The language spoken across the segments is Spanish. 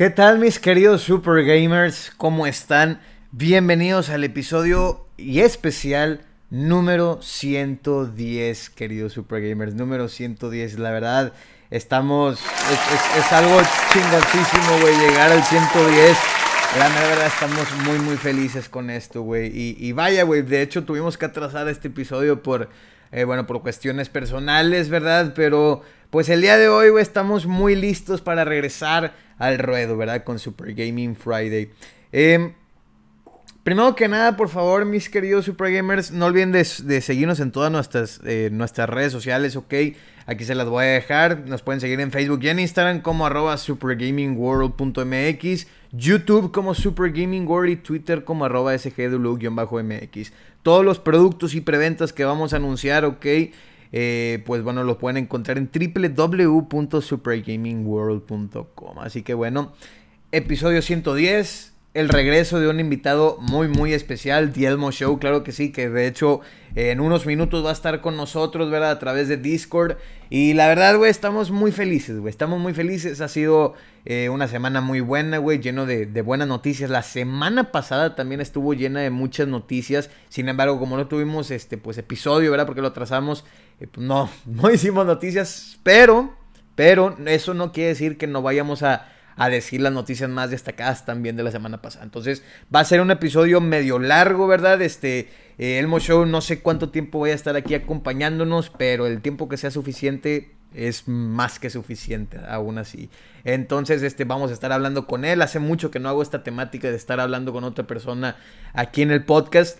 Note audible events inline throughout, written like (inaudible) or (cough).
¿Qué tal mis queridos Super Gamers? ¿Cómo están? Bienvenidos al episodio y especial número 110, queridos Super Gamers. Número 110, la verdad, estamos... Es, algo chingoncísimo, güey, llegar al 110. La verdad, estamos muy, muy felices con esto, güey. Y, y vaya, güey, de hecho tuvimos que atrasar este episodio por eh, bueno, por cuestiones personales, ¿verdad? Pero pues el día de hoy, güey, estamos muy listos para regresar al ruedo, ¿verdad? Con Super Gaming Friday. Eh, Primero que nada, por favor, mis queridos Super Gamers, no olviden de, seguirnos en todas nuestras, eh, nuestras redes sociales, ¿ok? Aquí se las voy a dejar. Nos pueden seguir en Facebook y en Instagram como arroba supergamingworld.mx, YouTube como supergamingworld y Twitter como arroba sgw-mx. Todos los productos y preventas que vamos a anunciar, ¿ok? Eh, pues bueno, los pueden encontrar en www.supergamingworld.com. Así que bueno, episodio 110 el regreso de un invitado muy, muy especial, Dielmo Show, claro que sí, que de hecho en unos minutos va a estar con nosotros, ¿verdad? A través de Discord. Y la verdad, güey, estamos muy felices, güey, estamos muy felices. Ha sido eh, una semana muy buena, güey, lleno de, buenas noticias. La semana pasada también estuvo llena de muchas noticias. Sin embargo, como no tuvimos este, pues, episodio, ¿verdad? Porque lo trazamos, eh, pues no, (laughs) no hicimos noticias, pero, pero eso no quiere decir que no vayamos a a decir las noticias más destacadas también de la semana pasada. Entonces, va a ser un episodio medio largo, ¿verdad? Este, eh, Elmo Show, no sé cuánto tiempo voy a estar aquí acompañándonos, pero el tiempo que sea suficiente es más que suficiente, aún así. Entonces, este, vamos a estar hablando con él. Hace mucho que no hago esta temática de estar hablando con otra persona aquí en el podcast.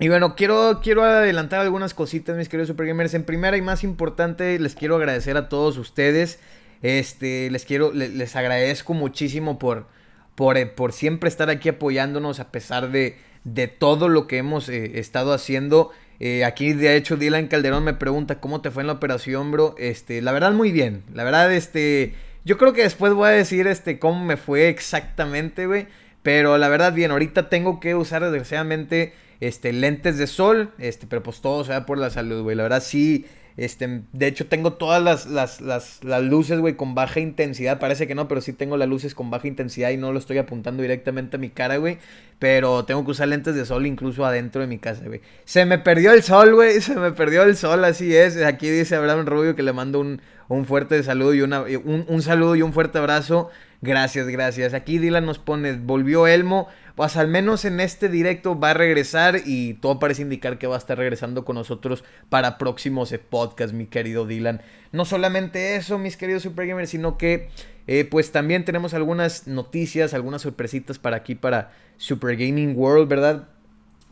Y bueno, quiero, quiero adelantar algunas cositas, mis queridos Super Gamers. En primera y más importante, les quiero agradecer a todos ustedes este, les quiero, les, agradezco muchísimo por, por, eh, por, siempre estar aquí apoyándonos a pesar de, de todo lo que hemos eh, estado haciendo. Eh, aquí, de hecho, Dylan Calderón me pregunta cómo te fue en la operación, bro. Este, la verdad, muy bien. La verdad, este, yo creo que después voy a decir, este, cómo me fue exactamente, güey. Pero la verdad, bien, ahorita tengo que usar desgraciadamente, este, lentes de sol, este, pero pues todo se da por la salud, güey. La verdad, sí, este, de hecho, tengo todas las, las, las, las luces, güey, con baja intensidad. Parece que no, pero sí tengo las luces con baja intensidad y no lo estoy apuntando directamente a mi cara, güey. Pero tengo que usar lentes de sol incluso adentro de mi casa, güey. Se me perdió el sol, güey. Se me perdió el sol, así es. Aquí dice Abraham Rubio que le mando un, un fuerte saludo y una, un, un saludo y un fuerte abrazo. Gracias, gracias. Aquí Dylan nos pone, volvió Elmo pues al menos en este directo va a regresar y todo parece indicar que va a estar regresando con nosotros para próximos podcast, mi querido Dylan. No solamente eso, mis queridos Super Gamers, sino que eh, pues también tenemos algunas noticias, algunas sorpresitas para aquí, para Super Gaming World, ¿verdad?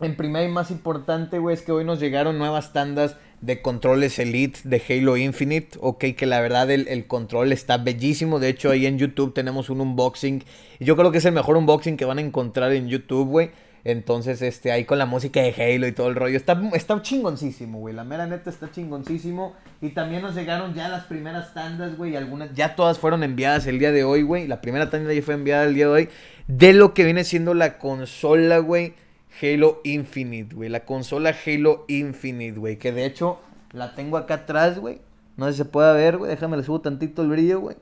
En primer y más importante, güey, es que hoy nos llegaron nuevas tandas de controles Elite de Halo Infinite. Ok, que la verdad el, control está bellísimo. De hecho, ahí en YouTube tenemos un unboxing. Y yo creo que es el mejor unboxing que van a encontrar en YouTube, güey. Entonces, este, ahí con la música de Halo y todo el rollo. Está, está chingoncísimo, güey. La mera neta está chingoncísimo. Y también nos llegaron ya las primeras tandas, güey. Algunas, ya todas fueron enviadas el día de hoy, güey. La primera tanda ya fue enviada el día de hoy. De lo que viene siendo la consola, güey Halo Infinite, güey. La consola Halo Infinite, güey. Que de hecho la tengo acá atrás, güey. No sé si se puede ver, güey. Déjame le subo tantito el brillo, güey.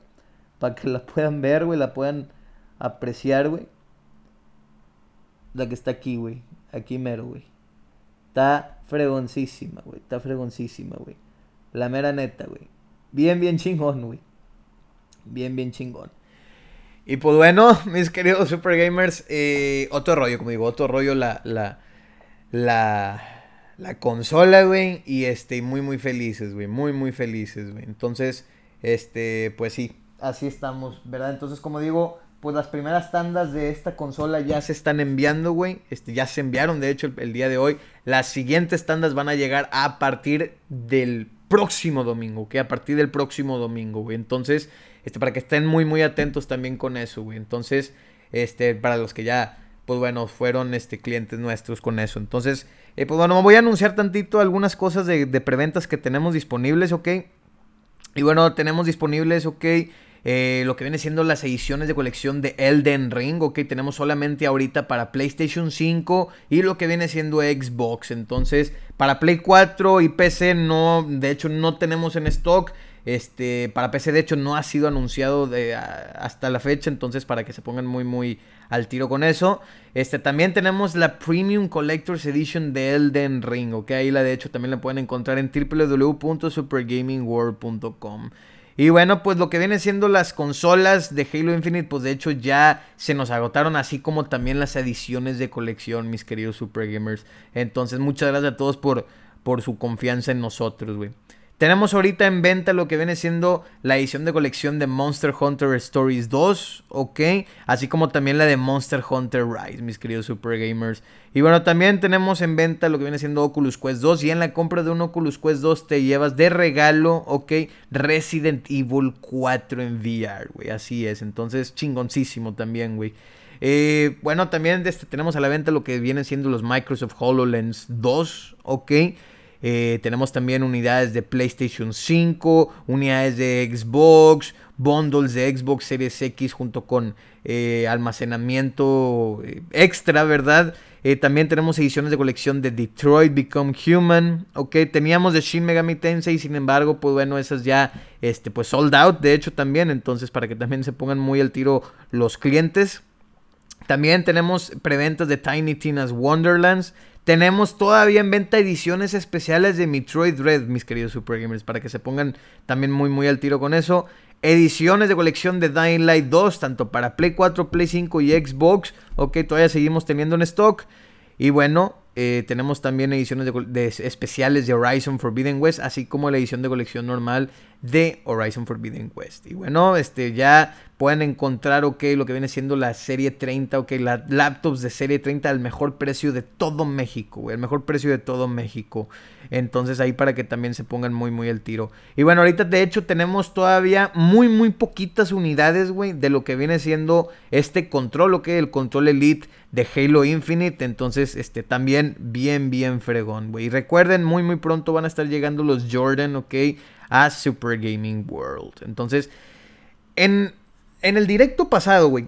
Para que la puedan ver, güey. La puedan apreciar, güey. La que está aquí, güey. Aquí mero, güey. Está fregoncísima, güey. Está fregoncísima, güey. La mera neta, güey. Bien, bien chingón, güey. Bien, bien chingón. Y pues bueno, (laughs) mis queridos Super Gamers, eh, otro rollo, como digo, otro rollo la, la, la, la consola, güey. Y este, muy, muy felices, güey. Muy, muy felices, güey. Entonces, este, pues sí, así estamos, ¿verdad? Entonces, como digo, pues las primeras tandas de esta consola ya se están enviando, güey. Este, ya se enviaron, de hecho, el, día de hoy. Las siguientes tandas van a llegar a partir del próximo domingo, ¿ok? A partir del próximo domingo, güey. Entonces, este, para que estén muy, muy atentos también con eso, güey. Entonces, este, para los que ya, pues bueno, fueron este, clientes nuestros con eso. Entonces, eh, pues voy a anunciar tantito algunas cosas de, de preventas que tenemos disponibles, ¿ok? Y bueno, tenemos disponibles, ¿ok? Eh, lo que viene siendo las ediciones de colección de Elden Ring, ok, tenemos solamente ahorita para PlayStation 5 y lo que viene siendo Xbox, entonces para Play 4 y PC no, de hecho no tenemos en stock, Este, para PC de hecho no ha sido anunciado de, hasta la fecha, entonces para que se pongan muy muy al tiro con eso. Este, también tenemos la Premium Collector's Edition de Elden Ring, ok, ahí la de hecho también la pueden encontrar en www.supergamingworld.com. Y bueno, pues lo que viene siendo las consolas de Halo Infinite, pues de hecho ya se nos agotaron, así como también las ediciones de colección, mis queridos Super Gamers. Entonces, muchas gracias a todos por, por su confianza en nosotros, güey. Tenemos ahorita en venta lo que viene siendo la edición de colección de Monster Hunter Stories 2, ¿ok? Así como también la de Monster Hunter Rise, mis queridos super gamers. Y bueno, también tenemos en venta lo que viene siendo Oculus Quest 2. Y en la compra de un Oculus Quest 2 te llevas de regalo, ¿ok? Resident Evil 4 en VR, güey. Así es. Entonces, chingoncísimo también, güey. Eh, bueno, también este, tenemos a la venta lo que vienen siendo los Microsoft HoloLens 2, ¿ok? Eh, tenemos también unidades de PlayStation 5, unidades de Xbox, bundles de Xbox Series X junto con eh, almacenamiento eh, extra, ¿verdad? también tenemos ediciones de colección de Detroit Become Human, ok, teníamos de Shin Megami Tensei, sin embargo, pues bueno, esas ya, este, pues sold out, de hecho también, entonces para que también se pongan muy al tiro los clientes. También tenemos preventas de Tiny Tina's Wonderlands, tenemos todavía en venta ediciones especiales de Metroid Red, mis queridos Super Gamers, para que se pongan también muy muy al tiro con eso. Ediciones de colección de Dying Light 2, tanto para Play 4, Play 5 y Xbox. Ok, todavía seguimos teniendo en stock. Y bueno, eh, tenemos también ediciones especiales de Horizon Forbidden West, así como la edición de colección normal de Horizon Forbidden West. Y bueno, este ya pueden encontrar, ok, lo que viene siendo la serie 30, ok, las laptops de serie 30 al mejor precio de todo México, el mejor precio de todo México. Entonces ahí para que también se pongan muy, muy al tiro. Y bueno, ahorita de hecho tenemos todavía muy, muy poquitas unidades, güey, de lo que viene siendo este control, ok, el control Elite de Halo Infinite. Entonces, este también bien, bien fregón, güey. Y recuerden, muy, muy pronto van a estar llegando los Jordan, ok, a Super Gaming World. Entonces, en en el directo pasado, güey.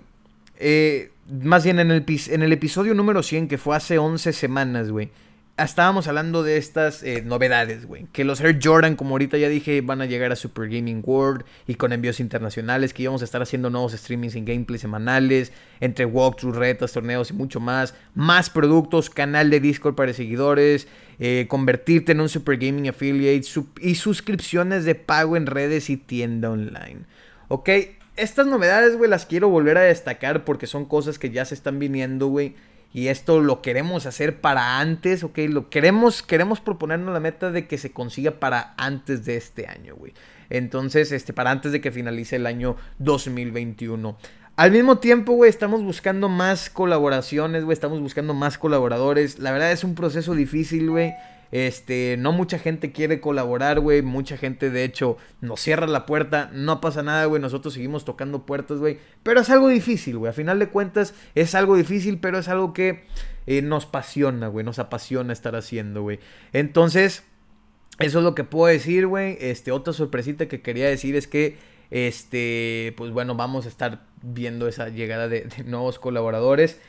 Eh, más bien en el, en el episodio número 100, que fue hace 11 semanas, güey. Estábamos hablando de estas eh, novedades, güey. Que los Air Jordan, como ahorita ya dije, van a llegar a Super Gaming World y con envíos internacionales. Que íbamos a estar haciendo nuevos streamings y gameplay semanales. Entre walkthroughs, retas, torneos y mucho más. Más productos, canal de Discord para seguidores. Eh, convertirte en un Super Gaming Affiliate. y suscripciones de pago en redes y tienda online. Ok, estas novedades, güey, las quiero volver a destacar porque son cosas que ya se están viniendo, güey. Y esto lo queremos hacer para antes, ok. Lo queremos, queremos proponernos la meta de que se consiga para antes de este año, güey. Entonces, este, para antes de que finalice el año 2021. Al mismo tiempo, güey, estamos buscando más colaboraciones, güey. Estamos buscando más colaboradores. La verdad es un proceso difícil, güey. Este, no mucha gente quiere colaborar, güey. Mucha gente, de hecho, nos cierra la puerta. No pasa nada, güey. Nosotros seguimos tocando puertas, güey. Pero es algo difícil, güey. A final de cuentas, es algo difícil, pero es algo que eh, nos apasiona, güey. Nos apasiona estar haciendo, güey. Entonces, eso es lo que puedo decir, güey. Este, otra sorpresita que quería decir es que, este, pues bueno, vamos a estar viendo esa llegada de nuevos colaboradores.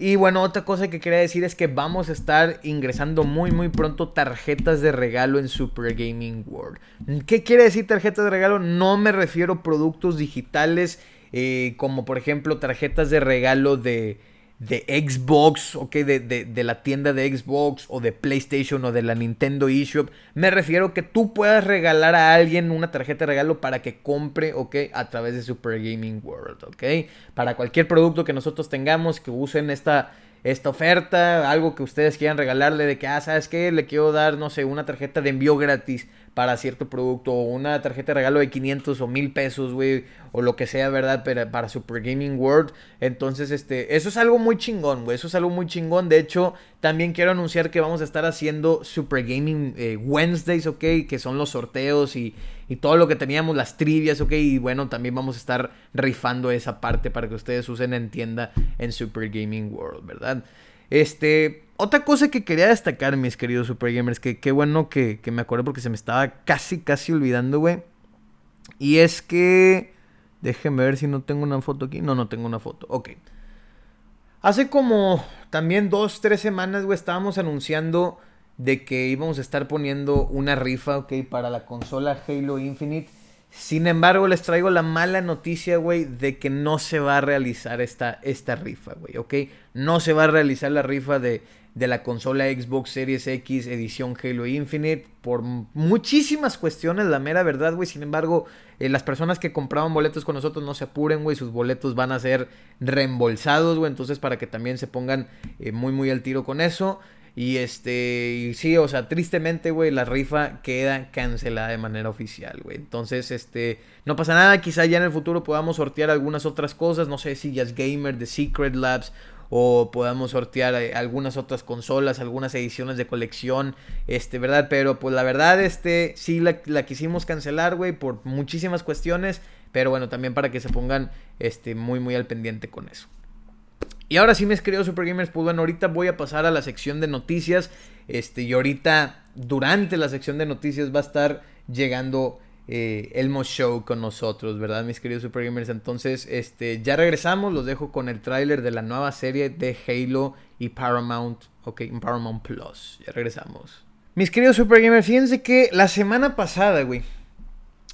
Y bueno, otra cosa que quería decir es que vamos a estar ingresando muy muy pronto tarjetas de regalo en Super Gaming World. ¿Qué quiere decir tarjetas de regalo? No me refiero a productos digitales eh, como por ejemplo tarjetas de regalo de de Xbox, ok, de, de, la tienda de Xbox o de PlayStation o de la Nintendo eShop. Me refiero que tú puedas regalar a alguien una tarjeta de regalo para que compre, ok, a través de Super Gaming World, ok. Para cualquier producto que nosotros tengamos que usen esta, esta oferta, algo que ustedes quieran regalarle de que, ah, ¿sabes qué? Le quiero dar, no sé, una tarjeta de envío gratis para cierto producto o una tarjeta de regalo de 500 o 1000 pesos, güey, o lo que sea, ¿verdad? Para, Super Gaming World. Entonces, este, eso es algo muy chingón, güey, eso es algo muy chingón. De hecho, también quiero anunciar que vamos a estar haciendo Super Gaming eh, Wednesdays, ¿ok? Que son los sorteos y, y todo lo que teníamos, las trivias, ¿ok? Y bueno, también vamos a estar rifando esa parte para que ustedes usen en tienda en Super Gaming World, ¿verdad? Este, otra cosa que quería destacar, mis queridos Super Gamers, que qué bueno que, me acuerdo porque se me estaba casi, casi olvidando, güey. Y es que... Déjenme ver si no tengo una foto aquí. No, no tengo una foto. Ok. Hace como también dos, tres semanas, güey, estábamos anunciando de que íbamos a estar poniendo una rifa, ok, para la consola Halo Infinite. Sin embargo, les traigo la mala noticia, güey, de que no se va a realizar esta, esta rifa, güey, ¿ok? No se va a realizar la rifa de, de la consola Xbox Series X edición Halo Infinite por muchísimas cuestiones, la mera verdad, güey. Sin embargo, eh, las personas que compraban boletos con nosotros no se apuren, güey. Sus boletos van a ser reembolsados, güey. Entonces, para que también se pongan eh, muy, muy al tiro con eso. Y este, y sí, o sea, tristemente, güey, la rifa queda cancelada de manera oficial, güey. Entonces, este, no pasa nada, quizá ya en el futuro podamos sortear algunas otras cosas, no sé si es Gamer, de Secret Labs o podamos sortear eh, algunas otras consolas, algunas ediciones de colección, este, ¿verdad? Pero pues la verdad, este, sí la, la quisimos cancelar, güey, por muchísimas cuestiones, pero bueno, también para que se pongan, este, muy, muy al pendiente con eso. Y ahora sí, mis queridos Super Gamers, pues bueno, ahorita voy a pasar a la sección de noticias. Este, y ahorita, durante la sección de noticias, va a estar llegando eh, Elmo Show con nosotros, ¿verdad, mis queridos Super Gamers? Entonces, este, ya regresamos, los dejo con el tráiler de la nueva serie de Halo y Paramount, ok, Paramount Plus. Ya regresamos. Mis queridos Super Gamers, fíjense que la semana pasada, güey,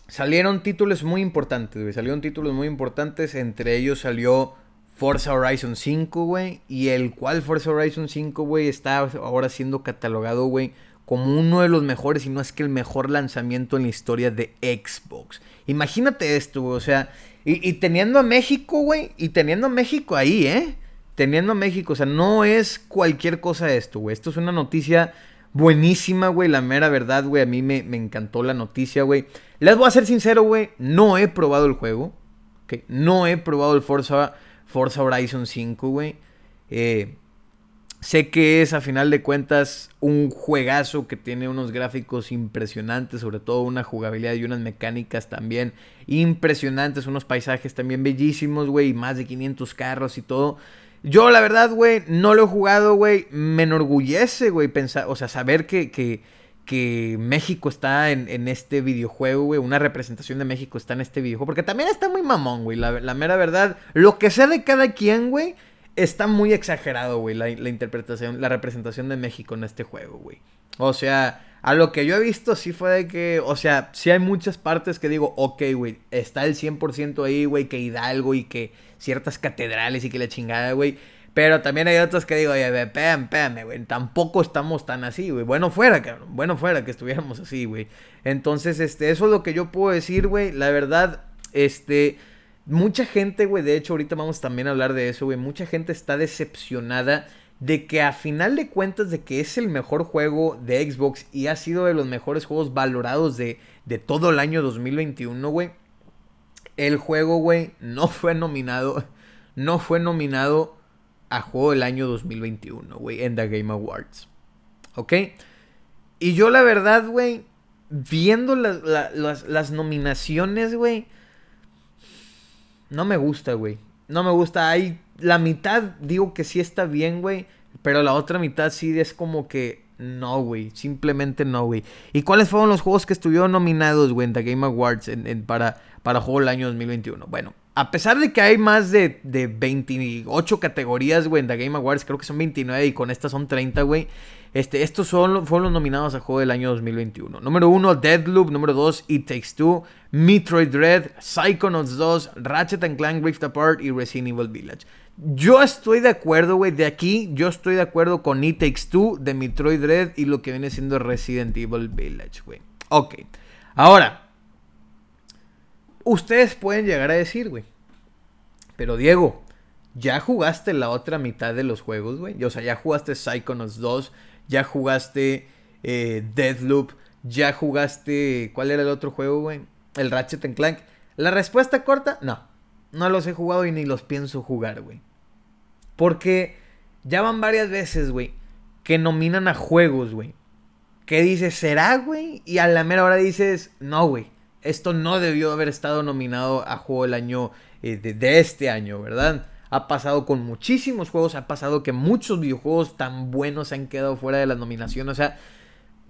salieron títulos muy importantes, güey. Salieron títulos muy importantes, entre ellos salió Forza Horizon 5, güey. Y el cual Forza Horizon 5, güey, está ahora siendo catalogado, güey, como uno de los mejores, y no es que el mejor lanzamiento en la historia de Xbox. Imagínate esto, güey, o sea, y, teniendo a México, güey, y teniendo a México ahí, ¿eh? Teniendo a México, o sea, no es cualquier cosa esto, güey. Esto es una noticia buenísima, güey, la mera verdad, güey. A mí me, me encantó la noticia, güey. Les voy a ser sincero, güey, no he probado el juego, ¿ok? No he probado el Forza Forza Horizon 5, güey. Eh, sé que es a final de cuentas un juegazo que tiene unos gráficos impresionantes, sobre todo una jugabilidad y unas mecánicas también impresionantes, unos paisajes también bellísimos, güey, y más de 500 carros y todo. Yo, la verdad, güey, no lo he jugado, güey. Me enorgullece, güey, pensar, o sea, saber que, que, que México está en, este videojuego, güey. Una representación de México está en este videojuego. Porque también está muy mamón, güey. La, mera verdad. Lo que sea de cada quien, güey. Está muy exagerado, güey. La, interpretación, la representación de México en este juego, güey. O sea, a lo que yo he visto sí fue de que... O sea, sí hay muchas partes que digo, ok, güey. Está el 100% ahí, güey. Que Hidalgo y que ciertas catedrales y que la chingada, güey. Pero también hay otros que digo, oye, espérame, espérame, güey. Tampoco estamos tan así, güey. Bueno fuera, cabrón. Bueno fuera que estuviéramos así, güey. Entonces, este, eso es lo que yo puedo decir, güey. La verdad, este. Mucha gente, güey. De hecho, ahorita vamos también a hablar de eso, güey. Mucha gente está decepcionada de que a final de cuentas de que es el mejor juego de Xbox y ha sido de los mejores juegos valorados de, de todo el año 2021, güey. El juego, güey, no fue nominado. No fue nominado a juego del año 2021, güey, en The Game Awards. ¿Ok? Y yo la verdad, güey, viendo las, nominaciones, güey, no me gusta, güey. No me gusta. Hay la mitad, digo que sí está bien, güey. Pero la otra mitad sí es como que no, güey. Simplemente no, güey. ¿Y cuáles fueron los juegos que estuvieron nominados, güey, en The Game Awards para, para juego del año 2021? Bueno, a pesar de que hay más de, de 28 categorías, güey, en The Game Awards, creo que son 29 y con estas son 30, güey. Este, estos son, fueron los nominados a juego del año 2021. Número 1, Deadloop. Número 2, It Takes Two. Metroid Dread, Psychonauts 2, Ratchet Clank Rift Apart y Resident Evil Village. Yo estoy de acuerdo, güey. De aquí, yo estoy de acuerdo con It Takes Two, de Metroid Dread y lo que viene siendo Resident Evil Village, güey. Ok. Ahora, Ustedes pueden llegar a decir, güey. Pero Diego, ya jugaste la otra mitad de los juegos, güey. O sea, ya jugaste Psychonauts 2, ya jugaste eh, Deathloop, ya jugaste... ¿Cuál era el otro juego, güey? El Ratchet Clank. La respuesta corta, no. No los he jugado y ni los pienso jugar, güey. Porque ya van varias veces, güey, que nominan a juegos, güey. Que dices, ¿será, güey? Y a la mera hora dices, no, güey esto no debió haber estado nominado a juego del año eh, de, este año, ¿verdad? Ha pasado con muchísimos juegos, ha pasado que muchos videojuegos tan buenos se han quedado fuera de las nominaciones. O sea,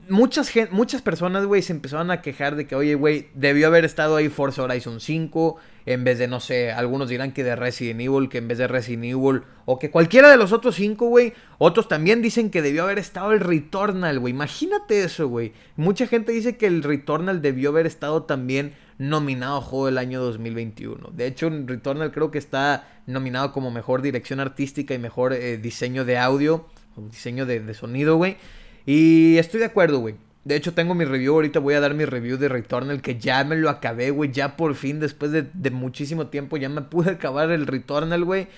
muchas, muchas personas, güey, se empezaron a quejar de que, oye, güey, debió haber estado ahí Forza Horizon 5, en vez de, no sé, algunos dirán que de Resident Evil, que en vez de Resident Evil, o que cualquiera de los otros 5, güey, otros también dicen que debió haber estado el Returnal, güey, imagínate eso, güey. Mucha gente dice que el Returnal debió haber estado también nominado a Juego del Año 2021. De hecho, Returnal creo que está nominado como Mejor Dirección Artística y Mejor eh, Diseño de Audio, diseño de, de sonido, güey. Y estoy de acuerdo, güey. De hecho, tengo mi review. Ahorita voy a dar mi review de Returnal. Que ya me lo acabé, güey. Ya por fin, después de, muchísimo tiempo, ya me (laughs) pude acabar el Returnal, güey.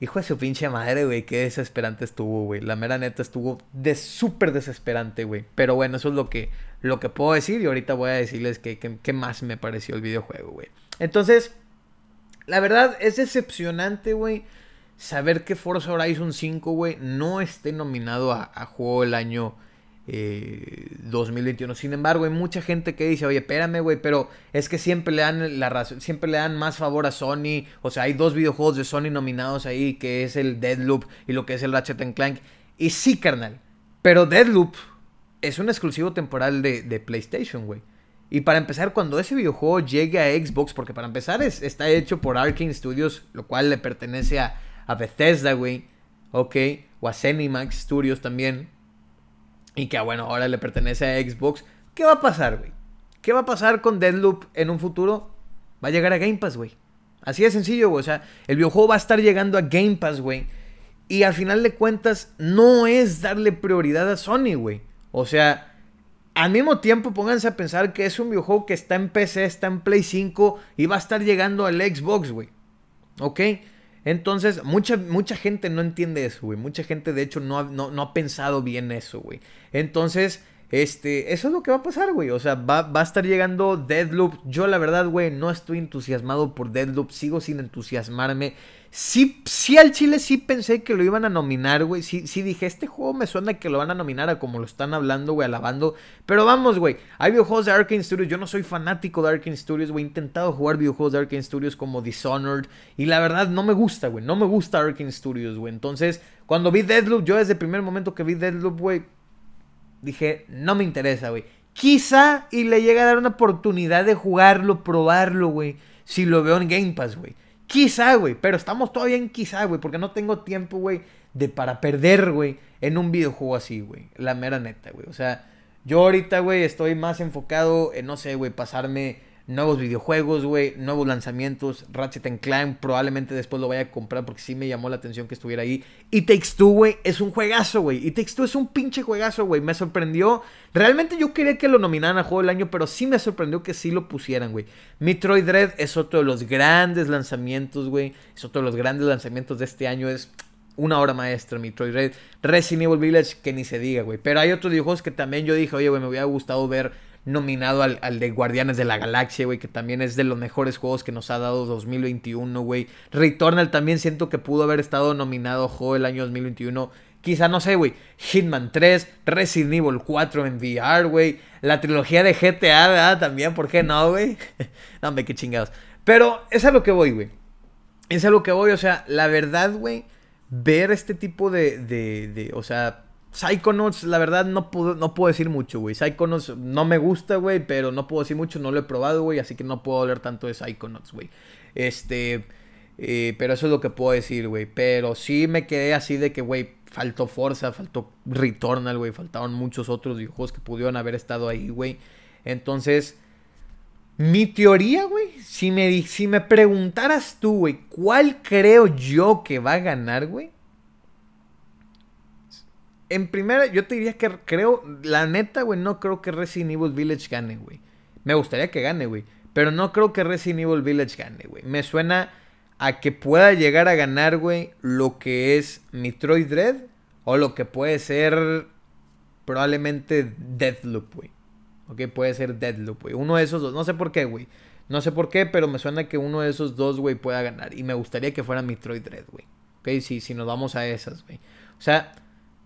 Hijo de su pinche madre, güey. Qué desesperante estuvo, güey. La mera neta estuvo de súper desesperante, güey. Pero bueno, eso es lo que, lo que puedo decir. Y ahorita voy a decirles qué más me pareció el videojuego, güey. Entonces, la verdad es decepcionante, güey. Saber que Forza Horizon 5, güey, no esté nominado a, Juego del Año 2021. Eh, Sin embargo, hay mucha gente que dice, oye, espérame, güey, pero es que siempre le dan la razón, siempre le dan más favor a Sony. O sea, hay dos videojuegos de Sony nominados ahí, que es el Deadloop y lo que es el Ratchet Clank. Y sí, carnal, pero Deadloop es un exclusivo temporal de, PlayStation, güey. Y para empezar, cuando ese videojuego llegue a Xbox, porque para empezar es, está hecho por Arkane Studios, lo cual le pertenece a, a Bethesda, güey, ok, o a Cinemax Studios también y que bueno, ahora le pertenece a Xbox. ¿Qué va a pasar, güey? ¿Qué va a pasar con Deadloop en un futuro? Va a llegar a Game Pass, güey. Así de sencillo, güey. O sea, el videojuego va a estar llegando a Game Pass, güey. Y al final de cuentas, no es darle prioridad a Sony, güey. O sea, al mismo tiempo pónganse a pensar que es un videojuego que está en PC, está en Play 5 y va a estar llegando al Xbox, güey. ¿Ok? Entonces, mucha, mucha gente no entiende eso, güey. Mucha gente, de hecho, no ha, no, ha pensado bien eso, güey. Entonces, este, eso es lo que va a pasar, güey. O sea, va, va, a estar llegando Deadloop. Yo, la verdad, güey, no estoy entusiasmado por Deadloop. Sigo sin entusiasmarme. Sí, sí al Chile sí pensé que lo iban a nominar, güey. Sí, sí dije, este juego me suena que lo van a nominar a como lo están hablando, güey, alabando. Pero vamos, güey. Hay videojuegos de Arkane Studios. Yo no soy fanático de Arkane Studios, güey. He intentado jugar videojuegos de Arkane Studios como Dishonored. Y la verdad, no me gusta, güey. No me gusta Arkane Studios, güey. Entonces, cuando vi Deadloop, yo desde el primer momento que vi Deadloop, güey, dije, no me interesa, güey. Quizá y le llegue a dar una oportunidad de jugarlo, probarlo, güey. Si lo veo en Game Pass, güey. Quizá, güey. Pero estamos todavía en quizá, güey. Porque no tengo tiempo, güey, de para perder, güey, en un videojuego así, güey. La mera neta, güey. O sea, yo ahorita, güey, estoy más enfocado en, no sé, güey, pasarme nuevos videojuegos, güey, nuevos lanzamientos. Ratchet Clank probablemente después lo vaya a comprar porque sí me llamó la atención que estuviera ahí. Y Takes Two, güey, es un juegazo, güey. Y Takes Two es un pinche juegazo, güey. Me sorprendió. Realmente yo quería que lo nominaran a Juego del Año, pero sí me sorprendió que sí lo pusieran, güey. Metroid Dread es otro de los grandes lanzamientos, güey. Es otro de los grandes lanzamientos de este año. Es una hora maestra, Metroid Dread. Resident Evil Village, que ni se diga, güey. Pero hay otros videojuegos que también yo dije, oye, güey, me hubiera gustado ver nominado al, de Guardianes de la Galaxia, güey, que también es de los mejores juegos que nos ha dado 2021, güey. Returnal también siento que pudo haber estado nominado juego el año 2021. Quizá, no sé, güey, Hitman 3, Resident Evil 4 en VR, güey. La trilogía de GTA. También, ¿por qué no, güey? (laughs) hombre, qué chingados. Pero es a lo que voy, güey. Es a lo que voy, o sea, la verdad, güey, ver este tipo de, de, de o sea, Psychonauts, la verdad, no puedo, no puedo decir mucho, güey. Psychonauts no me gusta, güey, pero no puedo decir mucho, no lo he probado, güey, así que no puedo hablar tanto de Psychonauts, güey. Este, eh, pero eso es lo que puedo decir, güey. Pero sí me quedé así de que, güey, faltó Forza, faltó Returnal, güey, faltaron muchos otros juegos que pudieron haber estado ahí, güey. Entonces, mi teoría, güey, si me, si me preguntaras tú, güey, ¿cuál creo yo que va a ganar, güey? En primera, yo te diría que creo, la neta, güey, no creo que Resident Evil Village gane, güey. Me gustaría que gane, güey. Pero no creo que Resident Evil Village gane, güey. Me suena a que pueda llegar a ganar, güey, lo que es Metroid Dread o lo que puede ser probablemente Deathloop, güey. Ok, puede ser Deathloop, güey. Uno de esos dos. No sé por qué, güey. No sé por qué, pero me suena que uno de esos dos, güey, pueda ganar. Y me gustaría que fuera Metroid Dread, güey. Ok, si, si nos vamos a esas, güey. O sea,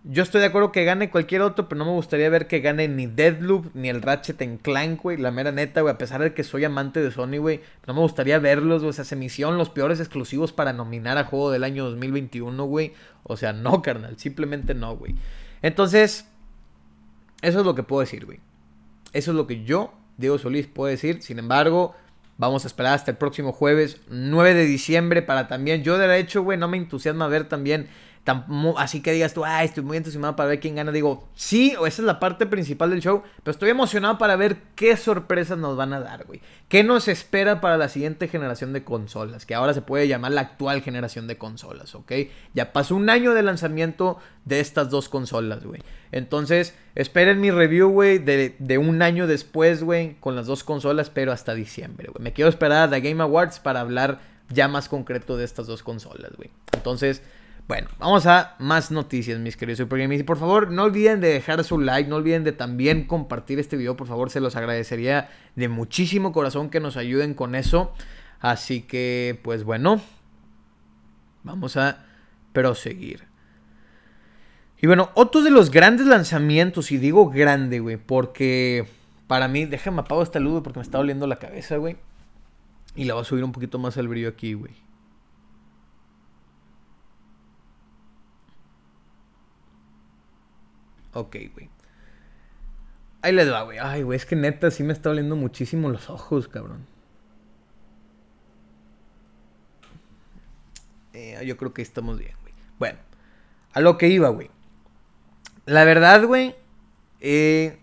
yo estoy de acuerdo que gane cualquier otro, pero no me gustaría ver que gane ni Deadloop ni el Ratchet en Clank, güey. La mera neta, güey. A pesar de que soy amante de Sony, güey. No me gustaría verlos, güey. O sea, se me hicieron los peores exclusivos para nominar a juego del año 2021, güey. O sea, no, carnal. Simplemente no, güey. Entonces, Eso es lo que puedo decir, güey. Eso es lo que yo, Diego Solís, puedo decir. Sin embargo, vamos a esperar hasta el próximo jueves, 9 de diciembre, para también. Yo, de hecho, güey, no me entusiasma ver también así que digas tú, ay, estoy muy entusiasmado para ver quién gana. Digo, sí, esa es la parte principal del show, pero estoy emocionado para ver qué sorpresas nos van a dar, güey. ¿Qué nos espera para la siguiente generación de consolas? Que ahora se puede llamar la actual generación de consolas, ¿ok? Ya pasó un año de lanzamiento de estas dos consolas, güey. Entonces, esperen mi review, güey, de, de, un año después, güey, con las dos consolas, pero hasta diciembre, güey. Me quiero esperar a The Game Awards para hablar ya más concreto de estas dos consolas, güey. Entonces... Bueno, vamos a más noticias, mis queridos Super Y por favor, no olviden de dejar su like, no olviden de también compartir este video, por favor, se los agradecería de muchísimo corazón que nos ayuden con eso. Así que, pues bueno, vamos a proseguir. Y bueno, otro de los grandes lanzamientos, y digo grande, güey, porque para mí, déjame apago esta luz porque me está doliendo la cabeza, güey. Y la voy a subir un poquito más al brillo aquí, güey. Ok, güey. Ahí les va, güey. Ay, güey, es que neta sí me está doliendo muchísimo los ojos, cabrón. Eh, yo creo que estamos bien, güey. Bueno, a lo que iba, güey. La verdad, güey, eh,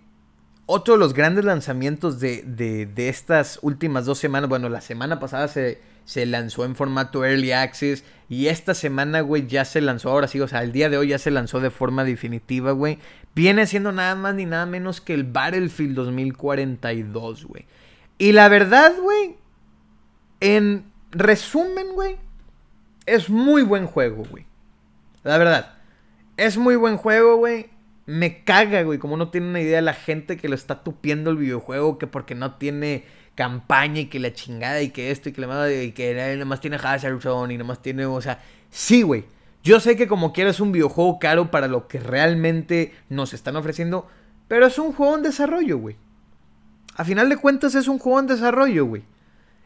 otro de los grandes lanzamientos de, de, de, estas últimas dos semanas, bueno, la semana pasada se, se lanzó en formato Early Access. Y esta semana, güey, ya se lanzó, ahora sí, o sea, el día de hoy ya se lanzó de forma definitiva, güey. Viene siendo nada más ni nada menos que el Battlefield 2042, güey. Y la verdad, güey, en resumen, güey, es muy buen juego, güey. La verdad, es muy buen juego, güey. Me caga, güey, como no tiene una idea la gente que lo está tupiendo el videojuego, que porque no tiene campaña y que la chingada y que esto y que la y que nada más tiene Hazard Zone y nada más tiene, o sea, sí, güey. Yo sé que como quieras es un videojuego caro para lo que realmente nos están ofreciendo, pero es un juego en desarrollo, güey. A final de cuentas es un juego en desarrollo, güey.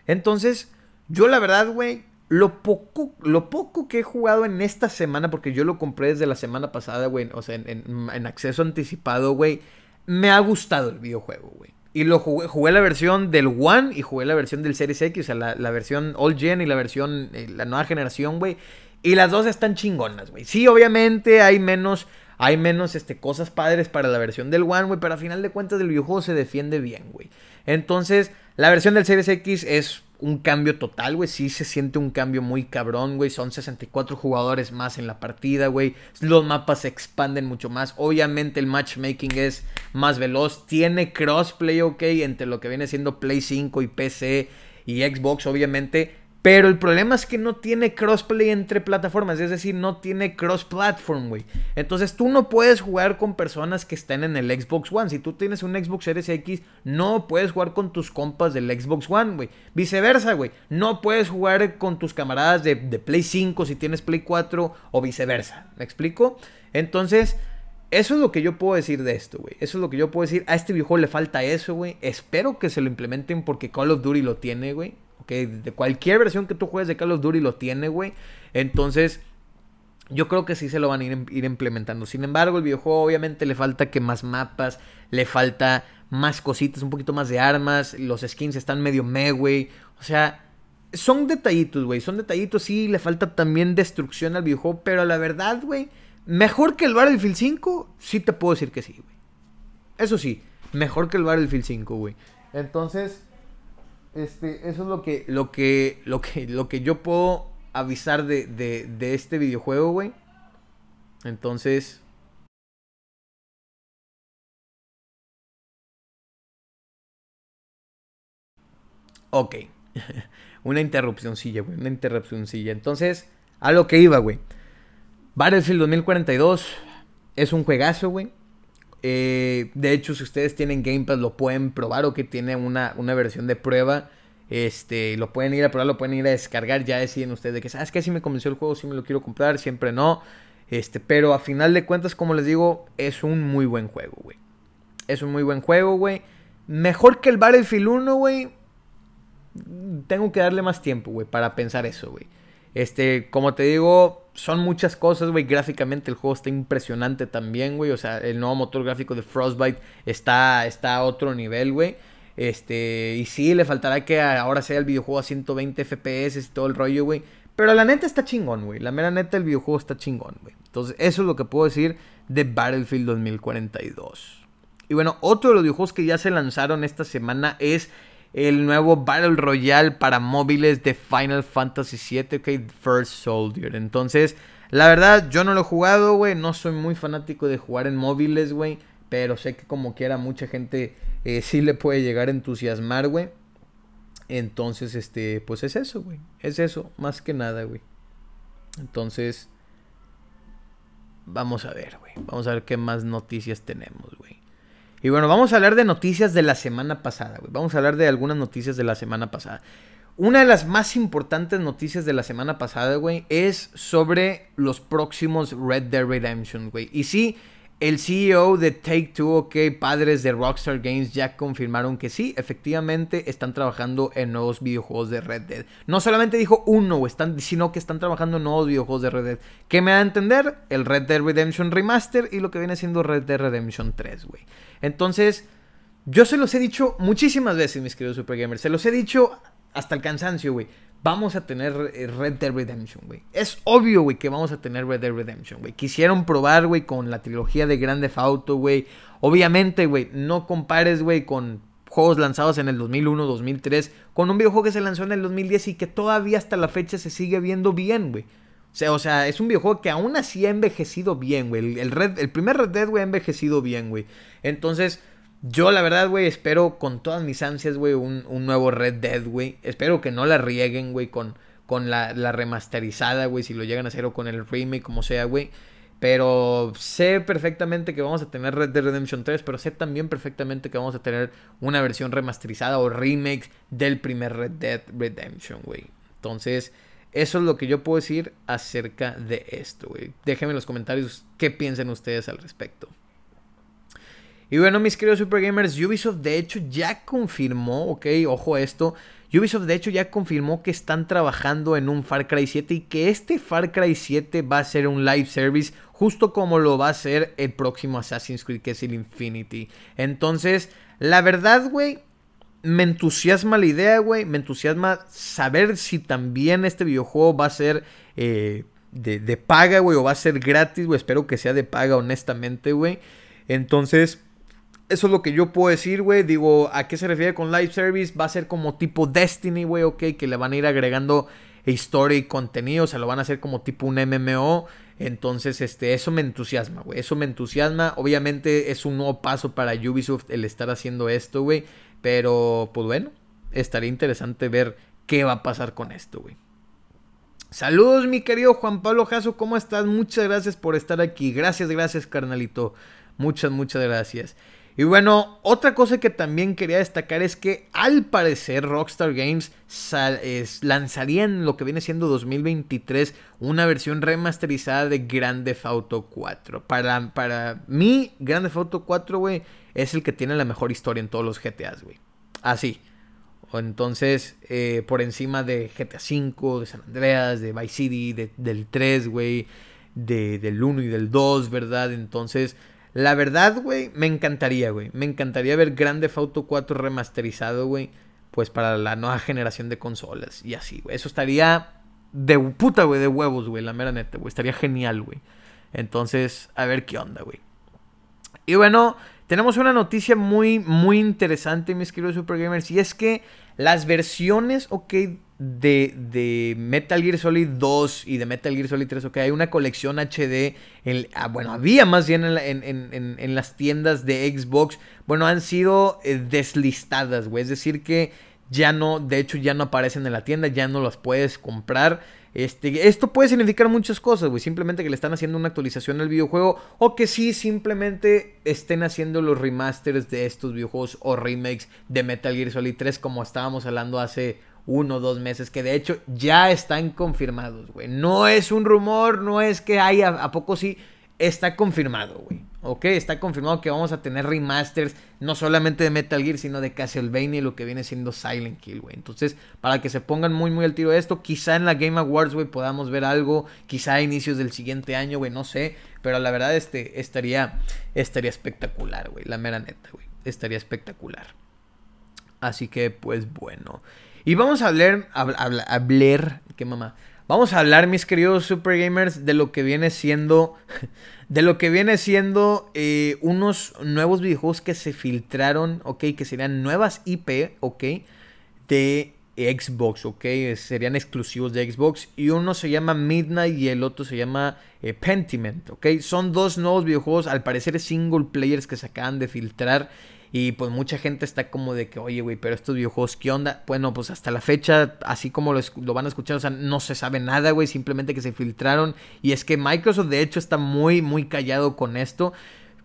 Entonces, yo la verdad, güey, lo poco, lo poco que he jugado en esta semana, porque yo lo compré desde la semana pasada, güey, o sea, en, acceso anticipado, güey, me ha gustado el videojuego, güey. Y lo jugué, jugué la versión del One y jugué la versión del Series X, o sea, la, versión All Gen y la versión, eh, la nueva generación, güey. Y las dos están chingonas, güey. Sí, obviamente hay menos, hay menos este, cosas padres para la versión del One, güey, pero a final de cuentas el videojuego se defiende bien, güey. Entonces, la versión del Series X es un cambio total, güey. Sí se siente un cambio muy cabrón, güey. Son 64 jugadores más en la partida, güey. Los mapas se expanden mucho más. Obviamente el matchmaking es más veloz. Tiene crossplay, ok, entre lo que viene siendo Play 5 y PC y Xbox, obviamente. Pero el problema es que no tiene crossplay entre plataformas, es decir, no tiene cross-platform, güey. Entonces tú no puedes jugar con personas que estén en el Xbox One. Si tú tienes un Xbox Series X, no puedes jugar con tus compas del Xbox One, güey. Viceversa, güey. No puedes jugar con tus camaradas de, de Play 5 si tienes Play 4 o viceversa. ¿Me explico? Entonces... Eso es lo que yo puedo decir de esto, güey. Eso es lo que yo puedo decir. A este videojuego le falta eso, güey. Espero que se lo implementen porque Call of Duty lo tiene, güey que de cualquier versión que tú juegues de Call of Duty lo tiene, güey. Entonces, yo creo que sí se lo van a ir, ir, implementando. Sin embargo, el videojuego obviamente le falta que más mapas, le falta más cositas, un poquito más de armas, los skins están medio me, güey. O sea, son detallitos, güey, son detallitos, sí, le falta también destrucción al videojuego, pero la verdad, güey, mejor que el Battlefield 5, sí te puedo decir que sí, güey. Eso sí, mejor que el Battlefield 5, güey. Entonces, este, eso es lo que, lo que, lo que, lo que yo puedo avisar de, de, este videojuego, güey. Entonces... Ok. (laughs) una interrupcióncilla, güey. Una interrupcióncilla. Entonces, a lo que iba, güey. Battlefield 2042 es un juegazo, güey. Eh, de hecho, si ustedes tienen Game Pass, lo pueden probar o que tiene una, una versión de prueba. Este, lo pueden ir a probar, lo pueden ir a descargar. Ya deciden ustedes de que, ¿sabes qué? Si me convenció el juego, si me lo quiero comprar, siempre no. Este, pero a final de cuentas, como les digo, es un muy buen juego, güey. Es un muy buen juego, güey. Mejor que el Battlefield 1, güey. Tengo que darle más tiempo, güey, para pensar eso, güey. Este, como te digo, son muchas cosas, güey. Gráficamente el juego está impresionante también, güey. O sea, el nuevo motor gráfico de Frostbite está, está a otro nivel, güey. Este, y sí, le faltará que ahora sea el videojuego a 120 FPS y todo el rollo, güey. Pero la neta está chingón, güey. La mera neta, el videojuego está chingón, güey. Entonces, eso es lo que puedo decir de Battlefield 2042. Y bueno, otro de los videojuegos que ya se lanzaron esta semana es el nuevo Battle Royale para móviles de Final Fantasy VII, ok, First Soldier. Entonces, la verdad, yo no lo he jugado, güey. No soy muy fanático de jugar en móviles, güey. Pero sé que como quiera mucha gente eh, (laughs) sí le puede llegar a entusiasmar, güey. Entonces, este, pues es eso, güey. Es eso, más que nada, güey. Entonces, vamos a ver, güey. Vamos a ver qué más noticias tenemos, güey. Y bueno, vamos a hablar de noticias de la semana pasada, güey. Vamos a hablar de algunas noticias de la semana pasada. Una de las más importantes noticias de la semana pasada, güey, es sobre los próximos Red Dead Redemption, güey. Y sí, el CEO de Take Two, ok, padres de Rockstar Games, ya confirmaron que sí, efectivamente están trabajando en nuevos videojuegos de Red Dead. No solamente dijo uno, están, sino que están trabajando en nuevos videojuegos de Red Dead. ¿Qué me da a entender? El Red Dead Redemption Remaster y lo que viene siendo Red Dead Redemption 3, güey. Entonces, yo se los he dicho muchísimas veces, mis queridos Super Gamers. Se los he dicho hasta el cansancio, güey vamos a tener eh, Red Dead Redemption, güey. Es obvio, güey, que vamos a tener Red Dead Redemption, güey. Quisieron probar, güey, con la trilogía de Grande Auto, güey. Obviamente, güey, no compares, güey, con juegos lanzados en el 2001, 2003, con un videojuego que se lanzó en el 2010 y que todavía hasta la fecha se sigue viendo bien, güey. O sea, o sea, es un videojuego que aún así ha envejecido bien, güey. El, Red, el primer Red Dead, güey, ha envejecido bien, güey. Entonces, yo, la verdad, güey, espero con todas mis ansias, güey, un, nuevo Red Dead, güey. Espero que no la rieguen, güey, con, con la, remasterizada, güey, si lo llegan a hacer o con el remake, como sea, güey. Pero sé perfectamente que vamos a tener Red Dead Redemption 3, pero sé también perfectamente que vamos a tener una versión remasterizada o remake del primer Red Dead Redemption, güey. Entonces, eso es lo que yo puedo decir acerca de esto, güey. Déjenme en los comentarios qué piensan ustedes al respecto. Y bueno, mis queridos Super Gamers, Ubisoft de hecho ya confirmó, ok, ojo esto. Ubisoft de hecho ya confirmó que están trabajando en un Far Cry 7 y que este Far Cry 7 va a ser un live service justo como lo va a ser el próximo Assassin's Creed que es el Infinity. Entonces, la verdad, güey, me entusiasma la idea, güey, me entusiasma saber si también este videojuego va a ser eh, de, de paga, güey, o va a ser gratis, güey. Espero que sea de paga, honestamente, güey. Entonces, eso es lo que yo puedo decir, güey. Digo, ¿a qué se refiere con live service? Va a ser como tipo Destiny, güey, ok, que le van a ir agregando historia y contenido, o sea, lo van a hacer como tipo un MMO. Entonces, este, eso me entusiasma, güey. Eso me entusiasma. Obviamente es un nuevo paso para Ubisoft el estar haciendo esto, güey. Pero, pues bueno, estaría interesante ver qué va a pasar con esto, güey. Saludos, mi querido Juan Pablo Jasso, ¿cómo estás? Muchas gracias por estar aquí. Gracias, gracias, carnalito. Muchas, muchas gracias. Y bueno, otra cosa que también quería destacar es que al parecer Rockstar Games lanzaría en lo que viene siendo 2023 una versión remasterizada de Grand Theft Auto 4. Para, para mí, Grand Theft Auto 4, güey, es el que tiene la mejor historia en todos los GTAs, güey. Así. Entonces, eh, por encima de GTA V, de San Andreas, de Vice City, del 3, güey, de, del 1 y del 2, ¿verdad? Entonces, la verdad, güey, me encantaría, güey. Me encantaría ver Grande Auto 4 remasterizado, güey. Pues para la nueva generación de consolas. Y así, güey. Eso estaría de puta, güey, de huevos, güey. La mera neta, güey. Estaría genial, güey. Entonces, a ver qué onda, güey. Y bueno, tenemos una noticia muy, muy interesante, mis queridos Super Gamers. Y es que las versiones, ok, de, de, Metal Gear Solid 2 y de Metal Gear Solid 3, ok, hay una colección HD, en, ah, bueno, había más bien en, las tiendas de Xbox, bueno, han sido eh, deslistadas, güey, es decir que ya no, de hecho ya no aparecen en la tienda, ya no las puedes comprar. Este, esto puede significar muchas cosas, güey. Simplemente que le están haciendo una actualización al videojuego. O que sí, simplemente estén haciendo los remasters de estos videojuegos o remakes de Metal Gear Solid 3. Como estábamos hablando hace uno o dos meses, que de hecho ya están confirmados, güey. No es un rumor, no es que haya, a poco sí, está confirmado, güey. ¿ok? Está confirmado que vamos a tener remasters, no solamente de Metal Gear, sino de Castlevania y lo que viene siendo Silent Kill, güey. Entonces, para que se pongan muy, muy al tiro de esto, quizá en la Game Awards, güey, podamos ver algo, quizá a inicios del siguiente año, güey, no sé. Pero la verdad, este, estaría, estaría espectacular, güey, la mera neta, güey. Estaría espectacular. Así que, pues bueno. Y vamos a hablar, a, hablar, qué mamá. Vamos a hablar, mis queridos super gamers, de lo que viene siendo, (laughs) de lo que viene siendo eh, unos nuevos videojuegos que se filtraron, ok, que serían nuevas IP, ok, de Xbox, ok, serían exclusivos de Xbox. Y uno se llama Midnight y el otro se llama eh, Pentiment, ok. Son dos nuevos videojuegos, al parecer single players que se acaban de filtrar. Y pues mucha gente está como de que, oye, güey, pero estos videojuegos, ¿qué onda? Bueno, pues hasta la fecha, así como lo, van a escuchar, o sea, no se sabe nada, güey, simplemente que se filtraron. Y es que Microsoft, de hecho, está muy, muy callado con esto.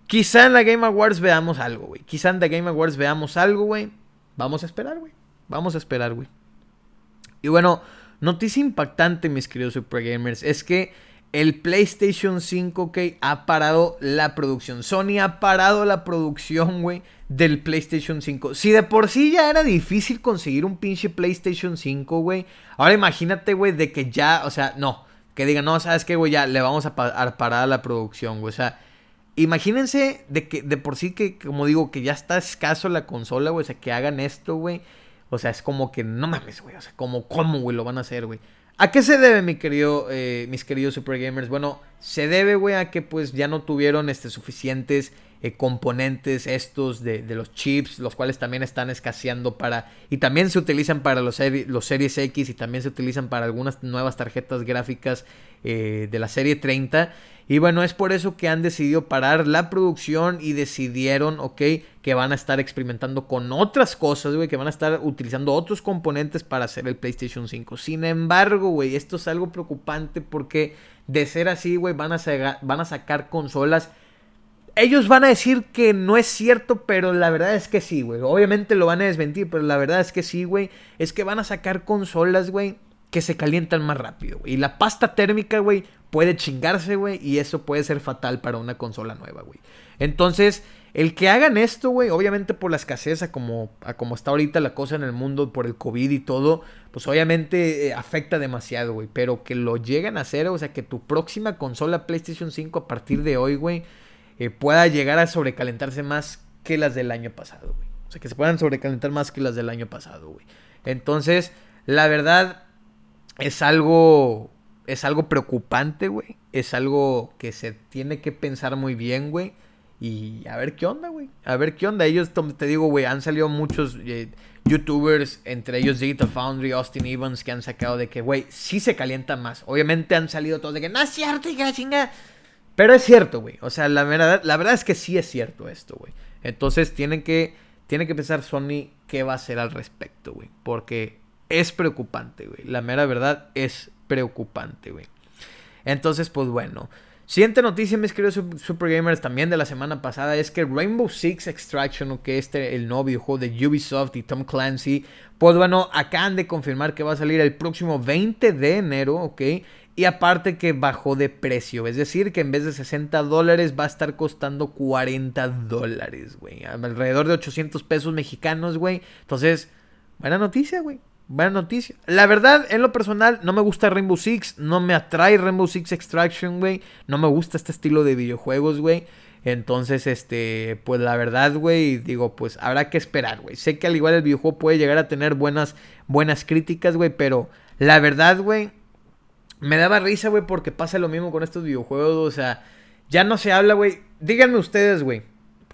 Quizá en la Game Awards veamos algo, güey. Quizá en la Game Awards veamos algo, güey. Vamos a esperar, güey. Vamos a esperar, güey. Y bueno, noticia impactante, mis queridos Super Gamers, es que el PlayStation 5, que ha parado la producción. Sony ha parado la producción, güey, del PlayStation 5. Si de por sí ya era difícil conseguir un pinche PlayStation 5, güey. Ahora imagínate, güey, de que ya, o sea, no. Que digan, no, ¿sabes qué, güey? Ya le vamos a, parar la producción, güey. O sea, imagínense de que de por sí que, como digo, que ya está escaso la consola, güey. O sea, que hagan esto, güey. O sea, es como que no mames, güey. O sea, como, ¿cómo, güey? Lo van a hacer, güey. ¿A qué se debe, mi querido, eh, mis queridos Super Gamers? Bueno, se debe, a que pues ya no tuvieron este, suficientes eh, componentes estos de, los chips, los cuales también están escaseando para... Y también se utilizan para los, los Series X y también se utilizan para algunas nuevas tarjetas gráficas eh, de la serie 30. Y bueno, es por eso que han decidido parar la producción y decidieron, ok, que van a estar experimentando con otras cosas, güey, que van a estar utilizando otros componentes para hacer el PlayStation 5. Sin embargo, güey, esto es algo preocupante porque de ser así, güey, van, a sacar consolas. Ellos van a decir que no es cierto, pero la verdad es que sí, güey. Obviamente lo van a desmentir, pero la verdad es que sí, güey. Es que van a sacar consolas, güey, que se calientan más rápido. Y la pasta térmica, güey, puede chingarse, güey, y eso puede ser fatal para una consola nueva, güey. Entonces, el que hagan esto, güey, obviamente por la escasez, a como, como está ahorita la cosa en el mundo, por el COVID y todo, pues obviamente eh, afecta demasiado, güey. Pero que lo lleguen a hacer, o sea, que tu próxima consola PlayStation 5 a partir de hoy, güey, eh, pueda llegar a sobrecalentarse más que las del año pasado, güey. O sea, que se puedan sobrecalentar más que las del año pasado, güey. Entonces, la verdad, es algo es algo preocupante, güey. Es algo que se tiene que pensar muy bien, güey. Y a ver qué onda, güey. A ver qué onda. Ellos, te digo, güey, han salido muchos eh, youtubers, entre ellos Digital Foundry, Austin Evans, que han sacado de que, güey, sí se calienta más. Obviamente han salido todos de que, no es cierto, hija chinga. Pero es cierto, güey. O sea, la verdad, la verdad es que sí es cierto esto, güey. Entonces tienen que, tienen que pensar Sony qué va a hacer al respecto, güey. Porque es preocupante, güey. La mera verdad es preocupante, güey. Entonces, pues bueno. Siguiente noticia, mis queridos Super Gamers, también de la semana pasada, es que Rainbow Six Extraction, que este el nuevo videojuego de Ubisoft y Tom Clancy, pues bueno, acaban de confirmar que va a salir el próximo 20 de enero, ¿ok? Y aparte que bajó de precio, es decir, que en vez de 60 dólares va a estar costando 40 dólares, güey. Alrededor de 800 pesos mexicanos, güey. Entonces, buena noticia, güey buena noticia. La verdad, en lo personal, no me gusta Rainbow Six. No me atrae Rainbow Six Extraction, güey. No me gusta este estilo de videojuegos, güey. Entonces, este, pues la verdad, güey, digo, pues habrá que esperar, güey. Sé que al igual el videojuego puede llegar a tener buenas, buenas críticas, güey, pero la verdad, güey, me daba risa, güey, porque pasa lo mismo con estos videojuegos, o sea, ya no se habla, güey. Díganme ustedes, güey.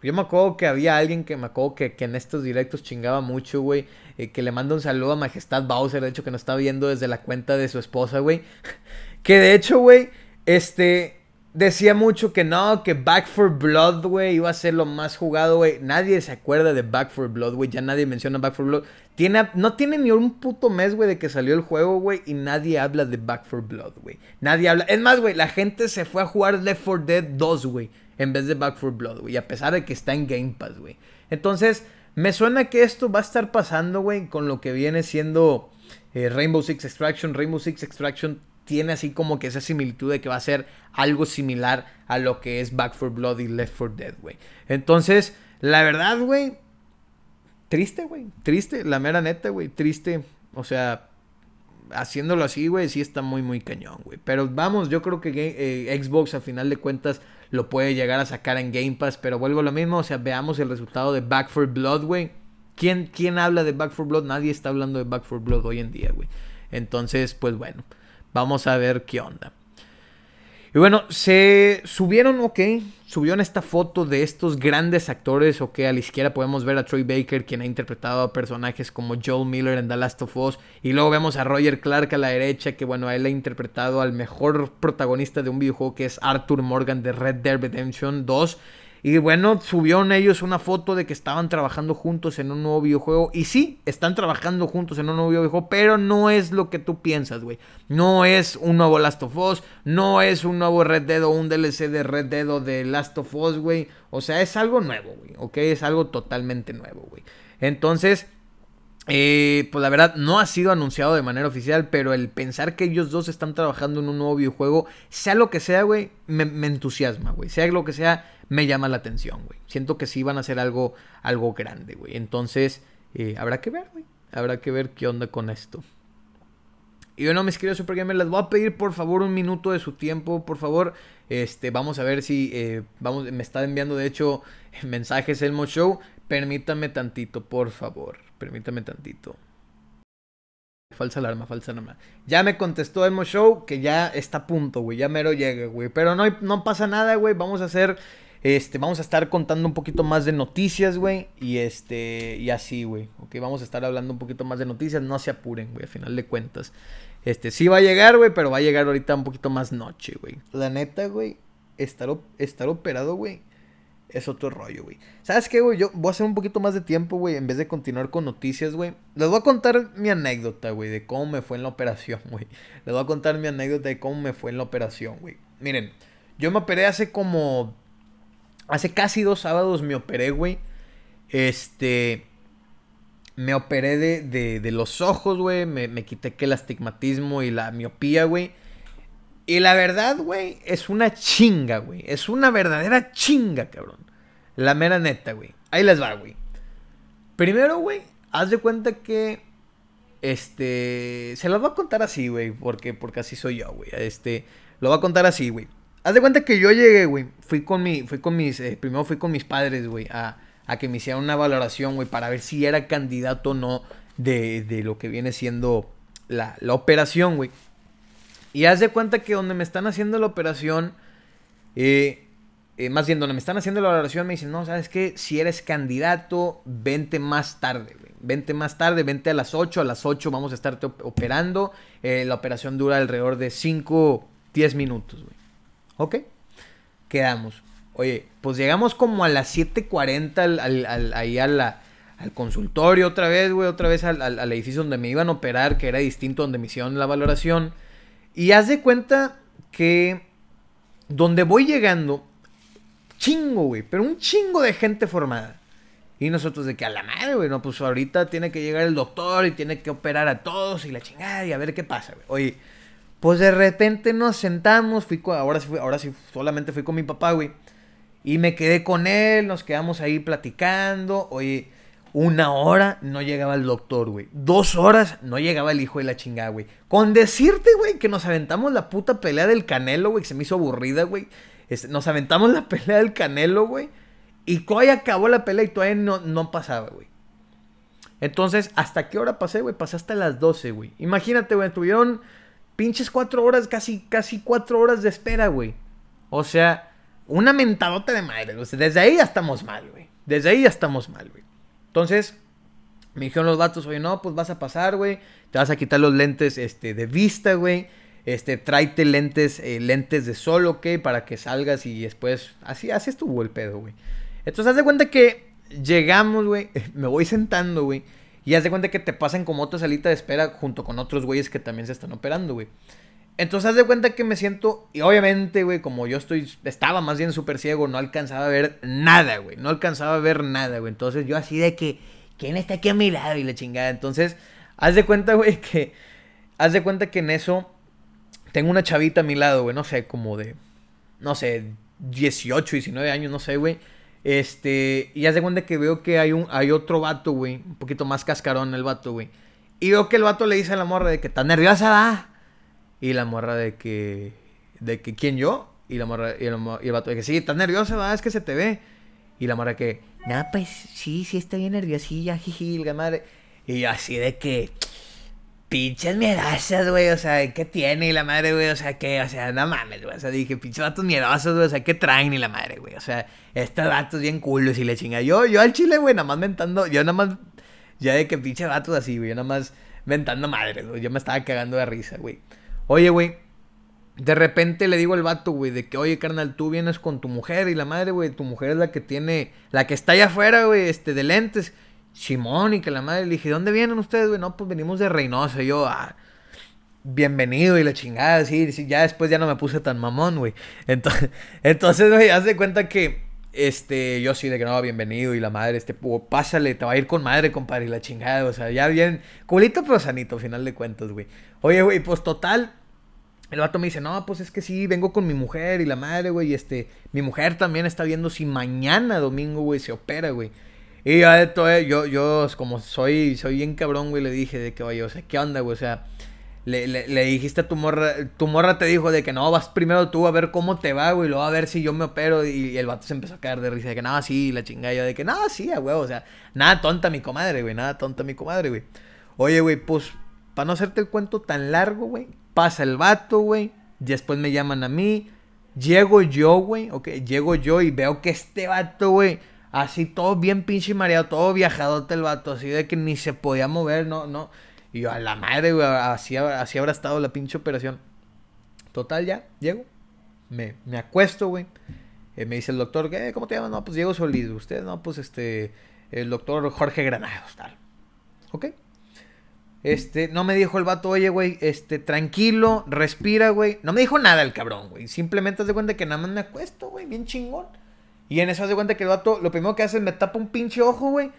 Yo me acuerdo que había alguien que me acuerdo que, que en estos directos chingaba mucho, güey. Eh, que le manda un saludo a Majestad Bowser, de hecho, que nos está viendo desde la cuenta de su esposa, güey. (laughs) que de hecho, güey, este, decía mucho que no, que Back for Blood, güey, iba a ser lo más jugado, güey. Nadie se acuerda de Back for Blood, güey. Ya nadie menciona Back for Blood. Tiene, no tiene ni un puto mes, güey, de que salió el juego, güey. Y nadie habla de Back for Blood, güey. Nadie habla. Es más, güey, la gente se fue a jugar Left 4 Dead 2, güey. En vez de Back for Blood, güey. A pesar de que está en Game Pass, güey. Entonces, me suena que esto va a estar pasando, güey, con lo que viene siendo eh, Rainbow Six Extraction. Rainbow Six Extraction tiene así como que esa similitud de que va a ser algo similar a lo que es Back for Blood y Left for Dead, güey. Entonces, la verdad, güey, triste, güey, triste, la mera neta, güey, triste. O sea, haciéndolo así, güey, sí está muy, muy cañón, güey. Pero vamos, yo creo que eh, Xbox a final de cuentas lo puede llegar a sacar en Game Pass. Pero vuelvo a lo mismo, o sea, veamos el resultado de Back for Blood, güey. ¿Quién, ¿Quién habla de Back for Blood? Nadie está hablando de Back for Blood hoy en día, güey. Entonces, pues bueno, vamos a ver qué onda. Y bueno, se subieron, ok, subieron esta foto de estos grandes actores, ok, a la izquierda podemos ver a Troy Baker, quien ha interpretado a personajes como Joel Miller en The Last of Us, y luego vemos a Roger Clark a la derecha, que bueno, él ha interpretado al mejor protagonista de un videojuego que es Arthur Morgan de Red Dead Redemption 2, y bueno, subieron ellos una foto de que estaban trabajando juntos en un nuevo videojuego. Y sí, están trabajando juntos en un nuevo videojuego, pero no es lo que tú piensas, güey. No es un nuevo Last of Us, no es un nuevo Red Dead o un DLC de Red Dead o de Last of Us, güey. O sea, es algo nuevo, güey, ¿ok? Es algo totalmente nuevo, güey. Entonces, eh, pues la verdad no ha sido anunciado de manera oficial, pero el pensar que ellos dos están trabajando en un nuevo videojuego, sea lo que sea, güey, me, entusiasma, güey. Sea lo que sea, me llama la atención, güey. Siento que sí van a hacer algo, algo grande, güey. Entonces, eh, habrá que ver, güey. Habrá que ver qué onda con esto. Y bueno, mis queridos Super Gamers, les voy a pedir por favor un minuto de su tiempo, por favor. Este, vamos a ver si eh, vamos, me está enviando de hecho (laughs) mensajes Elmo Show. Permítame tantito, por favor. Permítame tantito. Falsa alarma, falsa alarma. Ya me contestó Elmo Show que ya está a punto, güey. Ya mero llega, güey. Pero no, no pasa nada, güey. Vamos a hacer. Este, vamos a estar contando un poquito más de noticias, güey. Y este, y así, güey. Ok, vamos a estar hablando un poquito más de noticias. No se apuren, güey, a final de cuentas. Este, sí va a llegar, güey, pero va a llegar ahorita un poquito más noche, güey. La neta, güey, estar, estar operado, güey, es otro rollo, güey. ¿Sabes qué, güey? Yo voy a hacer un poquito más de tiempo, güey, en vez de continuar con noticias, güey. Les voy a contar mi anécdota, güey, de cómo me fue en la operación, (laughs) güey. Les voy a contar mi anécdota de cómo me fue en la operación, güey. Miren, yo me operé hace como... Hace casi dos sábados me operé, güey. Este... Me operé de, de, los ojos, güey. Me, me quité que el astigmatismo y la miopía, güey. Y la verdad, güey, es una chinga, güey. Es una verdadera chinga, cabrón. La mera neta, güey. Ahí les va, güey. Primero, güey, haz de cuenta que. Este. Se los voy a contar así, güey. Porque, porque así soy yo, güey. Este. Lo voy a contar así, güey. Haz de cuenta que yo llegué, güey. Fui con mi. Fui con mis. Eh, primero fui con mis padres, güey. A, a que me hicieran una valoración, güey. Para ver si era candidato o no. De, de lo que viene siendo la, la operación, güey. Y haz de cuenta que donde me están haciendo la operación, eh, eh, más bien donde me están haciendo la operación, me dicen, no, ¿sabes qué? Si eres candidato, vente más tarde. Vente más tarde, vente a las 8, a las 8 vamos a estarte operando. Eh, la operación dura alrededor de 5, 10 minutos, güey. ¿Ok? Quedamos. Oye, pues llegamos como a las 7.40 al, ahí al consultorio otra vez, güey, otra vez al, al, edificio donde me iban a operar, que era distinto donde me hicieron la valoración. Y haz de cuenta que donde voy llegando, chingo, güey, pero un chingo de gente formada. Y nosotros de que a la madre, güey, no, pues ahorita tiene que llegar el doctor y tiene que operar a todos y la chingada y a ver qué pasa, güey. Oye, pues de repente nos sentamos, fui ahora sí, ahora sí, solamente fui con mi papá, güey. Y me quedé con él, nos quedamos ahí platicando. Oye, una hora no llegaba el doctor, güey. Dos horas no llegaba el hijo de la chingada, güey. Con decirte, güey, que nos aventamos la puta pelea del Canelo, güey, se me hizo aburrida, güey. nos aventamos la (laughs) pelea del Canelo, güey. Y todavía acabó la pelea y todavía no, no pasaba, güey. Entonces, ¿hasta qué hora pasé, güey? Pasé hasta las 12, güey. Imagínate, güey, tuvieron pinches cuatro horas, casi, casi cuatro horas de espera, güey. O sea, una mentadota de madre, güey. Desde ahí ya estamos mal, güey. Desde ahí ya estamos mal, güey. Entonces, me dijeron los vatos, oye, no, pues vas a pasar, güey. Te vas a quitar los lentes este, de vista, güey. Este, tráete lentes, eh, lentes de sol, ok, para que salgas y después. Así, así estuvo el pedo, güey. Entonces, haz de cuenta que llegamos, güey. (laughs) Me voy sentando, güey. Y haz de cuenta que te pasan como otra salita de espera junto con otros güeyes que también se están operando, güey. Entonces, haz de cuenta que me siento. Y obviamente, güey, como yo estoy. Estaba más bien súper ciego, no alcanzaba a ver nada, güey. No alcanzaba a ver nada, güey. Entonces, yo así de que. ¿Quién está aquí a mi lado? Y la chingada. Entonces, haz de cuenta, güey, (laughs) que. Haz de cuenta que en eso. tengo una chavita a mi lado, güey, no sé, como de, no sé, 18, 19 años, no sé, güey. Este, y ya de cuenta que veo que hay un hay otro vato, güey, un poquito más cascarón el vato, güey. Y veo que el vato le dice a la morra de que está nerviosa, va. Y la morra de que de que quién yo? Y la morra y el, y vato de que sí, estás nerviosa, va, es que se te ve. Y la morra que, "No, pues sí, sí estoy bien nerviosilla, jiji, (laughs) la madre." Y así de que pinches miedosas, güey, o sea, ¿qué tiene? Y la madre, güey, o sea, ¿qué? O sea, no mames, güey, o sea, dije, pinches vatos miedosos, güey, o sea, ¿qué traen? Y la madre, güey, o sea, estos vatos bien culos y le chinga. Yo, yo al chile, güey, nada más mentando, yo nada más, ya de que pinche vatos así, güey, yo nada más mentando madres, güey, yo me estaba cagando de risa, güey. Oye, güey, de repente le digo al vato, güey, de que, oye, carnal, tú vienes con tu mujer y la madre, güey, tu mujer es la que tiene, la que está allá afuera, güey, este, de lentes. Simón y que la madre le dije, ¿dónde vienen ustedes, güey? No, pues venimos de Reynosa. Y yo, ah, bienvenido y la chingada, sí, sí, ya después ya no me puse tan mamón, güey. Entonces, (laughs) entonces, güey, haz de cuenta que, este, yo sí, de que no, bienvenido y la madre, este, pásale, te va a ir con madre, compadre, y la chingada, o sea, ya bien, culito pero sanito, al final de cuentas, güey. Oye, güey, pues total, el vato me dice, no, pues es que sí, vengo con mi mujer y la madre, güey, y este, mi mujer también está viendo si mañana domingo, güey, se opera, güey. Y yo, yo, yo, como soy, soy bien cabrón, güey, le dije de que, oye, o sea, ¿qué onda, güey? O sea, le, le, dijiste a tu morra, tu morra te dijo de que no, vas primero tú a ver cómo te va, güey, luego a ver si yo me opero. Y, el vato se empezó a caer de risa de que, no, sí, la chingada. Yo de que, no, sí, güey, o sea, nada tonta mi comadre, güey, nada tonta mi comadre, güey. Oye, güey, pues, para no hacerte el cuento tan largo, güey, pasa el vato, güey, después me llaman a mí, llego yo, güey, ok, llego yo y veo que este vato, güey Así todo bien pinche mareado, todo viajadote el vato, así de que ni se podía mover, no, no. Y yo, a la madre, güey, así, así habrá estado la pinche operación. Total, ya, llego. Me, me acuesto, güey. Eh, me dice el doctor, ¿qué? ¿Cómo te llamas? No, pues Diego Solís. Usted, no, pues este, el doctor Jorge Granados, tal. ¿Ok? Este, no me dijo el vato, oye, güey, este, tranquilo, respira, güey. No me dijo nada el cabrón, güey. Simplemente te de cuenta que nada más me acuesto, güey, bien chingón. Y en eso se cuenta que el vato, lo primero que hace es me tapa un pinche ojo, güey.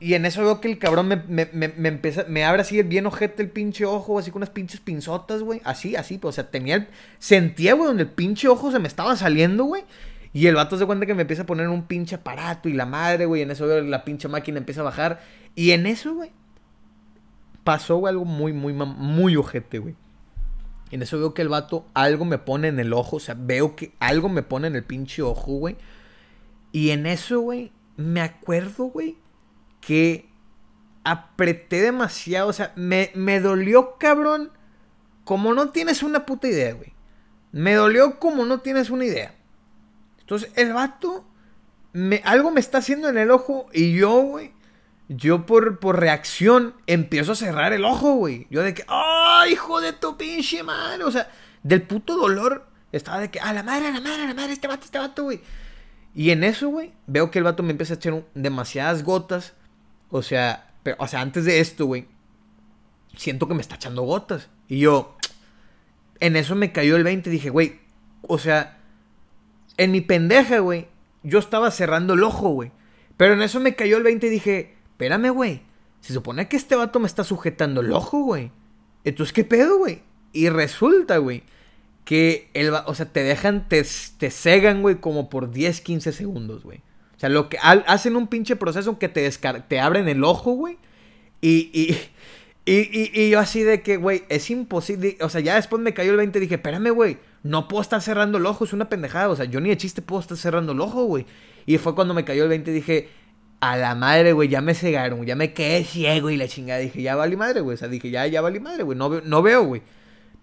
Y en eso veo que el cabrón me, me, me, empieza, me abre así bien ojete el pinche ojo, así con unas pinches pinzotas, güey. Así, así, pues, o sea, tenía el, sentía, güey, donde el pinche ojo se me estaba saliendo, güey. Y el vato se cuenta que me empieza a poner un pinche aparato y la madre, güey. En eso veo la pinche máquina empieza a bajar. Y en eso, güey, pasó, algo muy, muy, muy ojete, güey. En eso veo que el vato algo me pone en el ojo, o sea, veo que algo me pone en el pinche ojo, güey. Y en eso, güey, me acuerdo, güey, que apreté demasiado. O sea, me, me dolió, cabrón, como no tienes una puta idea, güey. Me dolió como no tienes una idea. Entonces, el vato, me, algo me está haciendo en el ojo y yo, güey, yo por, por reacción empiezo a cerrar el ojo, güey. Yo de que, ¡ay, hijo de tu pinche madre! O sea, del puto dolor estaba de que, ¡a la madre, a la madre, a la madre, este vato, este vato, güey! Y en eso, güey, veo que el vato me empieza a echar demasiadas gotas. O sea, pero, o sea, antes de esto, güey, siento que me está echando gotas. Y yo, en eso me cayó el 20. Dije, güey, o sea, en mi pendeja, güey, yo estaba cerrando el ojo, güey. Pero en eso me cayó el 20 y dije, espérame, güey. Se supone que este vato me está sujetando el ojo, güey. Entonces, ¿qué pedo, güey? Y resulta, güey, que el, o sea, te dejan, te, te cegan, güey, como por 10, 15 segundos, güey. O sea, lo que hacen un pinche proceso que te, te abren el ojo, güey. Y, (laughs) y, y, y, yo así de que, güey, es imposible. O sea, ya después me cayó el 20 y dije, espérame, güey, no puedo estar cerrando el ojo, es una pendejada. O sea, yo ni de chiste puedo estar cerrando el ojo, güey. Y fue cuando me cayó el 20 y dije, a la madre, güey, ya me cegaron, ya me quedé ciego y la chingada. Dije, ya vale madre, güey. O sea, dije, ya, ya vale madre, güey, no, no veo, güey.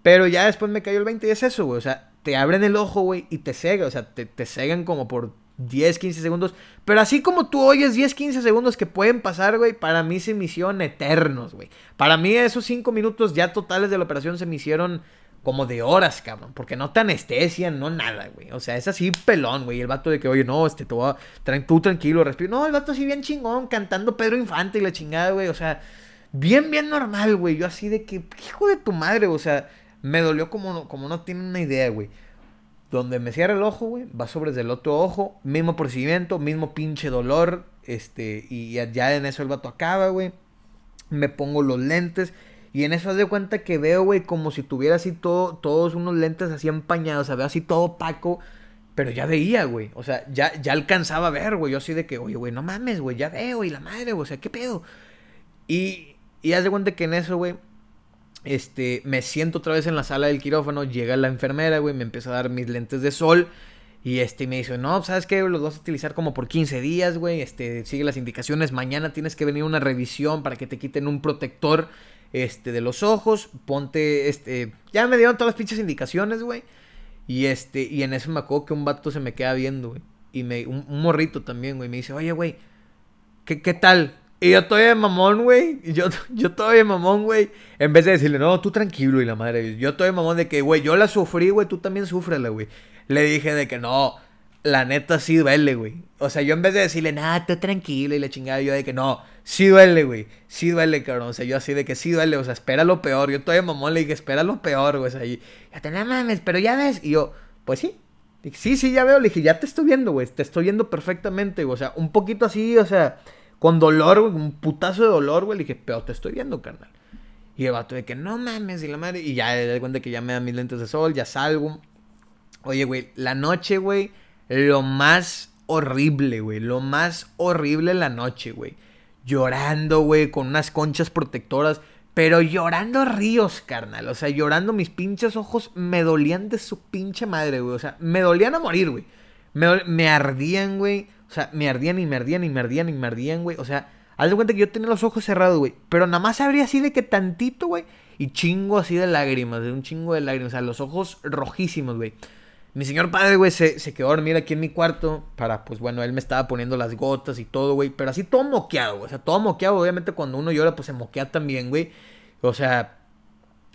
Pero ya después me cayó el 20 y es eso, güey. O sea, te abren el ojo, güey, y te cega. O sea, te, te cegan como por 10, 15 segundos. Pero así como tú oyes 10, 15 segundos que pueden pasar, güey, para mí se me hicieron eternos, güey. Para mí esos 5 minutos ya totales de la operación se me hicieron como de horas, cabrón. Porque no te anestesian, no nada, güey. O sea, es así pelón, güey. El vato de que, oye, no, este, tú, tú tranquilo, respiro. No, el vato así bien chingón, cantando Pedro Infante y la chingada, güey. O sea, bien, bien normal, güey. Yo así de que, hijo de tu madre, o sea me dolió como, como no tiene una idea, güey. Donde me cierra el ojo, güey, va sobre el otro ojo, mismo procedimiento, mismo pinche dolor, este, y ya en eso el vato acaba, güey. Me pongo los lentes Y en eso haz de cuenta que veo, güey, como si tuviera así todo, todos unos lentes así empañados, o sea, veo así todo opaco. Pero ya veía, güey. O sea, ya, ya alcanzaba a ver, güey. Yo así de que, oye, güey, no mames, güey, ya veo, y la madre, güey, o sea, ¿qué pedo? Y, y haz de cuenta que en eso, güey, este, me siento otra vez en la sala del quirófano, llega la enfermera, güey, me empieza a dar mis lentes de sol. Y este me dice, no, ¿sabes qué? Los vas a utilizar como por 15 días, güey. Este, sigue las indicaciones. Mañana tienes que venir a una revisión para que te quiten un protector este, de los ojos. Ponte, este, ya me dieron todas las pinches indicaciones, güey. Y este, y en eso me acuerdo que un vato se me queda viendo, güey. Y me, un, morrito también, güey. Me dice, oye, güey, ¿qué, ¿qué tal? Y yo todavía mamón, güey. Yo, (laughs) yo todavía mamón, güey. En vez de decirle, no, tú tranquilo y la madre. Yo todavía mamón de que, güey, yo la sufrí, güey, tú también sufrela, güey le dije de que no, la neta sí duele, güey. O sea, yo en vez de decirle, nada, tú tranquilo y la chingada, yo de que no, sí duele, güey. Sí duele, cabrón. O sea, yo así de que sí duele, o sea, espera lo peor. Yo todavía mamón le dije, espera lo peor, güey. O sea, y, ya te no mames, pero ya ves. Y yo, pues sí. Sí, sí, ya veo. Le dije, ya te estoy viendo, güey. Te estoy viendo perfectamente, güey. O sea, un poquito así, o sea, con dolor, güey, un putazo de dolor, güey. Le dije, pero te estoy viendo, carnal. Y el vato de que no mames, y la madre. Y ya me da cuenta que ya me dan mis lentes de sol, ya salgo. Oye, güey, la noche, güey, lo más horrible, güey. Lo más horrible la noche, güey. Llorando, güey, con unas conchas protectoras. Pero llorando ríos, carnal. O sea, llorando mis pinches ojos me dolían de su pinche madre, güey. O sea, me dolían a morir, güey. Me, me ardían, güey. O sea, me ardían y me ardían y me ardían y me ardían, güey. O sea, haz de cuenta que yo tenía los ojos cerrados, güey. Pero nada más abría así de que tantito, güey. Y chingo así de lágrimas, de un chingo de lágrimas. O sea, los ojos rojísimos, güey. Mi señor padre, güey, se, se, quedó a dormir aquí en mi cuarto para, pues bueno, él me estaba poniendo las gotas y todo, güey, pero así todo moqueado, güey, o sea, todo moqueado, obviamente cuando uno llora, pues se moquea también, güey, o sea,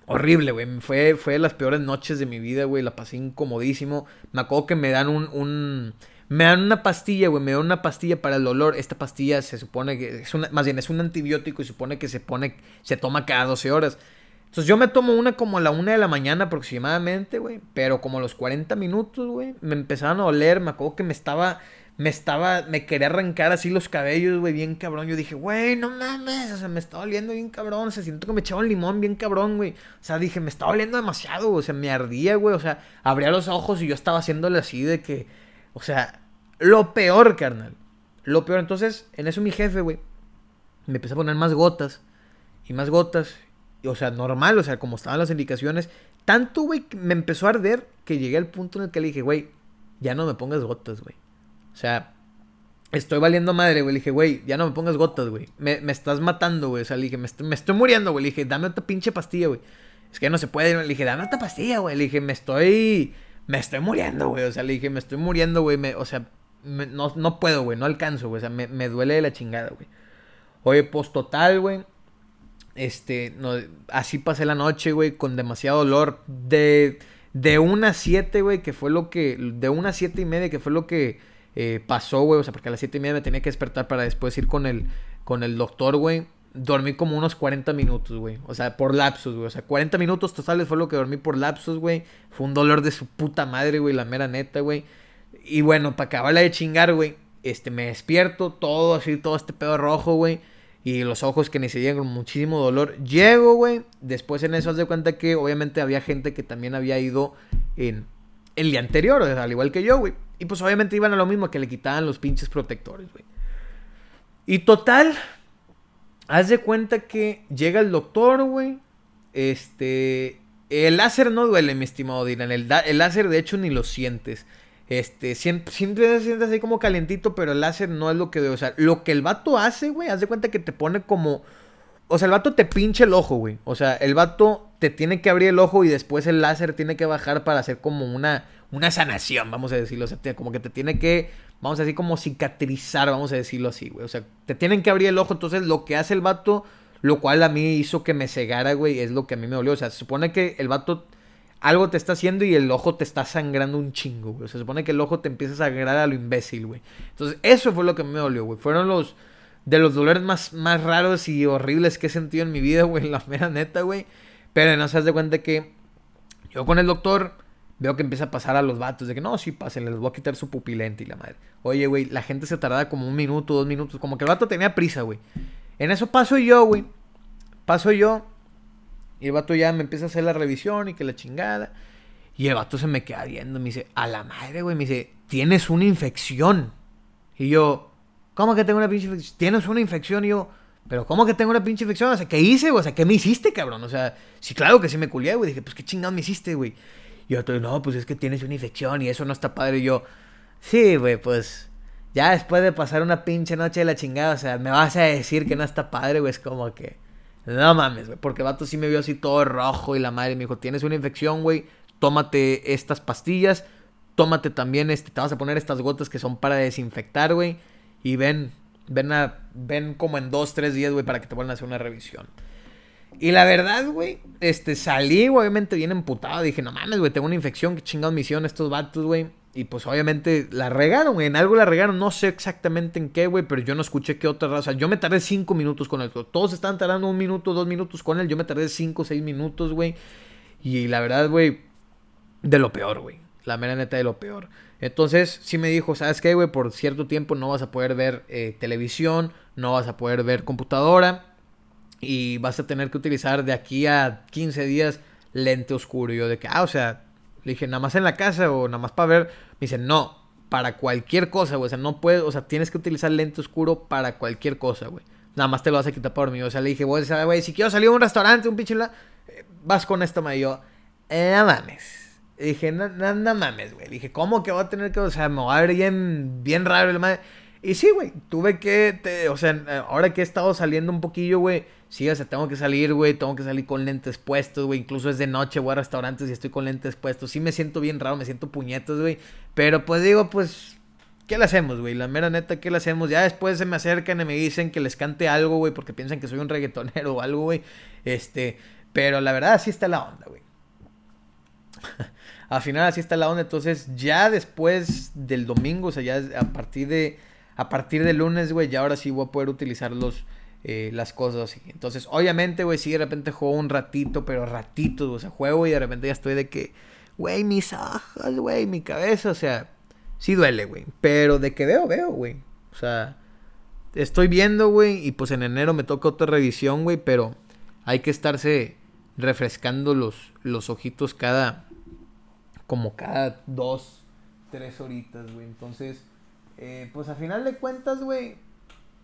horrible, güey, fue, fue de las peores noches de mi vida, güey, la pasé incomodísimo, me acuerdo que me dan un, un me dan una pastilla, güey, me dan una pastilla para el dolor, esta pastilla se supone que es una, más bien es un antibiótico y supone que se pone, se toma cada 12 horas, entonces yo me tomo una como a la una de la mañana aproximadamente, güey. Pero como a los 40 minutos, güey, me empezaron a oler. Me acuerdo que me estaba, me estaba, me quería arrancar así los cabellos, güey, bien cabrón. Yo dije, güey, no mames, o sea, me está oliendo bien cabrón. O sea, siento que me echaba un limón bien cabrón, güey. O sea, dije, me está oliendo demasiado, o sea, me ardía, güey. O sea, abría los ojos y yo estaba haciéndole así de que, o sea, lo peor, carnal. Lo peor. Entonces, en eso mi jefe, güey, me empezó a poner más gotas y más gotas o sea, normal, o sea, como estaban las indicaciones. Tanto, güey, me empezó a arder que llegué al punto en el que le dije, güey, ya no me pongas gotas, güey. O sea, estoy valiendo madre, güey. Le dije, güey, ya no me pongas gotas, güey. Me, estás matando, güey. O sea, le dije, me estoy, muriendo, güey. Le dije, dame otra pinche pastilla, güey. Es que no se puede. Le dije, dame otra pastilla, güey. Le dije, me estoy. Me estoy muriendo, güey. O sea, le dije, me estoy muriendo, güey. O sea, no, no puedo, güey. No alcanzo, güey. O sea, me, me duele de la chingada, güey. Oye, pues total, güey. Este, no, así pasé la noche, güey, con demasiado dolor. De, de una a siete, güey, que fue lo que. De una a siete y media, que fue lo que eh, pasó, güey. O sea, porque a las siete y media me tenía que despertar para después ir con el, con el doctor, güey. Dormí como unos 40 minutos, güey. O sea, por lapsos, güey. O sea, 40 minutos totales fue lo que dormí por lapsos, güey. Fue un dolor de su puta madre, güey, la mera neta, güey. Y bueno, para acabarla de chingar, güey. Este, me despierto, todo así, todo este pedo rojo, güey y los ojos que ni se con muchísimo dolor. Llego, güey. Después en eso haz de cuenta que obviamente había gente que también había ido en el día anterior, al igual que yo, güey. Y pues obviamente iban a lo mismo, que le quitaban los pinches protectores, güey. Y total, haz de cuenta que llega el doctor, güey. Este, el láser no duele, mi estimado Dylan. El, el láser de hecho ni lo sientes. Este, siempre, siempre se siente así como calentito, pero el láser no es lo que... O sea, lo que el vato hace, güey, haz de cuenta que te pone como... O sea, el vato te pinche el ojo, güey. O sea, el vato te tiene que abrir el ojo y después el láser tiene que bajar para hacer como una, una sanación, vamos a decirlo. O sea, como que te tiene que, vamos a decir, como cicatrizar, vamos a decirlo así, güey. O sea, te tienen que abrir el ojo. Entonces, lo que hace el vato, lo cual a mí hizo que me cegara, güey, es lo que a mí me dolió. O sea, se supone que el vato algo te está haciendo y el ojo te está sangrando un chingo, güey. Se supone que el ojo te empieza a sangrar a lo imbécil, güey. Entonces, eso fue lo que me dolió, güey. Fueron los de los dolores más, más raros y horribles que he sentido en mi vida, güey. La mera neta, güey. Pero no se de cuenta que yo con el doctor veo que empieza a pasar a los vatos de que no, sí, pasen, les voy a quitar su pupilente y la madre. Oye, güey, la gente se tardaba como un minuto, dos minutos. Como que el vato tenía prisa, güey. En eso paso yo, güey. Paso yo Y el vato ya me empieza a hacer la revisión y que la chingada. Y el vato se me queda viendo, me dice, a la madre, güey, me dice, tienes una infección. Y yo, ¿cómo que tengo una pinche infección? Tienes una infección y yo, pero ¿cómo que tengo una pinche infección? O sea, ¿qué hice, güey? O sea, ¿qué me hiciste, cabrón? O sea, sí, claro que sí me culié, güey. Dije, pues, ¿qué chingados me hiciste, güey? Y yo, no, pues es que tienes una infección y eso no está padre. Y yo, sí, güey, pues, ya después de pasar una pinche noche de la chingada, o sea, me vas a decir que no está padre, güey. Es como que, no mames, güey. Porque el vato sí me vio así todo rojo y la madre me dijo, tienes una infección, güey. Tómate estas pastillas. Tómate también, este, te vas a poner estas gotas que son para desinfectar, güey. Y ven, Ven, a, ven como en dos, tres días, güey, para que te vuelvan a hacer una revisión. Y la verdad, güey, este, salí, obviamente, bien emputado. Dije, no mames, güey, tengo una infección, qué chingados me hicieron estos vatos, güey. Y pues obviamente la regaron. En algo la regaron. No sé exactamente en qué, güey. Pero yo no escuché qué otra raza. Yo me tardé cinco minutos con él. Todos estaban tardando un minuto, dos minutos con él. Yo me tardé cinco, seis minutos, güey. Y la verdad, güey. De lo peor, güey. La mera neta de lo peor. Entonces, sí me dijo, ¿sabes qué, güey? Por cierto tiempo no vas a poder ver eh, televisión, no vas a poder ver computadora y vas a tener que utilizar de aquí a 15 días lente oscuro. Y yo de que, ah, o sea, le dije, nada más en la casa o nada más para ver. Me dice, no, para cualquier cosa, güey. O sea, no puedes, o sea, tienes que utilizar lente oscuro para cualquier cosa, güey. Nada más te lo vas a quitar por mí. O sea, le dije, güey, si quiero salir a un restaurante, un pinche, eh, vas con esto, me yo, eh, mames dije, no, no, mames, güey. Dije, ¿cómo que va a tener que, o sea, me va a ver bien, bien raro el madre. Y sí, güey, tuve que, te, o sea, ahora que he estado saliendo un poquillo, güey, sí, o sea, tengo que salir, güey, tengo que salir con lentes puestos, güey, incluso es de noche, voy a restaurantes y estoy con lentes puestos. Sí me siento bien raro, me siento puñetos, güey, pero pues digo, pues, ¿qué le hacemos, güey? La mera neta, ¿qué le hacemos? Ya después se me acercan y me dicen que les cante algo, güey, porque piensan que soy un reggaetonero o algo, güey, este, pero la verdad, sí está la onda, güey. (laughs) Al final así está la onda. Entonces, ya después del domingo, o sea, ya a partir de. A partir del lunes, güey, ya ahora sí voy a poder utilizar los, eh, las cosas así. Entonces, obviamente, güey, sí de repente juego un ratito, pero ratito, o sea, juego y de repente ya estoy de que, güey, mis ojos, güey, mi cabeza, o sea, sí duele, güey. Pero de que veo, veo, güey. O sea, estoy viendo, güey, y pues en enero me toca otra revisión, güey, pero hay que estarse refrescando los, los ojitos cada, como cada dos, tres horitas, güey. Entonces, eh, pues a final de cuentas, güey,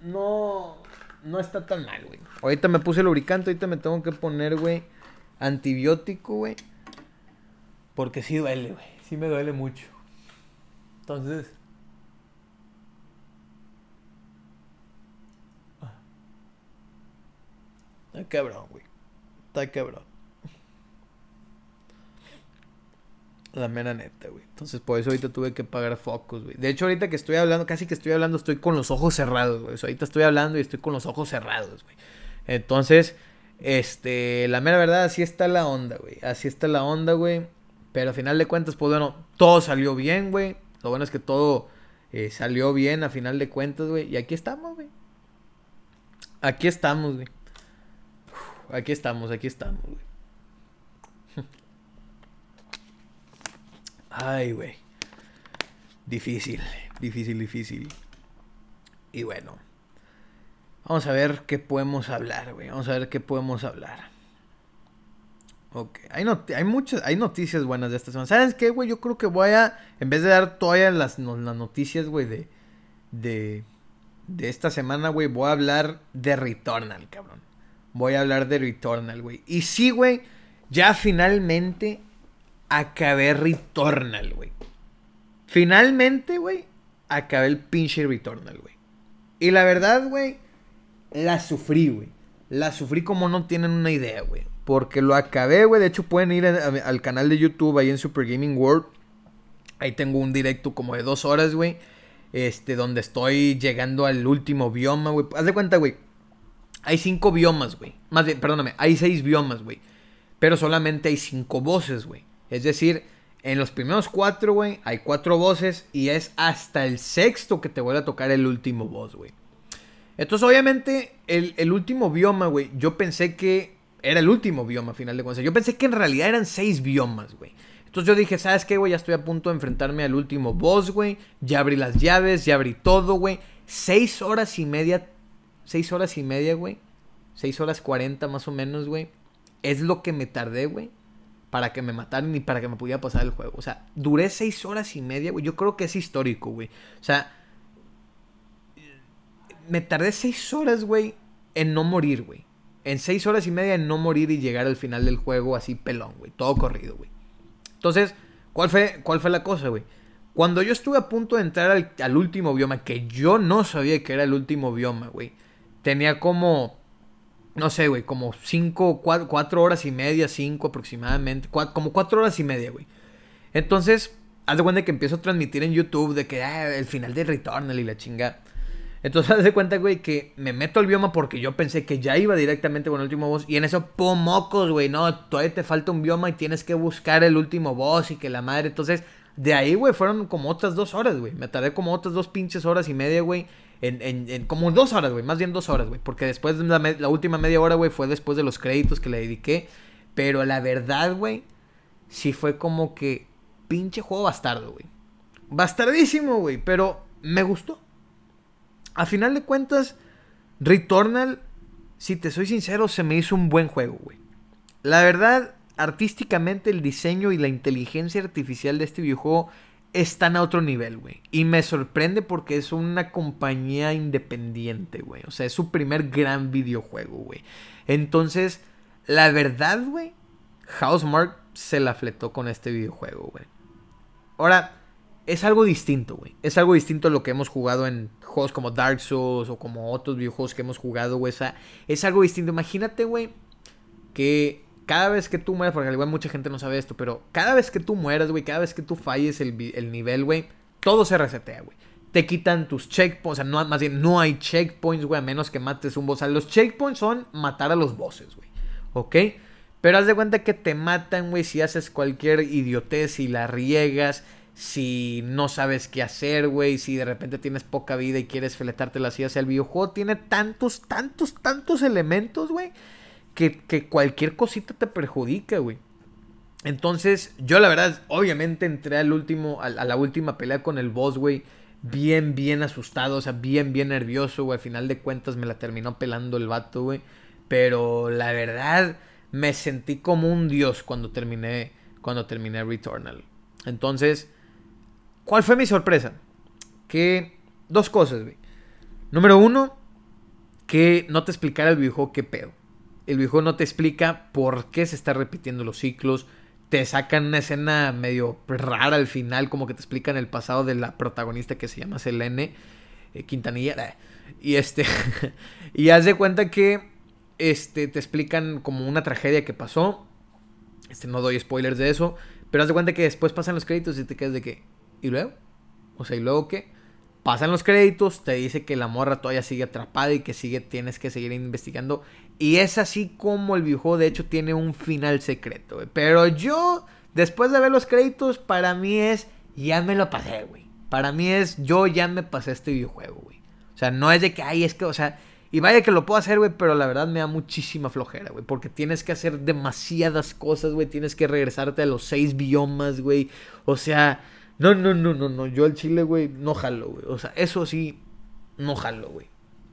no, no está tan mal, güey. Ahorita me puse lubricante, ahorita me tengo que poner, güey, antibiótico, güey. Porque sí duele, güey. Sí me duele mucho. Entonces... Ah. Está cabrón, güey. Está cabrón. La mera neta, güey. Entonces, por eso ahorita tuve que pagar focos, güey. De hecho, ahorita que estoy hablando, casi que estoy hablando, estoy con los ojos cerrados, güey. ahorita estoy hablando y estoy con los ojos cerrados, güey. Entonces, este, la mera verdad, así está la onda, güey. Así está la onda, güey. Pero al final de cuentas, pues bueno, todo salió bien, güey. Lo bueno es que todo eh, salió bien a final de cuentas, güey. Y aquí estamos, güey. Aquí estamos, güey. Aquí estamos, aquí estamos, güey. Ay, güey. Difícil, difícil, difícil. Y bueno. Vamos a ver qué podemos hablar, güey. Vamos a ver qué podemos hablar. Ok. Hay, hay muchas, hay noticias buenas de esta semana. ¿Sabes qué, güey? Yo creo que voy a, en vez de dar todas las, las noticias, güey, de, de, de esta semana, güey, voy a hablar de Returnal, cabrón. Voy a hablar de Returnal, güey. Y sí, güey, ya finalmente acabé Returnal, güey. Finalmente, güey, acabé el pinche Returnal, güey. Y la verdad, güey, la sufrí, güey. La sufrí como no tienen una idea, güey. Porque lo acabé, güey. De hecho, pueden ir al canal de YouTube ahí en Super Gaming World. Ahí tengo un directo como de dos horas, güey. Este, donde estoy llegando al último bioma, güey. Haz de cuenta, güey. Hay cinco biomas, güey. Más bien, perdóname, hay seis biomas, güey. Pero solamente hay cinco voces, güey. Es decir, en los primeros cuatro, güey, hay cuatro voces y es hasta el sexto que te vuelve a tocar el último voz, güey. Entonces, obviamente, el, último bioma, güey, yo pensé que era el último bioma, a final de cuentas. Yo pensé que en realidad eran seis biomas, güey. Entonces yo dije, ¿sabes qué, güey? Ya estoy a punto de enfrentarme al último boss, güey. Ya abrí las llaves, ya abrí todo, güey. Seis horas y media. Seis horas y media, güey. Seis horas cuarenta más o menos, güey. es lo que me tardé, güey, para que me mataran y para que me pudiera pasar el juego. O sea, duré seis horas y media, güey. Yo creo que es histórico, güey. O sea, me tardé seis horas, güey, en no morir, güey. En seis horas y media en no morir y llegar al final del juego así pelón, güey. Todo corrido, güey. Entonces, ¿cuál fue, cuál fue la cosa, güey? Cuando yo estuve a punto de entrar al, al último bioma, que yo no sabía que era el último bioma, güey. Tenía como no sé, güey, como cinco, cuatro, horas y media, cinco aproximadamente, como cuatro horas y media, güey. Entonces, haz de cuenta que empiezo a transmitir en YouTube de que ah, el final de Returnal y la chinga. Entonces, (laughs) haz de cuenta, güey, que me meto al bioma porque yo pensé que ya iba directamente con el último boss. Y en eso, pomocos, güey, no, todavía te falta un bioma y tienes que buscar el último boss y que la madre. Entonces, de ahí, güey, fueron como otras dos horas, güey. Me tardé como otras dos pinches horas y media, güey en, como dos horas, güey. Más bien dos horas, güey. Porque después de la, última media hora, güey, fue después de los créditos que le dediqué. Pero la verdad, güey, sí fue como que pinche juego bastardo, güey. Bastardísimo, güey. Pero me gustó. A final de cuentas, Returnal, si te soy sincero, se me hizo un buen juego, güey. La verdad, artísticamente el diseño y la inteligencia artificial de este videojuego están a otro nivel, güey. Y me sorprende porque es una compañía independiente, güey. O sea, es su primer gran videojuego, güey. Entonces, la verdad, güey, Housemark se la fletó con este videojuego, güey. Ahora, es algo distinto, güey. Es algo distinto a lo que hemos jugado en juegos como Dark Souls o como otros videojuegos que hemos jugado, güey. Es algo distinto. Imagínate, güey, que cada vez que tú mueras, porque al igual mucha gente no sabe esto, pero cada vez que tú mueras, güey, cada vez que tú falles el, nivel, güey, todo se resetea, güey. Te quitan tus checkpoints, o sea, no, más bien no hay checkpoints, güey, a menos que mates un boss. O los checkpoints son matar a los bosses, güey. ¿Ok? Pero haz de cuenta que te matan, güey, si haces cualquier idiotez y la riegas, si no sabes qué hacer, güey, si de repente tienes poca vida y quieres feletarte la silla. O sea, el videojuego tiene tantos, tantos, tantos elementos, güey que, cualquier cosita te perjudica, güey. Entonces, yo la verdad, obviamente entré al último, a, la última pelea con el boss, güey. Bien, bien asustado, o sea, bien, bien nervioso, güey. Al final de cuentas me la terminó pelando el vato, güey. Pero la verdad, me sentí como un dios cuando terminé, cuando terminé Returnal. Entonces, ¿cuál fue mi sorpresa? Que dos cosas, güey. Número uno, que no te explicara el videojuego qué pedo el viejo no te explica por qué se están repitiendo los ciclos. Te sacan una escena medio rara al final, como que te explican el pasado de la protagonista que se llama Selene eh, Quintanilla. Y este. (laughs) y haz de cuenta que este, te explican como una tragedia que pasó. Este, no doy spoilers de eso. Pero haz de cuenta que después pasan los créditos y te quedas de que. ¿Y luego? O sea, ¿y luego qué? Pasan los créditos, te dice que la morra todavía sigue atrapada y que sigue, tienes que seguir investigando. Y es así como el videojuego de hecho tiene un final secreto, Pero yo, después de ver los créditos, para mí es, ya me lo pasé, güey. Para mí es, yo ya me pasé este videojuego, güey. O sea, no es de que, ay, es que, o sea, y vaya que lo puedo hacer, güey, pero la verdad me da muchísima flojera, güey. Porque tienes que hacer demasiadas cosas, güey. Tienes que regresarte a los seis biomas, güey. O sea, no, no, no, no, no. Yo al chile, güey, no jalo, güey. O sea, eso sí, no jalo, güey.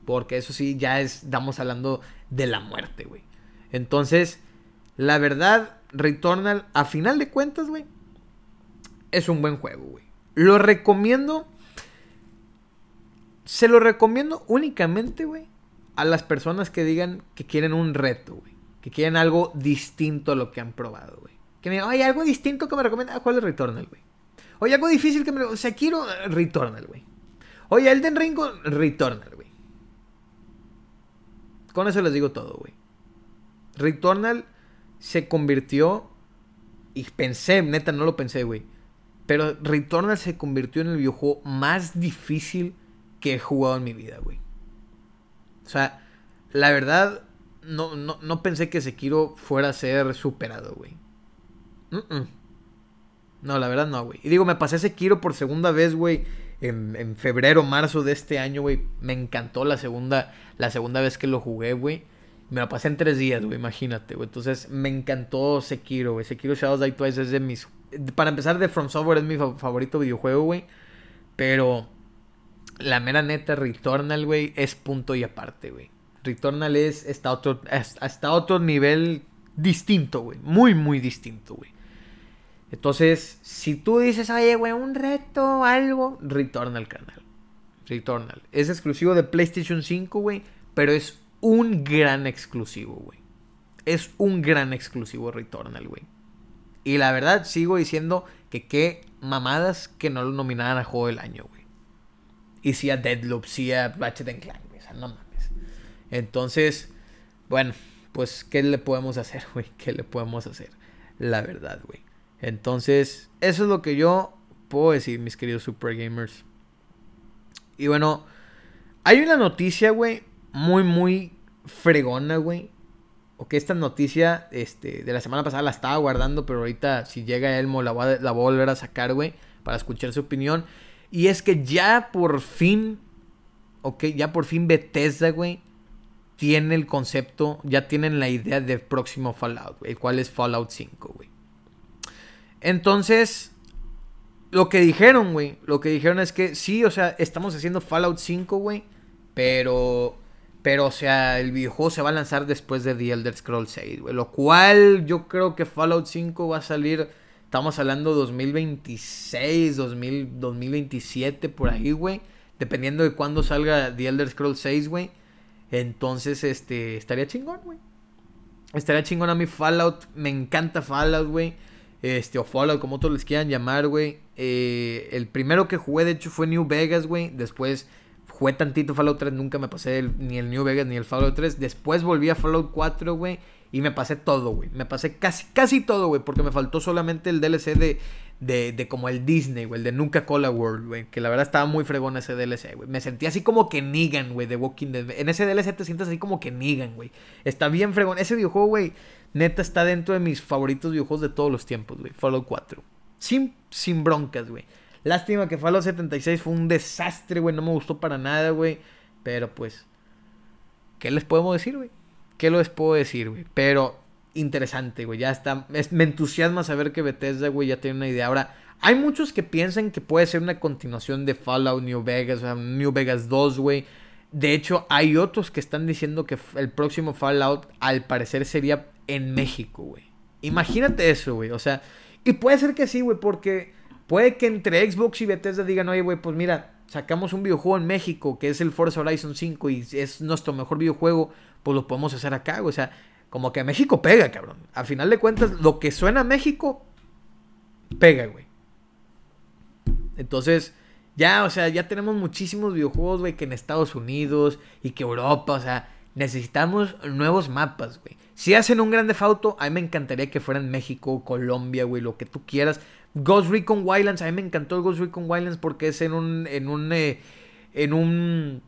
Porque eso sí, ya es, estamos hablando de la muerte, güey. Entonces, la verdad, Returnal, a final de cuentas, güey, es un buen juego, güey. Lo recomiendo. Se lo recomiendo únicamente, güey, a las personas que digan que quieren un reto, güey. Que quieren algo distinto a lo que han probado, güey. Que me digan, oye, algo distinto que me recomienda. ¿Cuál es Returnal, güey? Oye, algo difícil que me. O sea, quiero Returnal, güey. Oye, Elden Ring, Returnal, güey. Con eso les digo todo, güey. Returnal se convirtió. Y pensé, neta, no lo pensé, güey. Pero Returnal se convirtió en el videojuego más difícil que he jugado en mi vida, güey. O sea, la verdad, no, no, no pensé que Sekiro fuera a ser superado, güey. No, la verdad no, güey. Y digo, me pasé Sekiro por segunda vez, güey. En, en, febrero, marzo de este año, güey. Me encantó la segunda, la segunda vez que lo jugué, güey. Me la pasé en tres días, güey, imagínate, güey. Entonces, me encantó Sekiro, güey. Sekiro Shadows Die Twice es de mis... Para empezar, de From Software es mi favorito videojuego, güey. Pero la mera neta, Returnal, güey, es punto y aparte, güey. Returnal es... Está otro, hasta otro nivel distinto, güey. Muy, muy distinto, güey. Entonces, si tú dices, oye, güey, un reto, algo, Returnal, canal. Returnal. Es exclusivo de PlayStation 5, güey, pero es un gran exclusivo, güey. Es un gran exclusivo Returnal, güey. Y la verdad, sigo diciendo que qué mamadas que no lo nominaran a juego del año, güey. Y si a Deadloop, si a Ratchet Clank, güey. O sea, no mames. Entonces, bueno, pues, ¿qué le podemos hacer, (laughs) güey? ¿Qué le podemos hacer? La verdad, güey. Entonces, eso es lo que yo puedo decir, mis queridos Super Gamers. Y bueno, hay una noticia, güey, muy, muy fregona, güey. O esta noticia este, de la semana pasada la estaba guardando, pero ahorita si llega Elmo la voy a, volver a sacar, güey, para escuchar su opinión. Y es que ya por fin, ok, ya por fin Bethesda, güey, tiene el concepto, ya tienen la idea del próximo Fallout, el cual es Fallout 5, güey. Entonces, lo que dijeron, güey, lo que dijeron es que sí, o sea, estamos haciendo Fallout 5, güey, pero pero, o sea, el videojuego se va a lanzar después de The Elder Scrolls 6, güey. Lo cual yo creo que Fallout 5 va a salir, estamos hablando 2026, 2027, por ahí, güey. Dependiendo de cuándo salga The Elder Scrolls 6, güey. Entonces, este, estaría chingón, güey. Estaría chingón a mi Fallout. Me encanta Fallout, güey. Este, o Fallout, como todos les quieran llamar, güey. Eh, el primero que jugué, de hecho, fue New Vegas, güey. Después jugué tantito Fallout 3, nunca me pasé ni el New Vegas ni el Fallout 3. Después volví a Fallout 4, güey. Y me pasé todo, güey. Me pasé casi, casi todo, güey. Porque me faltó solamente el DLC de, de, de como el Disney, güey. El de Nunca Cola World, güey. Que la verdad estaba muy fregón ese DLC, güey. Me sentí así como que Negan, güey, de Walking Dead. En ese DLC te sientes así como que Negan, güey. Está bien fregón. Ese videojuego, güey, neta está dentro de mis favoritos videojuegos de todos los tiempos, güey. Fallout 4. Sin, sin broncas, güey. Lástima que Fallout 76 fue un desastre, güey. No me gustó para nada, güey. Pero pues, ¿qué les podemos decir, güey? ¿Qué les puedo decir, güey? Pero interesante, güey. Ya está. me entusiasma saber que Bethesda, güey, ya tiene una idea. Ahora, hay muchos que piensan que puede ser una continuación de Fallout New Vegas, o sea, New Vegas 2, güey. De hecho, hay otros que están diciendo que el próximo Fallout, al parecer, sería en México, güey. Imagínate eso, güey. O sea, y puede ser que sí, güey, porque Puede que entre Xbox y Bethesda digan, oye, güey, pues mira, sacamos un videojuego en México que es el Forza Horizon 5 y es nuestro mejor videojuego, pues lo podemos hacer acá, güey. O sea, como que México pega, cabrón. Al final de cuentas, lo que suena a México, pega, güey. Entonces, ya, o sea, ya tenemos muchísimos videojuegos, güey, que en Estados Unidos y que Europa, o sea, necesitamos nuevos mapas, güey. Si hacen un grande Auto, a mí me encantaría que fuera en México, Colombia, güey, lo que tú quieras. Ghost Recon Wildlands, a mí me encantó el Ghost Recon Wildlands porque es en un, en un, eh, en un,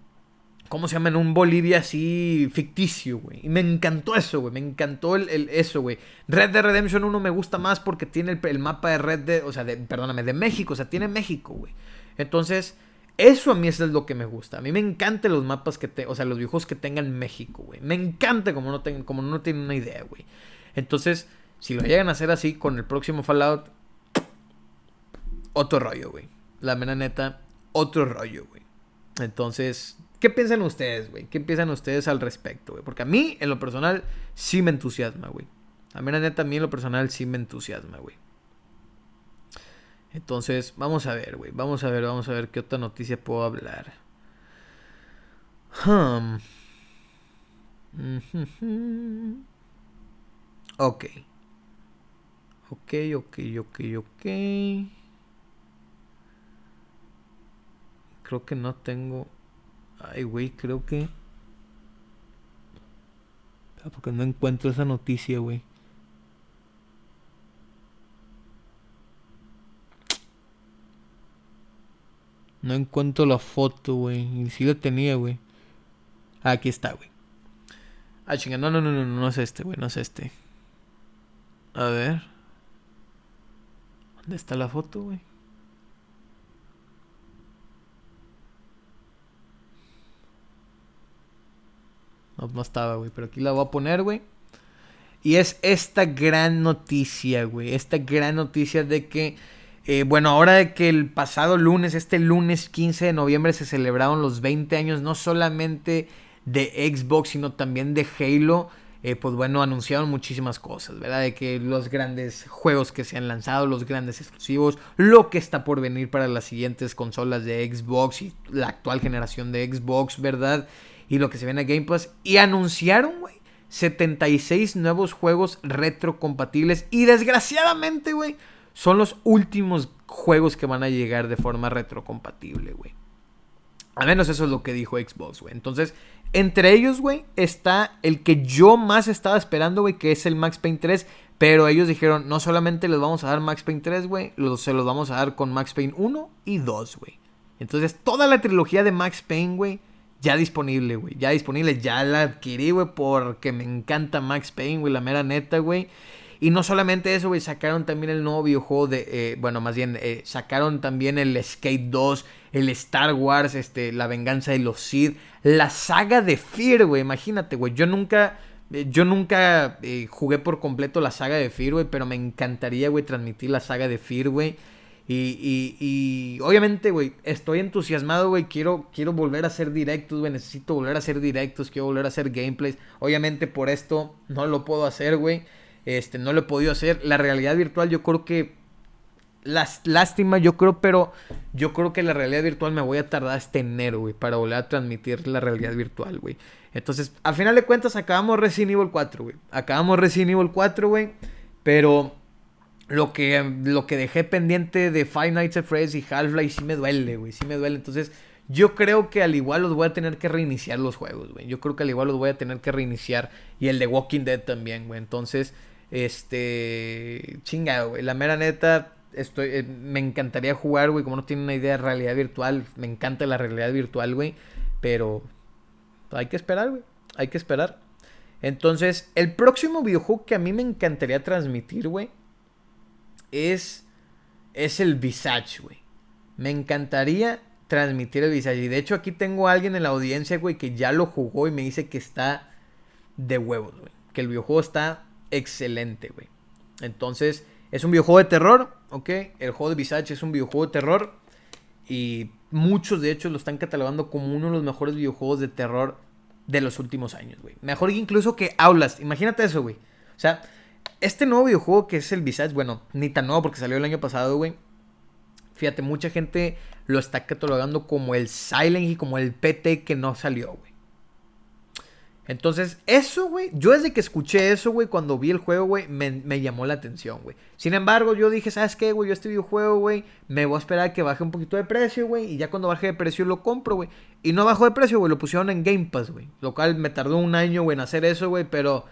¿cómo se llama? En un Bolivia así ficticio, güey. Y me encantó eso, güey, me encantó el, eso, güey. Red Dead Redemption 1 me gusta más porque tiene el, mapa de Red Dead, o sea, de, perdóname, de México, o sea, tiene México, güey. Entonces, eso a mí es lo que me gusta. A mí me encantan los mapas que te, o sea, los dibujos que tengan México, güey. Me encanta como no, tengan, no tienen una idea, güey. Entonces, si lo llegan a hacer así con el próximo Fallout, otro rollo, güey. La mera neta, otro rollo, güey. Entonces, ¿qué piensan ustedes, güey? ¿Qué piensan ustedes al respecto, güey? Porque a mí, en lo personal, sí me entusiasma, güey. La mera neta, a mí en lo personal sí me entusiasma, güey. Entonces, vamos a ver, güey. Vamos a ver, vamos a ver qué otra noticia puedo hablar. Hmm. Ok. Ok, ok, ok, ok. Creo que no tengo. Ay, güey, creo que. Ah, porque no encuentro esa noticia, güey. No encuentro la foto, güey. Y sí la tenía, güey. aquí está, güey. Ah, chinga, no, no, no, no, no es este, güey, no es este. A ver. ¿Dónde está la foto, güey? No, estaba, güey. Pero aquí la voy a poner, güey. Y es esta gran noticia, güey. Esta gran noticia de que, eh, bueno, ahora que el pasado lunes, este lunes 15 de noviembre, se celebraron los 20 años, no solamente de Xbox, sino también de Halo. eh, pues bueno, anunciaron muchísimas cosas, ¿verdad? De que los grandes juegos que se han lanzado, los grandes exclusivos, lo que está por venir para las siguientes consolas de Xbox y la actual generación de Xbox, ¿verdad? Y lo que se viene a Game Pass. Y anunciaron, güey, 76 nuevos juegos retrocompatibles. Y desgraciadamente, güey, son los últimos juegos que van a llegar de forma retrocompatible, güey. Al menos eso es lo que dijo Xbox, güey. Entonces, entre ellos, güey, está el que yo más estaba esperando, güey, que es el Max Payne 3. Pero ellos dijeron, no solamente les vamos a dar Max Payne 3, güey, se los vamos a dar con Max Payne 1 y 2, güey. Entonces, toda la trilogía de Max Payne, güey, ya disponible, güey. Ya disponible, ya la adquirí, güey, porque me encanta Max Payne, güey, la mera neta, güey. Y no solamente eso, güey, sacaron también el nuevo videojuego de, eh, bueno, más bien, eh, sacaron también el Skate 2, el Star Wars, este, la venganza de los Sith, la saga de Fear, güey, imagínate, güey, yo nunca, eh, yo nunca jugué por completo la saga de Fear, güey, pero me encantaría, güey, transmitir la saga de Fear, güey. Y, y, y, obviamente, güey, estoy entusiasmado, güey. Quiero, quiero volver a hacer directos, güey. Necesito volver a hacer directos. Quiero volver a hacer gameplays. Obviamente, por esto no lo puedo hacer, güey. Este, no lo he podido hacer. La realidad virtual, yo creo que. Las, lástima, yo creo, pero yo creo que la realidad virtual me voy a tardar hasta enero, güey, para volver a transmitir la realidad virtual, güey. Entonces, al final de cuentas, acabamos Resident Evil 4, güey. Acabamos Resident Evil 4, güey. Pero lo que, lo que dejé pendiente de Five Nights at Freddy's y Half-Life sí me duele, güey. Sí me duele. Entonces, yo creo que al igual los voy a tener que reiniciar los juegos, güey. Yo creo que al igual los voy a tener que reiniciar. Y el de Walking Dead también, güey. Entonces, este. Chingado, güey. La mera neta. Estoy, eh, me encantaría jugar, güey. Como no tiene una idea de realidad virtual. Me encanta la realidad virtual, güey. Pero. Hay que esperar, güey. Hay que esperar. Entonces, el próximo videojuego que a mí me encantaría transmitir, güey. Es. Es el Visage, güey. Me encantaría transmitir el Visage. Y de hecho, aquí tengo a alguien en la audiencia, güey, que ya lo jugó y me dice que está de huevos, güey. Que el videojuego está excelente, güey. Entonces, es un videojuego de terror, ¿ok? El juego de Visage es un videojuego de terror. Y muchos, de hecho, lo están catalogando como uno de los mejores videojuegos de terror de los últimos años, güey. Mejor incluso que Aulas. Imagínate eso, güey. O sea, este nuevo videojuego que es el Visage, bueno, ni tan nuevo porque salió el año pasado, güey. Fíjate, mucha gente lo está catalogando como el Silent y como el PT que no salió, güey. Entonces, eso, güey, yo desde que escuché eso, güey, cuando vi el juego, güey, me, llamó la atención, güey. Sin embargo, yo dije, ¿sabes qué, güey? Yo este videojuego, güey, me voy a esperar a que baje un poquito de precio, güey, y ya cuando baje de precio lo compro, güey. Y no bajó de precio, güey, lo pusieron en Game Pass, güey. Lo cual me tardó un año, güey, en hacer eso, güey, pero,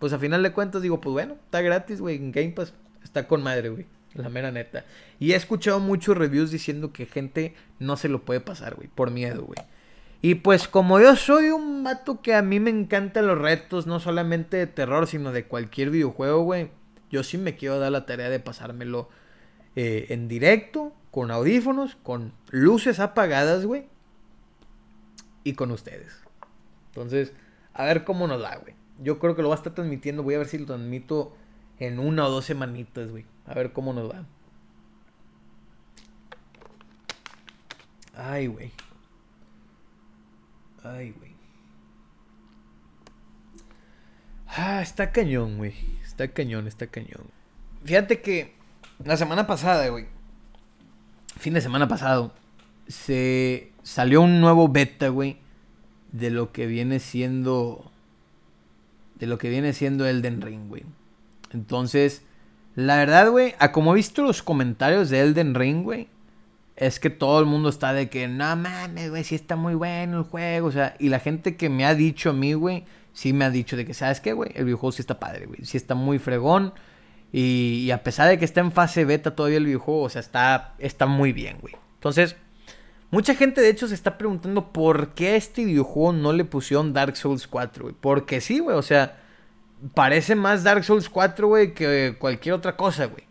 pues a final de cuentas digo, pues bueno, está gratis, güey, en Game Pass, está con madre, güey. La mera neta. Y he escuchado muchos reviews diciendo que gente no se lo puede pasar, güey, por miedo, güey. Y pues como yo soy un vato que a mí me encantan los retos, no solamente de terror, sino de cualquier videojuego, güey. Yo sí me quiero dar la tarea de pasármelo eh, en directo, con audífonos, con luces apagadas, güey. Y con ustedes. Entonces, a ver cómo nos da, güey. Yo creo que lo va a estar transmitiendo. Voy a ver si lo transmito en una o dos semanitas, güey. A ver cómo nos va. Ay, güey. Ay, güey. Ah, está cañón, güey. Está cañón, está cañón. Fíjate que la semana pasada, güey. Fin de semana pasado. Se salió un nuevo beta, güey. De lo que viene siendo. De lo que viene siendo Elden Ring, güey. Entonces, la verdad, güey, a como he visto los comentarios de Elden Ring, güey, es que todo el mundo está de que, no mames, güey, sí está muy bueno el juego. O sea, y la gente que me ha dicho a mí, güey, sí me ha dicho de que, ¿sabes qué, güey? El videojuego sí está padre, güey. Sí está muy fregón. Y, a pesar de que está en fase beta todavía el videojuego, o sea, está, está muy bien, güey. Entonces, mucha gente de hecho se está preguntando por qué a este videojuego no le pusieron Dark Souls 4, güey. Porque sí, güey, o sea, parece más Dark Souls 4, güey, que cualquier otra cosa, güey.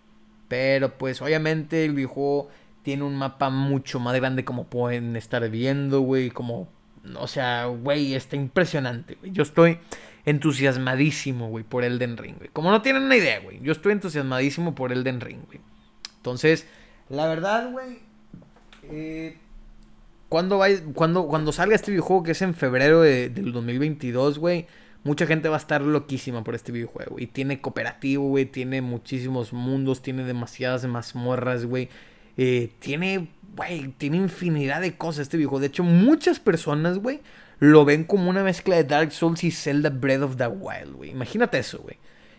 Pero pues obviamente el videojuego tiene un mapa mucho más grande como pueden estar viendo, güey, como... O sea, güey, está impresionante, güey. Yo estoy entusiasmadísimo, güey, por Elden Ring, güey. Como no tienen una idea, güey. Yo estoy entusiasmadísimo por Elden Ring, güey. Entonces, la verdad, güey... Eh, cuando, cuando, cuando salga este videojuego, que es en febrero de, del 2022, güey... Mucha gente va a estar loquísima por este videojuego. Y tiene cooperativo, güey. Tiene muchísimos mundos. Tiene demasiadas mazmorras, güey. Eh, tiene, güey, tiene infinidad de cosas este videojuego. De hecho, muchas personas, güey, lo ven como una mezcla de Dark Souls y Zelda Breath of the Wild, güey. Imagínate eso, güey.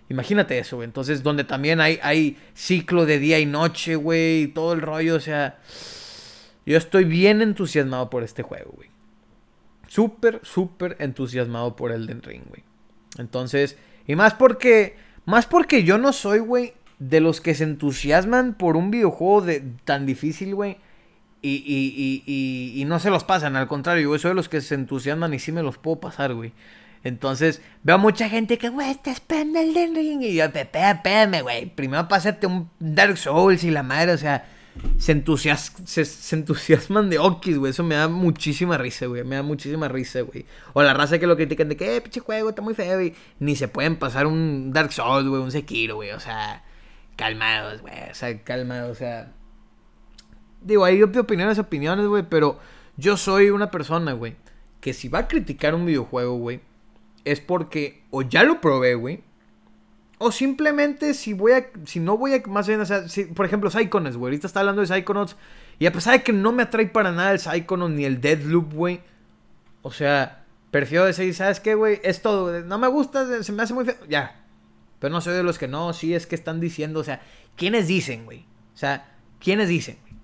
Imagínate eso, güey. Entonces, donde también hay, hay ciclo de día y noche, güey. Y todo el rollo, o sea... Yo estoy bien entusiasmado por este juego, güey. Súper, súper entusiasmado por Elden Ring, güey. Entonces, y más porque, más porque yo no soy, güey, de los que se entusiasman por un videojuego de, tan difícil, güey. Y, y, y, y, no se los pasan, al contrario, yo soy de los que se entusiasman y sí me los puedo pasar, güey. Entonces, veo mucha gente que, güey, te esperando Elden Ring. Y yo, espérame, güey. Primero pásate un Dark Souls y la madre, o sea se, entusias se, entusiasman de Okis, güey. Eso me da muchísima risa, güey. Me da muchísima risa, güey. O la raza que lo critican de que, eh, pinche juego, está muy feo, güey. Ni se pueden pasar un Dark Souls, güey, un Sekiro, güey. O sea, calmados, güey. O sea, calmados, o sea. Digo, hay opiniones, opiniones, güey. Pero yo soy una persona, güey, que si va a criticar un videojuego, güey, es porque o ya lo probé, güey o simplemente si voy a. Si no voy a. Más bien, o sea, por ejemplo, Psychonauts, güey. Ahorita está hablando de Psychonauts. Y a pesar de que no me atrae para nada el Psychonauts ni el Deadloop, güey. O sea, prefiero decir, ¿sabes qué, güey? Es todo. No me gusta, se me hace muy feo. Ya. Pero no soy de los que no, sí es que están diciendo. O sea, ¿quiénes dicen, güey? O sea, ¿quiénes dicen, güey?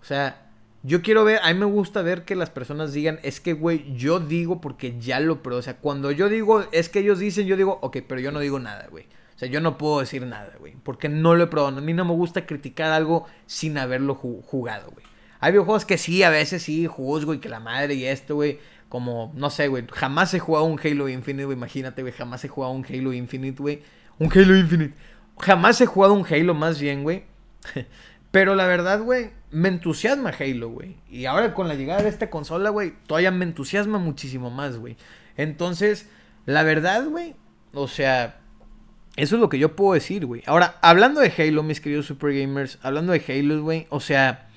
O sea, yo quiero ver, a mí me gusta ver que las personas digan, es que, güey, yo digo porque ya lo pero O sea, cuando yo digo, es que ellos dicen, yo digo, ok, pero yo no digo nada, güey yo no puedo decir nada, güey. Porque no lo he probado. A mí no me gusta criticar algo sin haberlo jugado, güey. Hay videojuegos que sí, a veces sí, juzgo y que la madre y esto, güey. Como, no sé, güey. Jamás he jugado un Halo Infinite, güey. Imagínate, güey. Jamás he jugado un Halo Infinite, güey. Un Halo Infinite. Jamás he jugado un Halo más bien, güey. (laughs) Pero la verdad, güey, me entusiasma Halo, güey. Y ahora con la llegada de esta consola, güey, todavía me entusiasma muchísimo más, güey. Entonces, la verdad, güey, o sea, eso es lo que yo puedo decir, güey. Ahora, hablando de Halo, mis queridos Super Gamers, hablando de Halo, güey, o sea,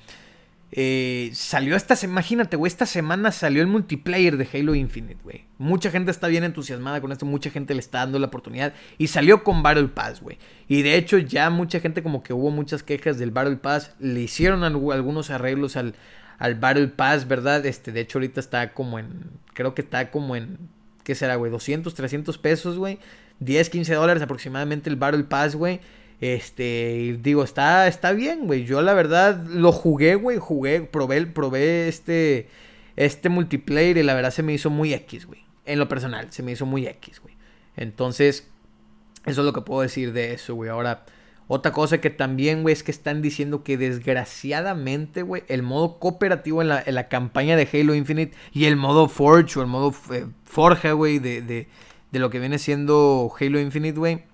eh, salió esta semana, imagínate, güey, esta semana salió el multiplayer de Halo Infinite, güey. Mucha gente está bien entusiasmada con esto, mucha gente le está dando la oportunidad y salió con Battle Pass, güey. Y de hecho ya mucha gente como que hubo muchas quejas del Battle Pass, le hicieron algunos arreglos al, al Battle Pass, ¿verdad? Este, de hecho ahorita está como en, creo que está como en, ¿qué será, güey? 200, 300 pesos, güey. 10, 15 dólares aproximadamente el Battle Pass, güey. Este, digo, está, está bien, güey. Yo la verdad lo jugué, güey. Jugué, probé, probé este, este multiplayer y la verdad se me hizo muy X, güey. En lo personal, se me hizo muy X, güey. Entonces, eso es lo que puedo decir de eso, güey. Ahora, otra cosa que también, güey, es que están diciendo que desgraciadamente, güey, el modo cooperativo en la, en la, campaña de Halo Infinite y el modo Forge o el modo eh, Forja, güey, de, de, de lo que viene siendo Halo Infinite, güey,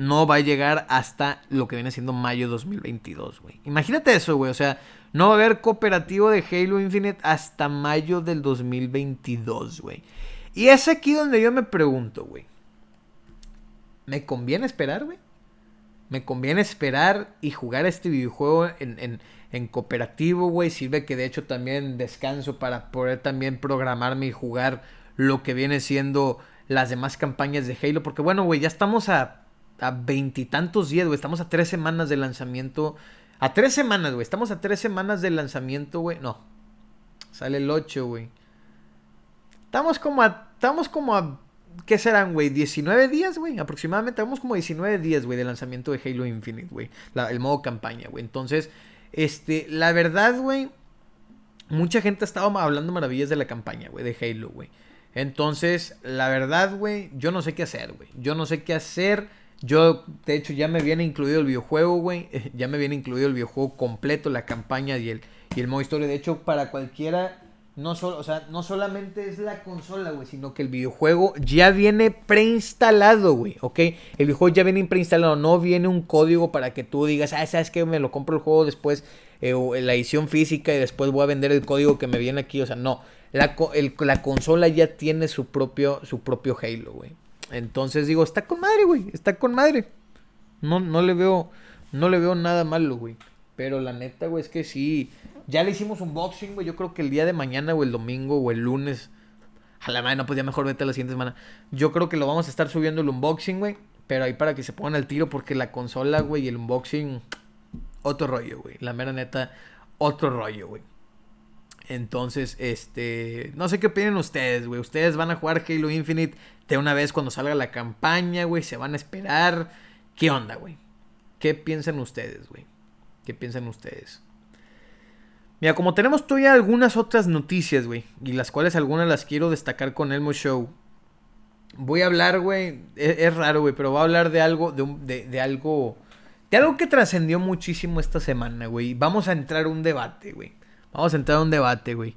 no va a llegar hasta lo que viene siendo mayo 2022, güey. Imagínate eso, güey. O sea, no va a haber cooperativo de Halo Infinite hasta mayo del 2022, güey. Y es aquí donde yo me pregunto, güey. ¿Me conviene esperar, güey? ¿Me conviene esperar y jugar este videojuego en, en, en cooperativo, güey? Sirve que de hecho también descanso para poder también programarme y jugar lo que viene siendo las demás campañas de Halo. Porque bueno, güey, ya estamos a veintitantos días, güey. Estamos a tres semanas de lanzamiento. A tres semanas, güey. Estamos a tres semanas de lanzamiento, güey. No. Sale el 8, güey. Estamos como a. Estamos como a. ¿Qué serán, güey? 19 días, güey. Aproximadamente. Estamos como 19 días, güey, de lanzamiento de Halo Infinite, güey. El modo campaña, güey. Entonces, este. La verdad, güey. Mucha gente estaba hablando maravillas de la campaña, güey. De Halo, güey. Entonces, la verdad, güey, yo no sé qué hacer, güey. Yo no sé qué hacer. Yo, de hecho, ya me viene incluido el videojuego, güey. (laughs) Ya me viene incluido el videojuego completo, la campaña y el, y el modo historia. De hecho, para cualquiera, no solo, o sea, no solamente es la consola, güey, sino que el videojuego ya viene preinstalado, güey, ¿ok? El videojuego ya viene preinstalado, no viene un código para que tú digas, ah, sabes que me lo compro el juego después, eh, la edición física y después voy a vender el código que me viene aquí, o sea, no la, la consola ya tiene su propio, su propio Halo, güey. Entonces digo, está con madre, güey. Está con madre. No, no le veo. No le veo nada malo, güey. Pero la neta, güey, es que sí. Ya le hicimos un boxing, güey. Yo creo que el día de mañana, o el domingo, o el lunes. A la madre, no, pues ya mejor vete la siguiente semana. Yo creo que lo vamos a estar subiendo el unboxing, güey. Pero ahí para que se pongan al tiro, porque la consola, güey, y el unboxing, otro rollo, güey. La mera neta, otro rollo, güey. Entonces, este. No sé qué opinan ustedes, güey. Ustedes van a jugar Halo Infinite de una vez cuando salga la campaña, güey. Se van a esperar. ¿Qué onda, güey? ¿Qué piensan ustedes, güey? ¿Qué piensan ustedes? Mira, como tenemos todavía algunas otras noticias, güey, y las cuales algunas las quiero destacar con Elmo Show. Voy a hablar, güey, e-, es, raro, güey, pero voy a hablar de algo, de, de, algo, de algo que trascendió muchísimo esta semana, güey. Vamos a entrar un debate, güey. Vamos a entrar a un debate, güey.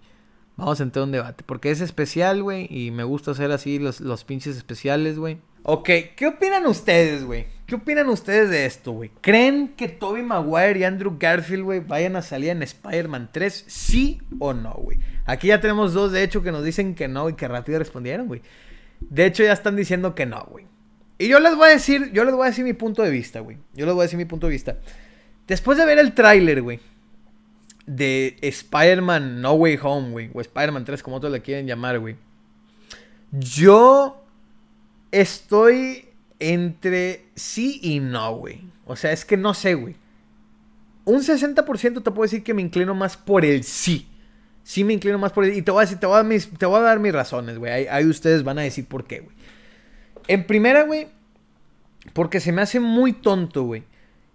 Vamos a entrar a un debate, porque es especial, güey, y me gusta hacer así los, los pinches especiales, güey. Ok, ¿qué opinan ustedes, güey? ¿Qué opinan ustedes de esto, güey? ¿Creen que Toby Maguire y Andrew Garfield, güey, vayan a salir en Spider-Man 3? ¿Sí o no, güey? Aquí ya tenemos dos, de hecho, que nos dicen que no y que rápido respondieron, güey. De hecho, ya están diciendo que no, güey. Y yo les voy a decir, yo les voy a decir mi punto de vista, güey. Yo les voy a decir mi punto de vista. Después de ver el tráiler, güey, de Spider-Man No Way Home, güey, o Spider-Man 3, como otros le quieren llamar, güey. Yo Estoy entre sí y no, güey. O sea, es que no sé, güey. Un 60% te puedo decir que me inclino más por el sí. Sí me inclino más por el... Y te voy a decir, mis, te voy a dar mis razones, güey. Ahí, ustedes van a decir por qué, güey. En primera, güey, porque se me hace muy tonto, güey.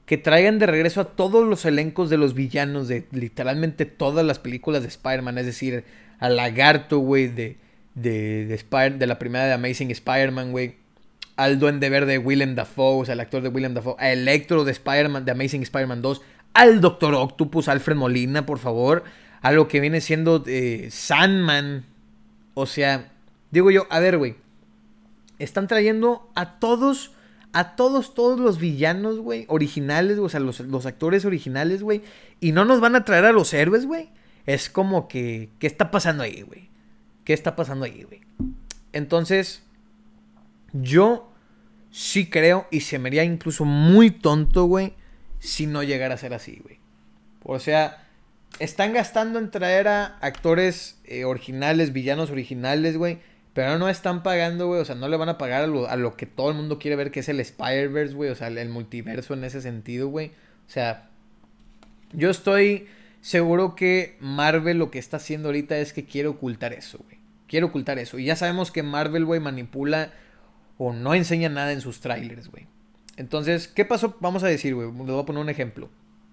Que traigan de regreso a todos los elencos de los villanos de literalmente todas las películas de Spider-Man. Es decir, al lagarto, güey, de de, de, de la primera de Amazing Spider-Man, güey. Al Duende Verde Willem Dafoe, o sea, el actor de Willem Dafoe. A Electro de Spider-Man, de Amazing Spider-Man 2. Al Doctor Octopus, Alfred Molina, por favor. A lo que viene siendo eh, Sandman. O sea, digo yo, a ver, güey. Están trayendo a todos, a todos, todos los villanos, güey, originales, o sea, los, los actores originales, güey. Y no nos van a traer a los héroes, güey. Es como que, ¿qué está pasando ahí, güey? ¿Qué está pasando ahí, güey? Entonces, yo sí creo y se me haría incluso muy tonto, güey, si no llegara a ser así, güey. O sea, están gastando en traer a actores eh, originales, villanos originales, güey. Pero no están pagando, güey. O sea, no le van a pagar a lo, a lo que todo el mundo quiere ver, que es el Spider-Verse, güey. O sea, el multiverso en ese sentido, güey. O sea, yo estoy seguro que Marvel lo que está haciendo ahorita es que quiere ocultar eso, güey. Quiero ocultar eso. Y ya sabemos que Marvel, güey, manipula o no enseña nada en sus trailers, güey. Entonces, ¿qué pasó? Vamos a decir, güey. Les voy a poner un ejemplo.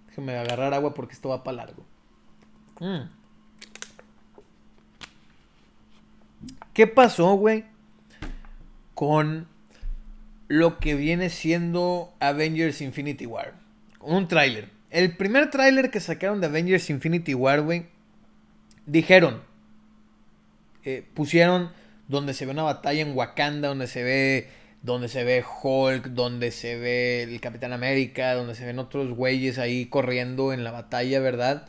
Déjenme agarrar agua porque esto va para largo. Mm. ¿Qué pasó, güey? Con lo que viene siendo Avengers Infinity War. Un tráiler. El primer tráiler que sacaron de Avengers Infinity War, güey. Dijeron, eh, pusieron donde se ve una batalla en Wakanda, donde se ve donde se ve Hulk, donde se ve el Capitán América, donde se ven otros güeyes ahí corriendo en la batalla, ¿verdad?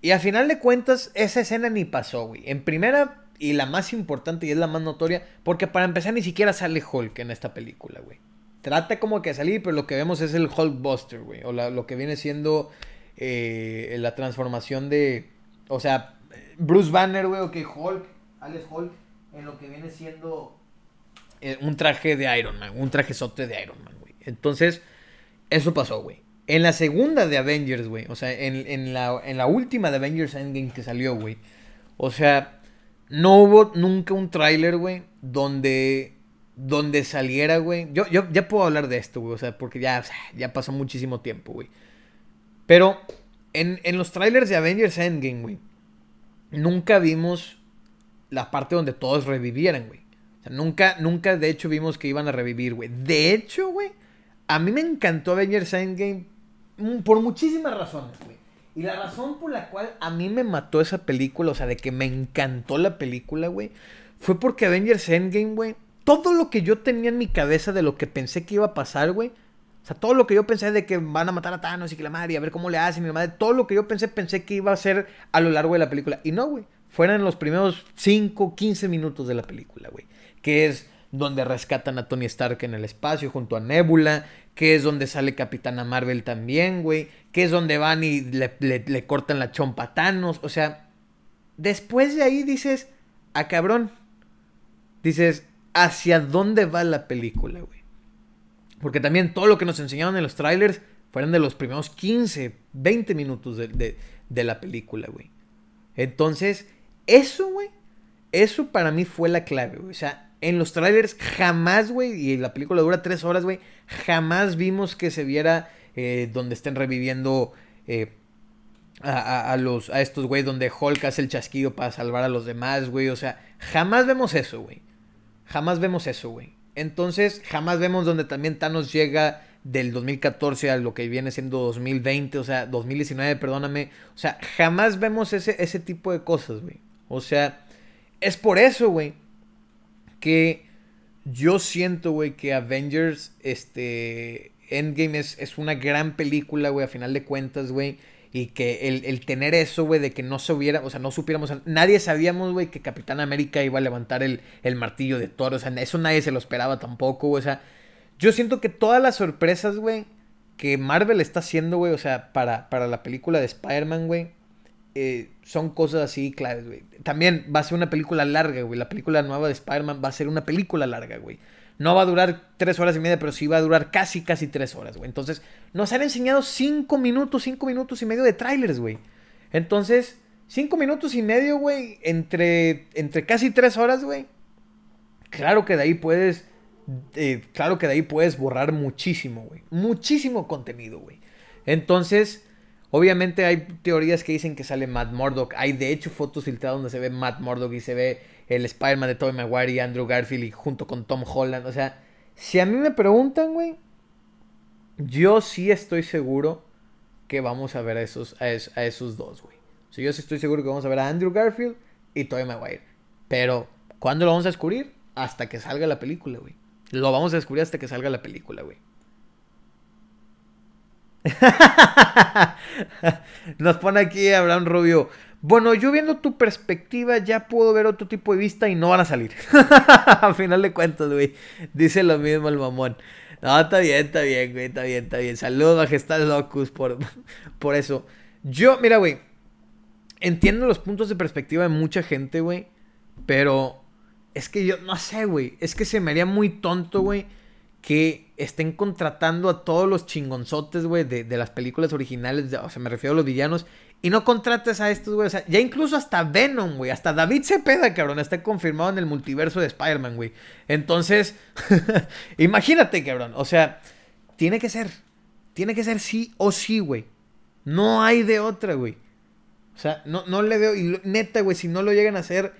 Y al final de cuentas, esa escena ni pasó, güey. En primera, y la más importante y es la más notoria, porque para empezar ni siquiera sale Hulk en esta película, güey. Trata como que salir, pero lo que vemos es el Hulkbuster, güey. O lo que viene siendo eh, la transformación de... O sea, Bruce Banner, güey, o que Hulk Alex Hulk en lo que viene siendo eh, un traje de Iron Man, un traje sote de Iron Man, güey. Entonces, eso pasó, güey. En la segunda de Avengers, güey, o sea, en, la, en la última de Avengers Endgame que salió, güey. O sea, no hubo nunca un tráiler, güey, donde donde saliera, güey. Yo, yo ya puedo hablar de esto, güey, o sea, porque ya, ya pasó muchísimo tiempo, güey. Pero en, en los trailers de Avengers Endgame, güey, nunca vimos la parte donde todos revivieran, güey. O sea, nunca, nunca de hecho vimos que iban a revivir, güey. De hecho, güey, a mí me encantó Avengers Endgame mm, por muchísimas razones, güey. Y la razón por la cual a mí me mató esa película, o sea, de que me encantó la película, güey, fue porque Avengers Endgame, güey, todo lo que yo tenía en mi cabeza de lo que pensé que iba a pasar, güey, o sea, todo lo que yo pensé de que van a matar a Thanos y que la madre, y a ver cómo le hacen y la madre, todo lo que yo pensé, pensé que iba a ser a lo largo de la película. Y no, güey fueran los primeros 5, 15 minutos de la película, güey. Que es donde rescatan a Tony Stark en el espacio junto a Nebula, que es donde sale Capitana Marvel también, güey, que es donde van y le, cortan la chompa a Thanos, o sea, después de ahí dices, a ah, cabrón, dices, ¿hacia dónde va la película, güey? Porque también todo lo que nos enseñaron en los trailers fueron de los primeros 15, 20 minutos de, de la película, güey. Entonces, eso, güey, eso para mí fue la clave, güey. O sea, en los trailers jamás, güey, y la película dura tres horas, güey, jamás vimos que se viera eh, donde estén reviviendo eh, a, los, a estos, güey, donde Hulk hace el chasquido para salvar a los demás, güey. O sea, jamás vemos eso, güey. Jamás vemos eso, güey. Entonces, jamás vemos donde también Thanos llega del 2014 a lo que viene siendo 2020, o sea, 2019, perdóname. O sea, jamás vemos ese, ese tipo de cosas, güey. O sea, es por eso, güey, que yo siento, güey, que Avengers, este, Endgame es, es una gran película, güey, a final de cuentas, güey. Y que el, tener eso, güey, de que no se hubiera, o sea, no supiéramos, nadie sabíamos, güey, que Capitán América iba a levantar el, el martillo de Thor, o sea, eso nadie se lo esperaba tampoco, o sea, yo siento que todas las sorpresas, güey, que Marvel está haciendo, güey, o sea, para, para la película de Spider-Man, güey, eh, son cosas así claves, güey. También va a ser una película larga, güey. La película nueva de Spider-Man va a ser una película larga, güey. No va a durar tres horas y media, pero sí va a durar casi, casi tres horas, güey. Entonces, nos han enseñado cinco minutos, cinco minutos y medio de trailers, güey. Entonces, cinco minutos y medio, güey, entre, entre casi tres horas, güey. Claro que de ahí puedes, eh, claro que de ahí puedes borrar muchísimo, güey. Muchísimo contenido, güey. Entonces, Obviamente hay teorías que dicen que sale Matt Murdock. Hay de hecho fotos filtradas donde se ve Matt Murdock y se ve el Spider-Man de Tobey Maguire y Andrew Garfield junto con Tom Holland. O sea, si a mí me preguntan, güey, yo sí estoy seguro que vamos a ver a esos, a, esos dos, güey. O sea, yo sí estoy seguro que vamos a ver a Andrew Garfield y Tobey Maguire. Pero, ¿cuándo lo vamos a descubrir? Hasta que salga la película, güey. Lo vamos a descubrir hasta que salga la película, güey. (laughs) Nos pone aquí Abraham Rubio. Bueno, yo viendo tu perspectiva ya puedo ver otro tipo de vista y no van a salir. (laughs) Al final de cuentas, güey. Dice lo mismo el mamón. No, está bien, está bien, güey. Está bien, está bien. Saludos, Majestad Locus, por, por eso. Yo, mira, güey. Entiendo los puntos de perspectiva de mucha gente, güey. Pero es que yo no sé, güey. Es que se me haría muy tonto, güey que estén contratando a todos los chingonzotes, güey, de, las películas originales, o sea, me refiero a los villanos, y no contrates a estos, güey, o sea, ya incluso hasta Venom, güey, hasta David Cepeda, cabrón, está confirmado en el multiverso de Spider-Man, güey. Entonces, (laughs) imagínate, cabrón, o sea, tiene que ser, tiene que ser sí o sí, güey. No hay de otra, güey. O sea, no, no le veo, y neta, güey, si no lo llegan a hacer,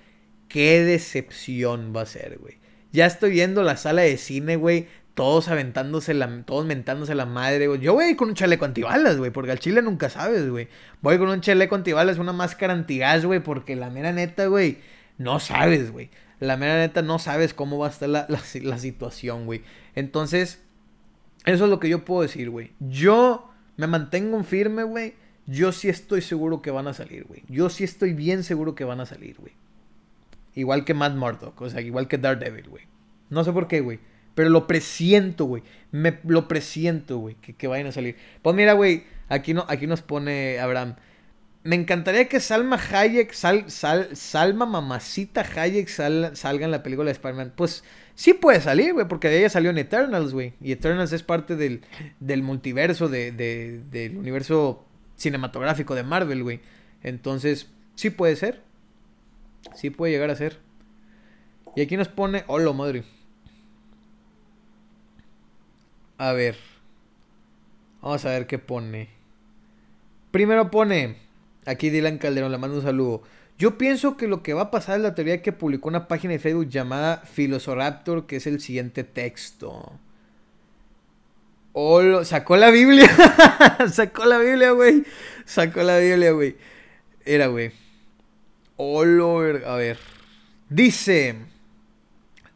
qué decepción va a ser, güey. Ya estoy viendo la sala de cine, güey, todos aventándose la, todos mentándose la madre, güey. Yo voy con un chaleco antibalas, güey, porque al chile nunca sabes, güey. Voy con un chaleco antibalas, una máscara antigas, güey, porque la mera neta, güey, no sabes, güey. La mera neta no sabes cómo va a estar la, la situación, güey. Entonces, eso es lo que yo puedo decir, güey. Yo me mantengo firme, güey. Yo sí estoy seguro que van a salir, güey. Yo sí estoy bien seguro que van a salir, güey. Igual que Matt Murdock, o sea, igual que Daredevil, güey. No sé por qué, güey. Pero lo presiento, güey. Me lo presiento, güey, que, que, vayan a salir. Pues mira, güey, aquí, no, aquí nos pone Abraham. Me encantaría que Salma Hayek, sal, sal, Salma Mamacita Hayek salga en la película de Spider-Man. Pues sí puede salir, güey, porque de ella salió en Eternals, güey. Y Eternals es parte del, del multiverso, de, de, del universo cinematográfico de Marvel, güey. Entonces, sí puede ser. Sí puede llegar a ser. Y aquí nos pone, hola madre. A ver. Vamos a ver qué pone. Primero pone. Aquí Dylan Calderón, le mando un saludo. Yo pienso que lo que va a pasar es la teoría que publicó una página de Facebook llamada Filosoraptor, que es el siguiente texto. Oh, sacó la Biblia. (laughs) sacó la Biblia, güey. Sacó la Biblia, güey. Era, güey. Olo, a ver. Dice.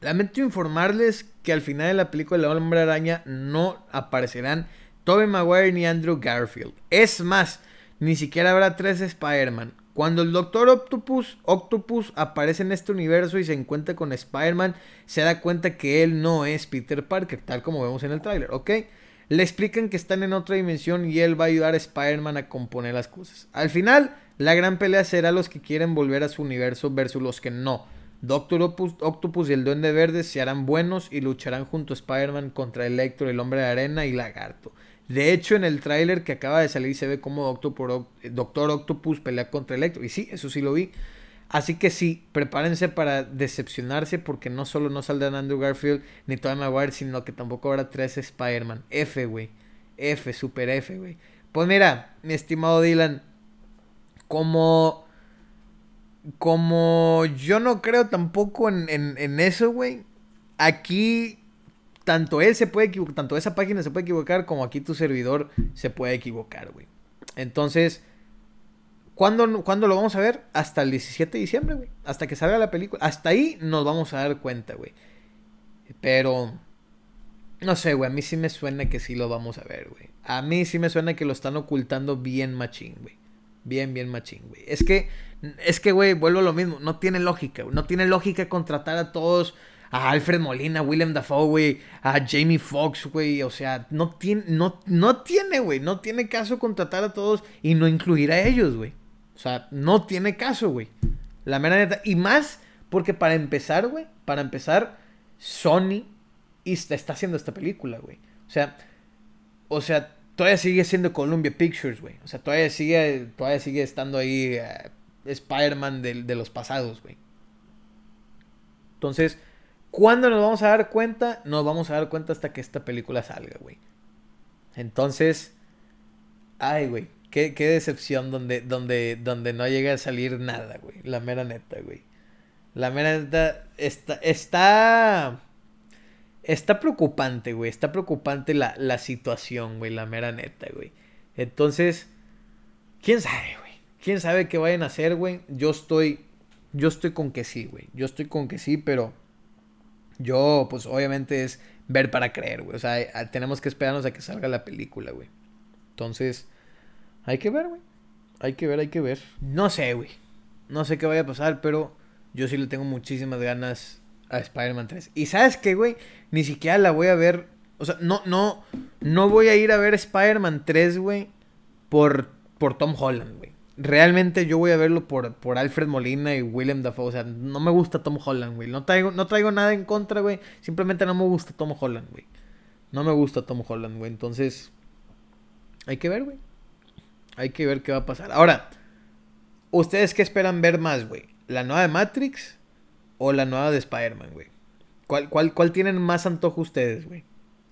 Lamento informarles que al final de la película de la Hombre Araña no aparecerán Tobey Maguire ni Andrew Garfield. Es más, ni siquiera habrá tres Spider-Man. Cuando el Doctor Octopus, Octopus aparece en este universo y se encuentra con Spider-Man, se da cuenta que él no es Peter Parker, tal como vemos en el tráiler, ¿ok? Le explican que están en otra dimensión y él va a ayudar a Spider-Man a componer las cosas. Al final, la gran pelea será los que quieren volver a su universo versus los que no. Doctor Octopus y el Duende Verde se harán buenos y lucharán junto a Spider-Man contra Electro, el Hombre de Arena y Lagarto. De hecho, en el tráiler que acaba de salir se ve como Doctor, Octopus pelea contra Electro. Y sí, eso sí lo vi. Así que sí, prepárense para decepcionarse porque no solo no saldrán Andrew Garfield ni Tobey Maguire, sino que tampoco habrá tres Spider-Man. F, güey. F, super F, güey. Pues mira, mi estimado Dylan, como... Como yo no creo tampoco en, en eso, güey. Aquí tanto él se puede equivocar, tanto esa página se puede equivocar como aquí tu servidor se puede equivocar, güey. Entonces, ¿cuándo, lo vamos a ver? Hasta el 17 de diciembre, güey. Hasta que salga la película. Hasta ahí nos vamos a dar cuenta, güey. Pero, no sé, güey. A mí sí me suena que sí lo vamos a ver, güey. A mí sí me suena que lo están ocultando bien machín, güey. Bien, bien machín, güey. Es que, es que, güey, vuelvo a lo mismo. No tiene lógica, güey. No tiene lógica contratar a todos a Alfred Molina, William Dafoe, güey, a Jamie Foxx, güey, o sea, no tiene, no, no tiene, güey, no tiene caso contratar a todos y no incluir a ellos, güey. O sea, no tiene caso, güey. La mera neta. Y más porque para empezar, güey, para empezar, Sony está haciendo esta película, güey. O sea, o sea, todavía sigue siendo Columbia Pictures, güey. O sea, todavía sigue, todavía sigue estando ahí eh, Spider-Man de, los pasados, güey. Entonces, ¿Cuándo nos vamos a dar cuenta? Nos vamos a dar cuenta hasta que esta película salga, güey. Entonces, ay, güey, qué, qué, decepción donde, donde, donde no llega a salir nada, güey. La mera neta, güey. La mera neta está, está, está preocupante, güey. Está preocupante la, la situación, güey. La mera neta, güey. Entonces, quién sabe, güey. Quién sabe qué vayan a hacer, güey. Yo estoy, yo estoy con que sí, güey. Yo estoy con que sí, pero yo, pues obviamente es ver para creer, güey. O sea, tenemos que esperarnos a que salga la película, güey. Entonces, hay que ver, güey. Hay que ver, hay que ver. No sé, güey. No sé qué vaya a pasar, pero yo sí le tengo muchísimas ganas a Spider-Man 3. Y sabes qué, güey, ni siquiera la voy a ver. O sea, no, no, no voy a ir a ver Spider-Man 3, güey, por, por Tom Holland, güey realmente yo voy a verlo por, por Alfred Molina y William Dafoe. O sea, no me gusta Tom Holland, güey. No traigo, no traigo nada en contra, güey. Simplemente no me gusta Tom Holland, güey. No me gusta Tom Holland, güey. Entonces, hay que ver, güey. Hay que ver qué va a pasar. Ahora, ¿ustedes qué esperan ver más, güey? ¿La nueva de Matrix o la nueva de Spider-Man, güey? ¿Cuál, cuál, ¿Cuál tienen más antojo ustedes, güey?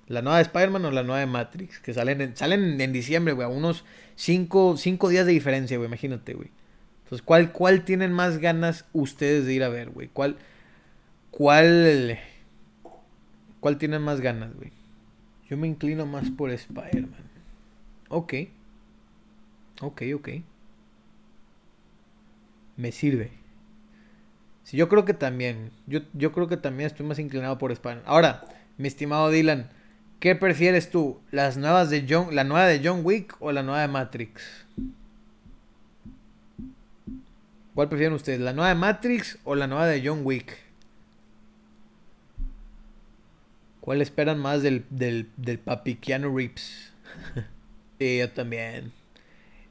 La nueva de Spider-Man o la nueva de Matrix. Que salen en, salen en diciembre, güey. A unos 5 días de diferencia, güey. Imagínate, güey. Entonces, ¿cuál, ¿cuál tienen más ganas ustedes de ir a ver, güey? ¿Cuál, cuál, cuál tienen más ganas, güey? Yo me inclino más por Spider-Man. Ok. Ok, ok. Me sirve. Sí, yo creo que también. Yo, yo creo que también estoy más inclinado por Spider-Man. Ahora, mi estimado Dylan. ¿Qué prefieres tú? ¿Las nuevas de John, la nueva de John Wick o la nueva de Matrix? ¿Cuál prefieren ustedes? ¿La nueva de Matrix o la nueva de John Wick? ¿Cuál esperan más del, del, del papi Keanu (laughs) sí, yo también.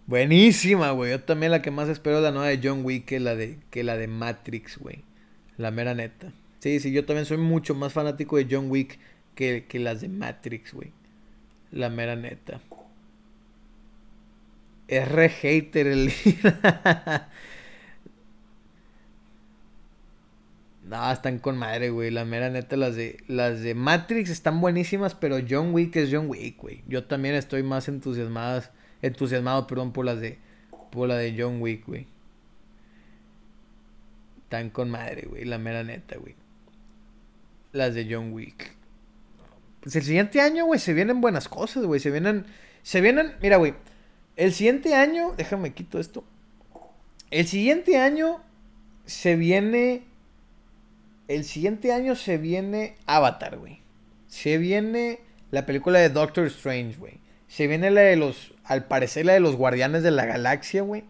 Buenísima, güey. Yo también la que más espero es la nueva de John Wick que la de, que la de Matrix, güey. La mera neta. Sí, sí, yo también soy mucho más fanático de John Wick que, las de Matrix, güey. La mera neta. Es re hater el. (laughs) no, están con madre, güey. La mera neta, las de, las de Matrix están buenísimas, pero John Wick es John Wick, güey. Yo también estoy más entusiasmado, entusiasmado, perdón, por las de, por la de John Wick, güey. Están con madre, güey. La mera neta, güey. Las de John Wick. Pues el siguiente año, güey, se vienen buenas cosas, güey. Se vienen. Se vienen. Mira, güey. El siguiente año. Déjame quito esto. El siguiente año se viene. El siguiente año se viene Avatar, güey. Se viene la película de Doctor Strange, güey. Se viene la de los. Al parecer, la de los Guardianes de la Galaxia, güey.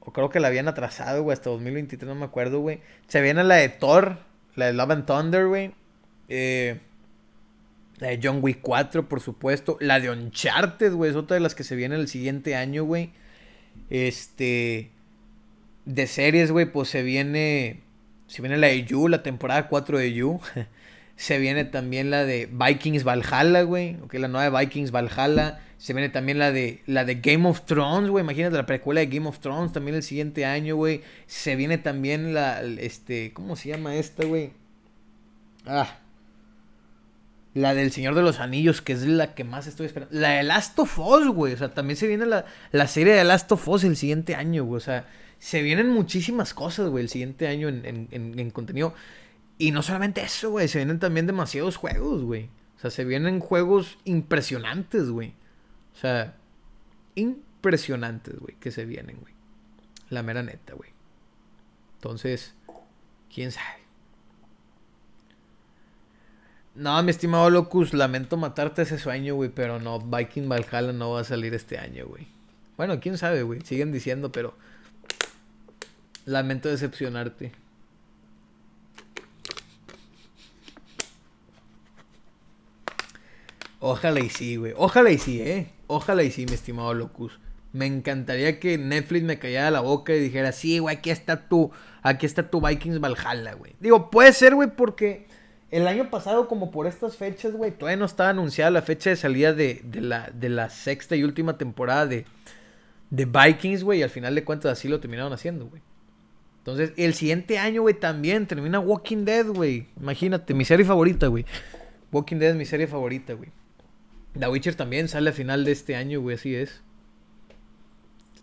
O creo que la habían atrasado, güey, hasta 2023, no me acuerdo, güey. Se viene la de Thor, la de Love and Thunder, güey. Eh. La de John Wick 4, por supuesto. La de Uncharted, güey. Es otra de las que se viene el siguiente año, güey. Este. De series, güey, pues se viene. Se viene la de You, la temporada 4 de You. (laughs) Se viene también la de Vikings Valhalla, güey. Ok, la nueva de Vikings Valhalla. Se viene también la de, la de Game of Thrones, güey. Imagínate la precuela de Game of Thrones también el siguiente año, güey. Se viene también la, este, ¿cómo se llama esta, güey? Ah. La del Señor de los Anillos, que es la que más estoy esperando. La de Last of Us, güey. O sea, también se viene la, la serie de Last of Us el siguiente año, güey. O sea, se vienen muchísimas cosas, güey, el siguiente año en, en, en contenido. Y no solamente eso, güey, se vienen también demasiados juegos, güey. O sea, se vienen juegos impresionantes, güey. O sea, impresionantes, güey, que se vienen, güey. La mera neta, güey. Entonces, quién sabe. No, mi estimado Locus, lamento matarte ese sueño, güey, pero no, Viking Valhalla no va a salir este año, güey. Bueno, quién sabe, güey, siguen diciendo, pero lamento decepcionarte. Ojalá y sí, güey. Ojalá y sí, eh. Ojalá y sí, mi estimado Locus. Me encantaría que Netflix me callara la boca y dijera, sí, güey, aquí está tu, aquí está tu Vikings Valhalla, güey. Digo, puede ser, güey, porque el año pasado, como por estas fechas, güey, todavía no estaba anunciada la fecha de salida de, de, la, de la sexta y última temporada de, de Vikings, güey, y al final de cuentas así lo terminaron haciendo, güey. Entonces, el siguiente año, güey, también termina Walking Dead, güey. Imagínate, mi serie favorita, güey. Walking Dead es mi serie favorita, güey. The Witcher también sale a final de este año, güey, así es.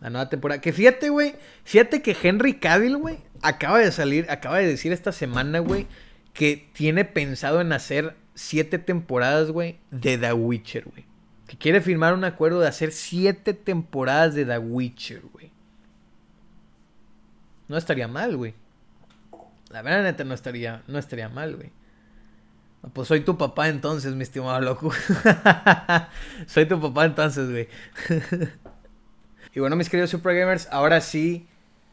La nueva temporada. Que fíjate, güey. Fíjate que Henry Cavill, güey, acaba de salir, acaba de decir esta semana, güey, que tiene pensado en hacer siete temporadas, güey, de The Witcher, güey. Que quiere firmar un acuerdo de hacer siete temporadas de The Witcher, güey. No estaría mal, güey. La verdad, neta, no estaría, no estaría mal, güey. Pues soy tu papá entonces, mi estimado loco. (laughs) soy tu papá entonces, güey. (laughs) y bueno, mis queridos Super Gamers, ahora sí,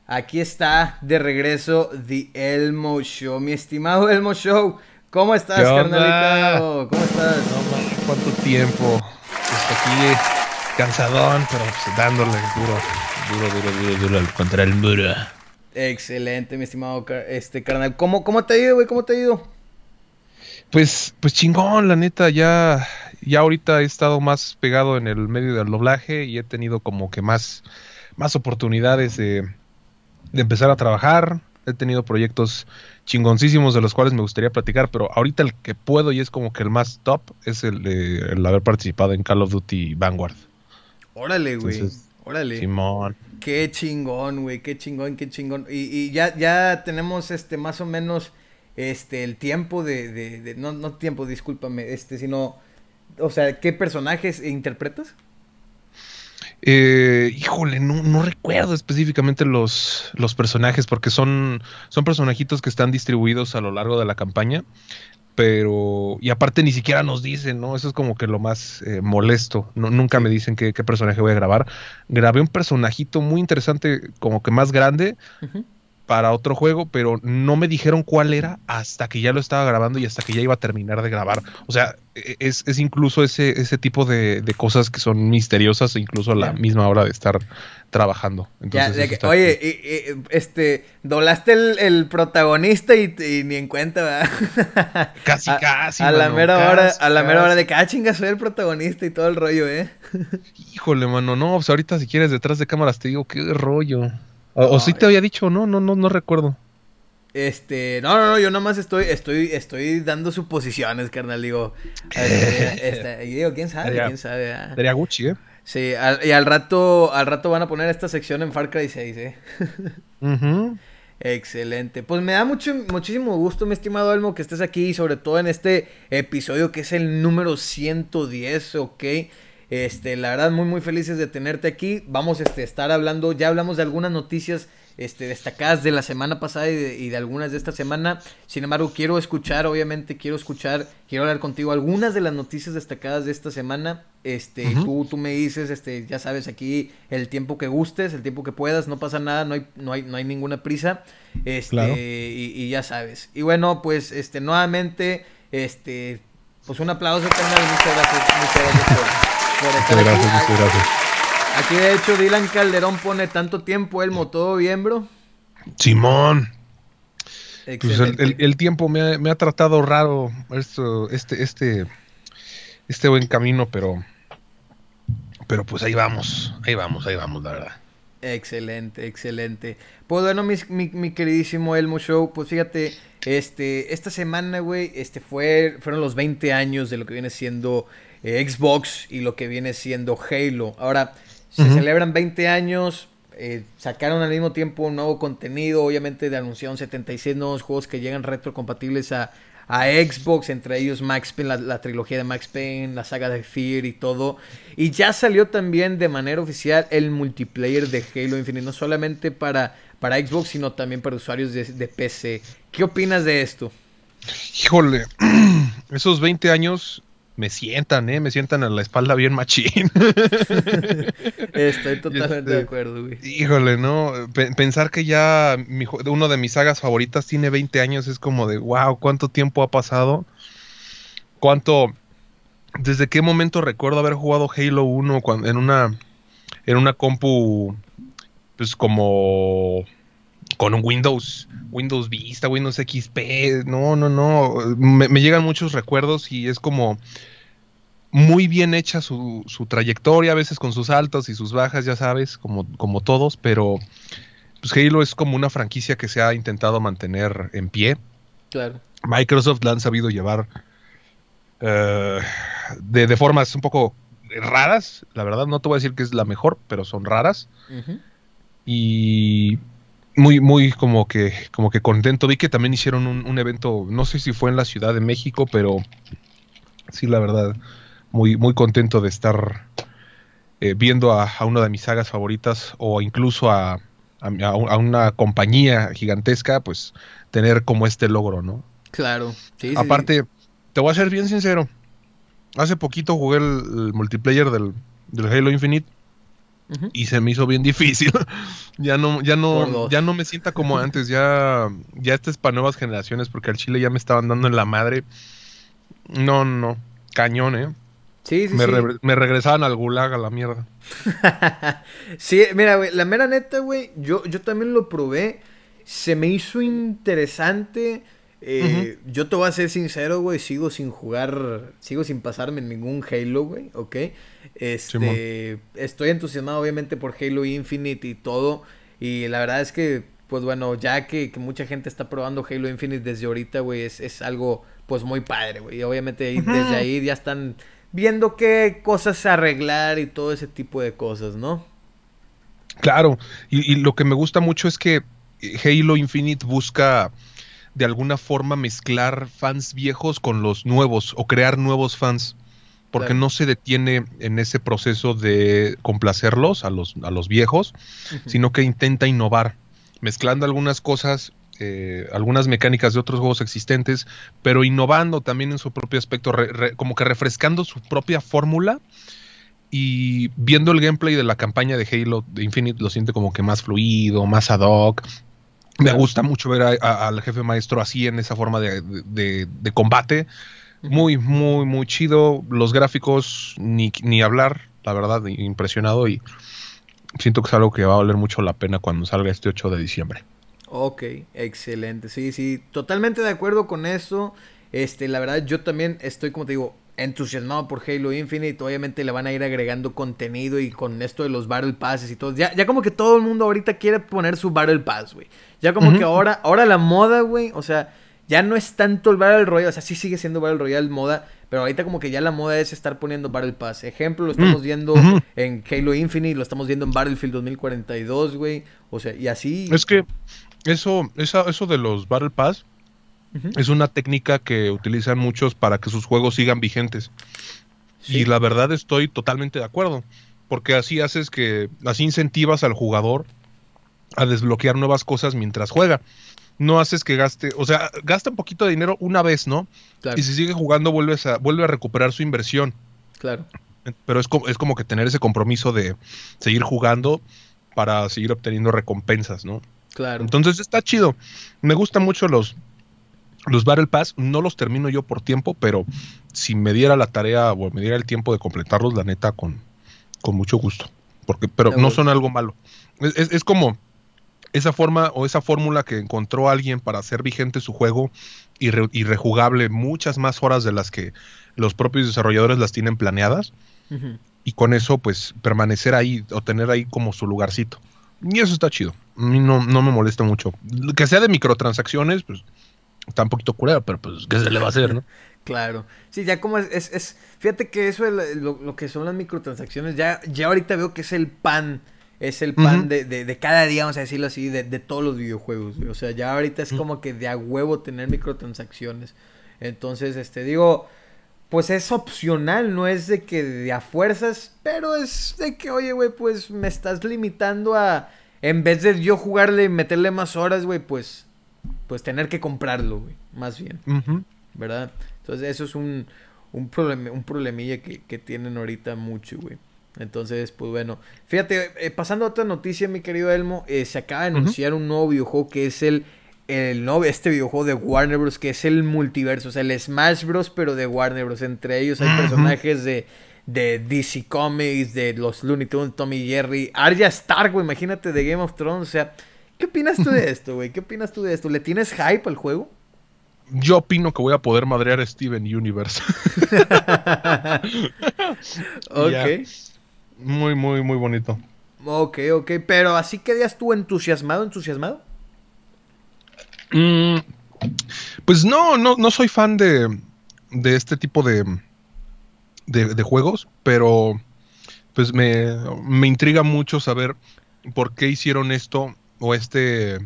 aquí está de regreso The Elmo Show. Mi estimado Elmo Show, ¿cómo estás, carnalito? ¿Cómo estás? No, ¿Cuánto tiempo? Estoy aquí cansadón, pero pues, dándole duro, duro, duro, duro, duro contra el muro. Excelente, mi estimado este carnal. ¿Cómo, cómo te ha ido, güey? ¿Cómo te ha ido? Pues, pues chingón, la neta, ya, ya ahorita he estado más pegado en el medio del doblaje y he tenido como que más, más oportunidades de, empezar a trabajar. He tenido proyectos chingoncísimos de los cuales me gustaría platicar, pero ahorita el que puedo y es como que el más top es el, el haber participado en Call of Duty Vanguard. Órale, güey. Órale. Simón. Qué chingón, güey. Qué chingón, qué chingón. Y, y ya, ya tenemos este más o menos este, el tiempo de, de, no, no tiempo, discúlpame, este, sino, o sea, ¿qué personajes interpretas? Eh, híjole, no, no, recuerdo específicamente los, los personajes porque son, son personajitos que están distribuidos a lo largo de la campaña, pero y aparte ni siquiera nos dicen, ¿no? Eso es como que lo más eh, molesto, no, nunca me dicen qué, qué, personaje voy a grabar. Grabé un personajito muy interesante, como que más grande, para otro juego, pero no me dijeron cuál era hasta que ya lo estaba grabando y hasta que ya iba a terminar de grabar. O sea, e, es, es incluso ese, ese tipo de, de, cosas que son misteriosas, incluso a la misma hora de estar trabajando. Entonces, oye, este, doblaste el, el protagonista y, ni en cuenta, ¿verdad? (laughs) Casi, casi. A, la mera hora, a la mera hora de que, ah, chinga, soy el protagonista y todo el rollo, ¿eh? (laughs) Híjole, mano, no, pues ahorita si quieres detrás de cámaras te digo, qué rollo. O, si te había dicho, no, no, no, no recuerdo. Este, no, no, no, yo nomás estoy, estoy, estoy dando suposiciones, carnal, digo. (laughs) Este, este, y digo, quién sabe, quién sabe. Ah. Sería Gucci, ¿eh? Sí, y al rato, al rato van a poner esta sección en Far Cry 6, ¿eh? (laughs) Excelente. Pues me da mucho, muchísimo gusto, mi estimado Elmo, que estés aquí, sobre todo en este episodio que es el número 110, ¿ok? Este, la verdad, muy, muy felices de tenerte aquí. Vamos este, a estar hablando, ya hablamos de algunas noticias este, destacadas de la semana pasada y de, algunas de esta semana. Sin embargo, quiero escuchar, obviamente, quiero escuchar, quiero hablar contigo algunas de las noticias destacadas de esta semana. Este, tú, tú me dices, este, ya sabes, aquí el tiempo que gustes, el tiempo que puedas, no pasa nada, no hay, no hay, no hay ninguna prisa. Este, y, ya sabes. Y bueno, pues, este, nuevamente, este, pues un aplauso, canal, muchas gracias, muchas gracias aquí. de hecho Dylan Calderón pone tanto tiempo Elmo, ¿todo bien, bro? Simón. Pues el, tiempo me ha, tratado raro esto, este, este, este buen camino, pero, pero pues ahí vamos, ahí vamos, ahí vamos, la verdad. Excelente, excelente. Pues bueno, mi, mi, queridísimo Elmo Show, pues fíjate, este, esta semana, güey, este fue, fueron los 20 años de lo que viene siendo eh, Xbox y lo que viene siendo Halo. Ahora, se celebran 20 años, eh, sacaron al mismo tiempo un nuevo contenido, obviamente de anunciaron 76 nuevos juegos que llegan retrocompatibles a, a Xbox, entre ellos Max Payne, la, trilogía de Max Payne, la saga de Fear y todo. Y ya salió también de manera oficial el multiplayer de Halo Infinite, no solamente para, para Xbox, sino también para usuarios de, de PC. ¿Qué opinas de esto? Híjole, (clears throat) esos 20 años me sientan, ¿eh? Me sientan a la espalda bien machín. (laughs) Estoy totalmente de este, acuerdo, güey. Híjole, ¿no? pensar que ya uno de mis sagas favoritas tiene 20 años es como de, wow, ¿cuánto tiempo ha pasado? ¿Cuánto... ¿Desde qué momento recuerdo haber jugado Halo 1 cuando, en una... En una compu... Pues como con un Windows, Windows Vista, Windows XP, no, no, no, me, llegan muchos recuerdos y es como muy bien hecha su, su, trayectoria, a veces con sus altos y sus bajas, ya sabes, como, como todos, pero pues Halo es como una franquicia que se ha intentado mantener en pie. Claro. Microsoft la han sabido llevar eh, de, de, formas un poco raras, la verdad, no te voy a decir que es la mejor, pero son raras. Y muy, muy como que, como que contento. Vi que también hicieron un, evento, no sé si fue en la Ciudad de México, pero sí, la verdad, muy, muy contento de estar eh, viendo a, una de mis sagas favoritas o incluso a, a, una compañía gigantesca, pues tener como este logro, ¿no? Claro. Sí, Aparte, te voy a ser bien sincero. Hace poquito jugué el, multiplayer del, del Halo Infinite y se me hizo bien difícil. (laughs) ya no, ya no, ya no me sienta como antes, ya, ya este es para nuevas generaciones, porque al Chile ya me estaban dando en la madre. No, no, cañón, eh. Sí, sí, me, sí. me regresaban al gulag a la mierda. (laughs) sí, mira, güey, la mera neta, güey, yo, yo también lo probé. Se me hizo interesante. Eh, yo te voy a ser sincero, güey, sigo sin jugar, sigo sin pasarme en ningún Halo, güey, ¿ok? Este, estoy entusiasmado obviamente por Halo Infinite y todo, y la verdad es que, pues bueno, ya que, mucha gente está probando Halo Infinite desde ahorita, güey, es, algo, pues muy padre, güey, y obviamente desde ahí ya están viendo qué cosas arreglar y todo ese tipo de cosas, ¿no? Claro, y, y lo que me gusta mucho es que Halo Infinite busca de alguna forma mezclar fans viejos con los nuevos o crear nuevos fans. Porque no se detiene en ese proceso de complacerlos a los, a los viejos, sino que intenta innovar, mezclando algunas cosas, eh, algunas mecánicas de otros juegos existentes, pero innovando también en su propio aspecto, como que refrescando su propia fórmula y viendo el gameplay de la campaña de Halo de Infinite lo siente como que más fluido, más ad hoc, me gusta mucho ver al jefe maestro así en esa forma de, combate. Muy, muy, muy chido. Los gráficos, ni, ni hablar, la verdad, impresionado y siento que es algo que va a valer mucho la pena cuando salga este 8 de diciembre. Ok, excelente. Sí, sí, totalmente de acuerdo con eso. Este, la verdad, yo también estoy, como te digo, entusiasmado por Halo Infinite. Obviamente le van a ir agregando contenido y con esto de los Battle Passes y todo. Ya, ya como que todo el mundo ahorita quiere poner su Battle Pass, güey. Ya como que ahora, ahora la moda, güey, o sea, ya no es tanto el Battle Royale, o sea, sí sigue siendo Battle Royale moda, pero ahorita como que ya la moda es estar poniendo Battle Pass. Ejemplo, lo estamos mm, viendo en Halo Infinite, lo estamos viendo en Battlefield 2042, güey. O sea, y así... Es que eso, eso, eso de los Battle Pass es una técnica que utilizan muchos para que sus juegos sigan vigentes. Y la verdad estoy totalmente de acuerdo, porque así haces que, así incentivas al jugador a desbloquear nuevas cosas mientras juega. No haces que gaste, o sea, gasta un poquito de dinero una vez, ¿no? Y si sigue jugando vuelves a, vuelve a recuperar su inversión. Claro. Pero es como, es como que tener ese compromiso de seguir jugando para seguir obteniendo recompensas, ¿no? Claro. Entonces está chido. Me gustan mucho los, los Battle Pass no los termino yo por tiempo, pero si me diera la tarea o me diera el tiempo de completarlos, la neta, con, con mucho gusto. Porque, pero no son algo malo. Es, como, esa forma o esa fórmula que encontró alguien para hacer vigente su juego y, rejugable muchas más horas de las que los propios desarrolladores las tienen planeadas. Y con eso, pues, permanecer ahí o tener ahí como su lugarcito. Y eso está chido. A mí no, no me molesta mucho. Que sea de microtransacciones, pues, está un poquito culero, pero pues, ¿qué se le va a hacer, no? (laughs) Claro. Sí, ya como es, es, fíjate que eso es lo, que son las microtransacciones, ya, ya ahorita veo que es el pan, es el pan de, de, cada día, vamos a decirlo así, de, de todos los videojuegos. O sea, ya ahorita es como que de a huevo tener microtransacciones. Entonces, este, digo, pues es opcional, no es de que de a fuerzas, pero es de que, oye, güey, pues me estás limitando a, en vez de yo jugarle y meterle más horas, güey, pues, pues tener que comprarlo, güey, más bien. ¿Verdad? Entonces eso es un, un, un problemilla que, que, tienen ahorita mucho, güey. Entonces, pues bueno. Fíjate, eh, pasando a otra noticia, mi querido Elmo, eh, se acaba de anunciar un nuevo videojuego que es el, el nuevo, este videojuego de Warner Bros. que es el multiverso, o sea, el Smash Bros. pero de Warner Bros. Entre ellos hay personajes de, de DC Comics, de los Looney Tunes, Tommy Jerry, Arya Stark, güey, imagínate de Game of Thrones, o sea, ¿qué opinas tú de esto, güey? ¿Qué opinas tú de esto? ¿Le tienes hype al juego? Yo opino que voy a poder madrear a Steven Universe. (laughs) (laughs) ok. Muy, muy, muy bonito. Ok, ok. Pero así quedas tú entusiasmado, entusiasmado. Mm, pues no, no, no soy fan de, de este tipo de, de, juegos, pero pues me, me intriga mucho saber por qué hicieron esto o este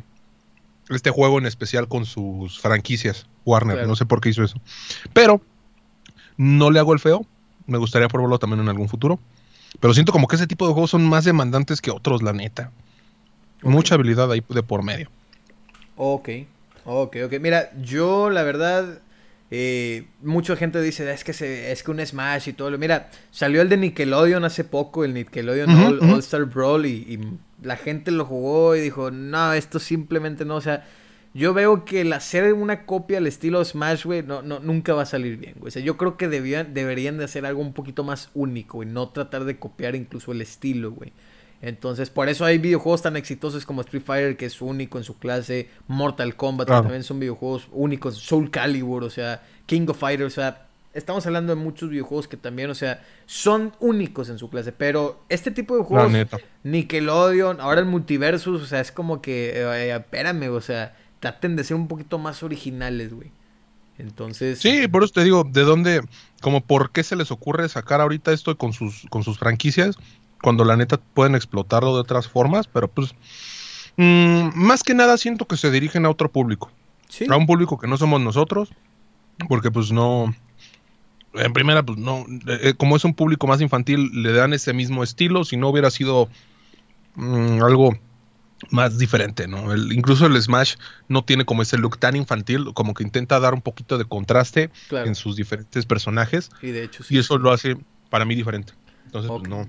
este juego en especial con sus franquicias Warner. No sé por qué hizo eso. Pero no le hago el feo. Me gustaría probarlo también en algún futuro. Pero siento como que ese tipo de juegos son más demandantes que otros, la neta. Mucha habilidad ahí de por medio. Ok, ok, ok. Mira, yo la verdad, eh, mucha gente dice, es que, se, es que un Smash y todo. lo Mira, salió el de Nickelodeon hace poco, el Nickelodeon All, Star Brawl, y, la gente lo jugó y dijo, no, esto simplemente no, o sea, yo veo que el hacer una copia al estilo Smash, güey, no, no, nunca va a salir bien, güey. O sea, yo creo que debían, deberían de hacer algo un poquito más único, y no tratar de copiar incluso el estilo, güey. Entonces, por eso hay videojuegos tan exitosos como Street Fighter, que es único en su clase, Mortal Kombat, que también son videojuegos únicos, Soul Calibur, o sea, King of Fighters, o sea, estamos hablando de muchos videojuegos que también, o sea, son únicos en su clase. Pero este tipo de juegos, Nickelodeon, ahora el Multiversus, o sea, es como que, eh, espérame, o sea, traten de ser un poquito más originales, güey. Entonces. Sí, por eso te digo, ¿de dónde, como por qué se les ocurre sacar ahorita esto con sus, con sus franquicias? Cuando la neta pueden explotarlo de otras formas, pero pues. Mm, más que nada siento que se dirigen a otro público. ¿Sí? A un público que no somos nosotros. Porque pues no en primera, pues no, eh, como es un público más infantil, le dan ese mismo estilo, si no hubiera sido mm, algo más diferente, ¿no? El, incluso el Smash no tiene como ese look tan infantil, como que intenta dar un poquito de contraste en sus diferentes personajes. Y de hecho Y eso lo hace para mí diferente. Entonces, pues no.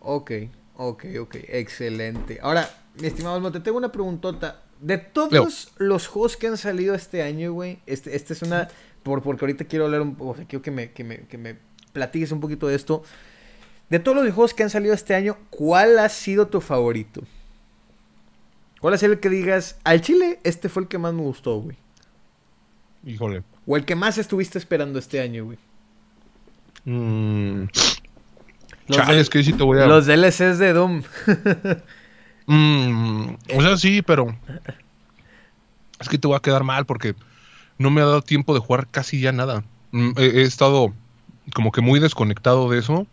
Ok, ok, ok, excelente. Ahora, mi estimado Almo, te tengo una preguntota. De todos los juegos que han salido este año, güey, este, este es una por, porque ahorita quiero hablar un poco, sea, quiero que me, que, me, que me platiques un poquito de esto. De todos los juegos que han salido este año, ¿cuál ha sido tu favorito? ¿Cuál sido el que digas, al chile, este fue el que más me gustó, güey? Híjole. O el que más estuviste esperando este año, güey. Mm. Chales, que sí te voy a... Los DLCs de Doom. mm, o sea, sí, pero... Es que te voy a quedar mal porque no me ha dado tiempo de jugar casi ya nada. Mm, he, estado como que muy desconectado de eso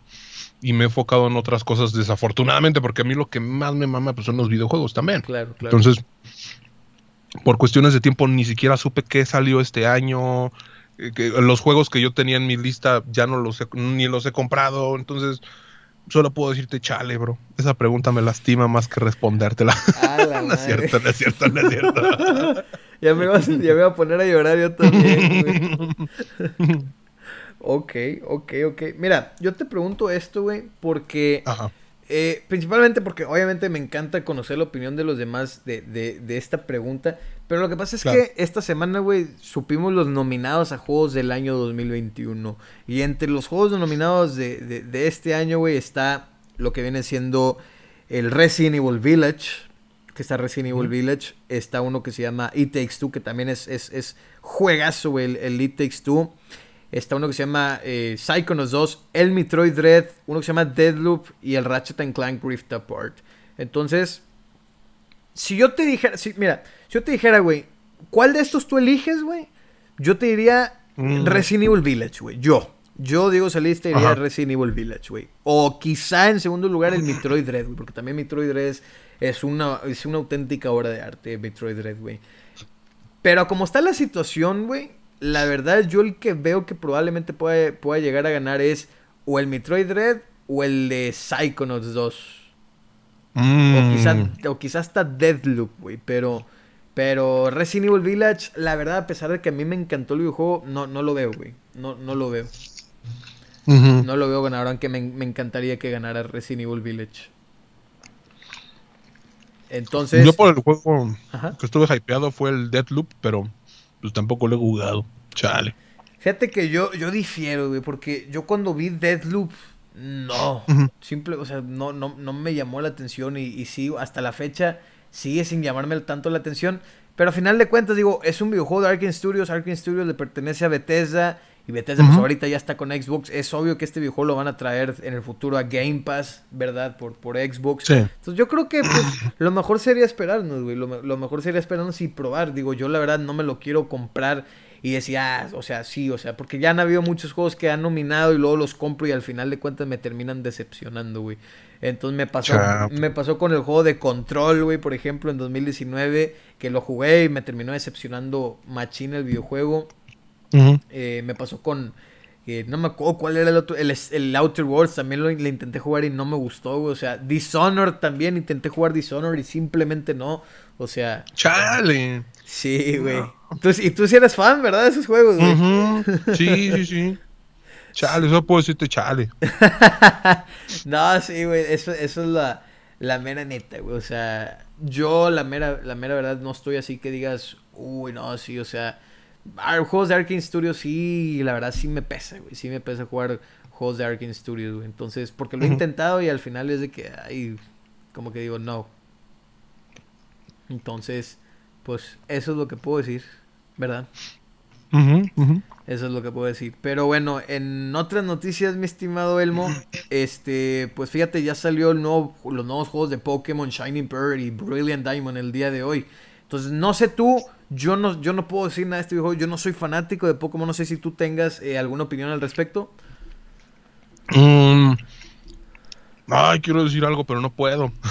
y me he enfocado en otras cosas desafortunadamente porque a mí lo que más me mama pues, son los videojuegos también. Claro, claro. Entonces, por cuestiones de tiempo ni siquiera supe qué salió este año. Eh, los juegos que yo tenía en mi lista ya no los he, ni los he comprado. Entonces, solo puedo decirte chale, bro. Esa pregunta me lastima más que respondértela. (laughs) (laughs) no es cierto, no es cierto, no es cierto. ya, me vas, ya me voy a poner a llorar yo también, güey. (laughs) ok, ok, ok. Mira, yo te pregunto esto, güey, porque... Ajá. Eh, principalmente porque obviamente me encanta conocer la opinión de los demás de, de, de esta pregunta. Pero lo que pasa es que esta semana, güey, supimos los nominados a juegos del año 2021. Y entre los juegos nominados de, de, de este año, güey, está lo que viene siendo el Resident Evil Village, que está Resident Evil Village. Está uno que se llama It Takes Two, que también es, es, es juegazo, güey, el, el It Takes Two. Está uno que se llama eh, Psychonauts 2, el Metroid Dread, uno que se llama Deadloop y el Ratchet and Clank Rift Apart. Entonces, si yo te dijera, si, mira, si yo te dijera, güey, ¿cuál de estos tú eliges, güey? Yo te diría Mm. Resident Evil Village, güey. Yo. Yo digo salir te diría Ajá. Resident Evil Village, güey. O quizá en segundo lugar el Metroid Dread, güey. Porque también Metroid Dread es, es una, es una auténtica obra de arte, Metroid Dread, güey. Pero como está la situación, güey, la verdad yo el que veo que probablemente pueda, pueda llegar a ganar es o el Metroid Dread o el de Psychonauts 2. O Mm. quizá, o quizá hasta Deadloop, güey. Pero, pero Resident Evil Village, la verdad, a pesar de que a mí me encantó el videojuego, no, no lo veo, güey. No, no lo veo. No lo veo ganador, aunque me, me encantaría que ganara Resident Evil Village. Entonces, Yo por el juego Ajá. que estuve hypeado fue el Deathloop, pero pues tampoco lo he jugado. Chale. fíjate que yo, yo difiero, güey, porque yo cuando vi Deadloop, no. Simple, o sea, no, no, no me llamó la atención y, y sí, hasta la fecha sigue sin llamarme tanto la atención. Pero a final de cuentas, digo, es un videojuego de Arkane Studios. Arkane Studios le pertenece a Bethesda. Y Bethesda, pues Ujú. ahorita ya está con Xbox. Es obvio que este videojuego lo van a traer en el futuro a Game Pass, ¿verdad? Por, por Xbox. Sí. Entonces yo creo que pues, (clears throat) lo mejor sería esperarnos, güey. Lo, me- lo mejor sería esperarnos y probar. Digo, yo la verdad no me lo quiero comprar y decir, ah, o sea, sí, o sea, porque ya han habido muchos juegos que han nominado y luego los compro y al final de cuentas me terminan decepcionando, güey. Entonces me pasó, me pasó con el juego de Control, güey, por ejemplo, en 2019, que lo jugué y me terminó decepcionando machín el videojuego. Eh, me pasó con. eh, no me acuerdo cuál era el otro. El, el Outer Worlds también lo le intenté jugar y no me gustó, güey. O sea, Dishonored también intenté jugar Dishonored y simplemente no. O sea, Chale. sí, güey. Y tú sí eres fan, ¿verdad? De esos juegos, güey. (laughs) Sí, sí, sí. Chale, solo puedo decirte chale. (laughs) no, sí, güey. Eso, eso es la, la mera neta, güey. O sea, yo la mera, la mera verdad no estoy así que digas, uy, no, sí, o sea. Ah, juegos de Arkane Studios sí, la verdad sí me pesa, güey. Sí me pesa jugar juegos de Arkane Studios, güey. Entonces, porque lo he intentado y al final es de que, ay, como que digo, no. Entonces, pues eso es lo que puedo decir, ¿verdad? Ujú. Eso es lo que puedo decir. Pero bueno, en otras noticias, mi estimado Elmo, (clears throat) este, pues fíjate, ya salió el nuevo, los nuevos juegos de Pokémon Shining Pearl y Brilliant Diamond el día de hoy. Entonces, no sé tú, yo no, yo no puedo decir nada de este videojuego, yo no soy fanático de Pokémon, no sé si tú tengas eh, alguna opinión al respecto. Mm. Ay, quiero decir algo, pero no puedo. (laughs)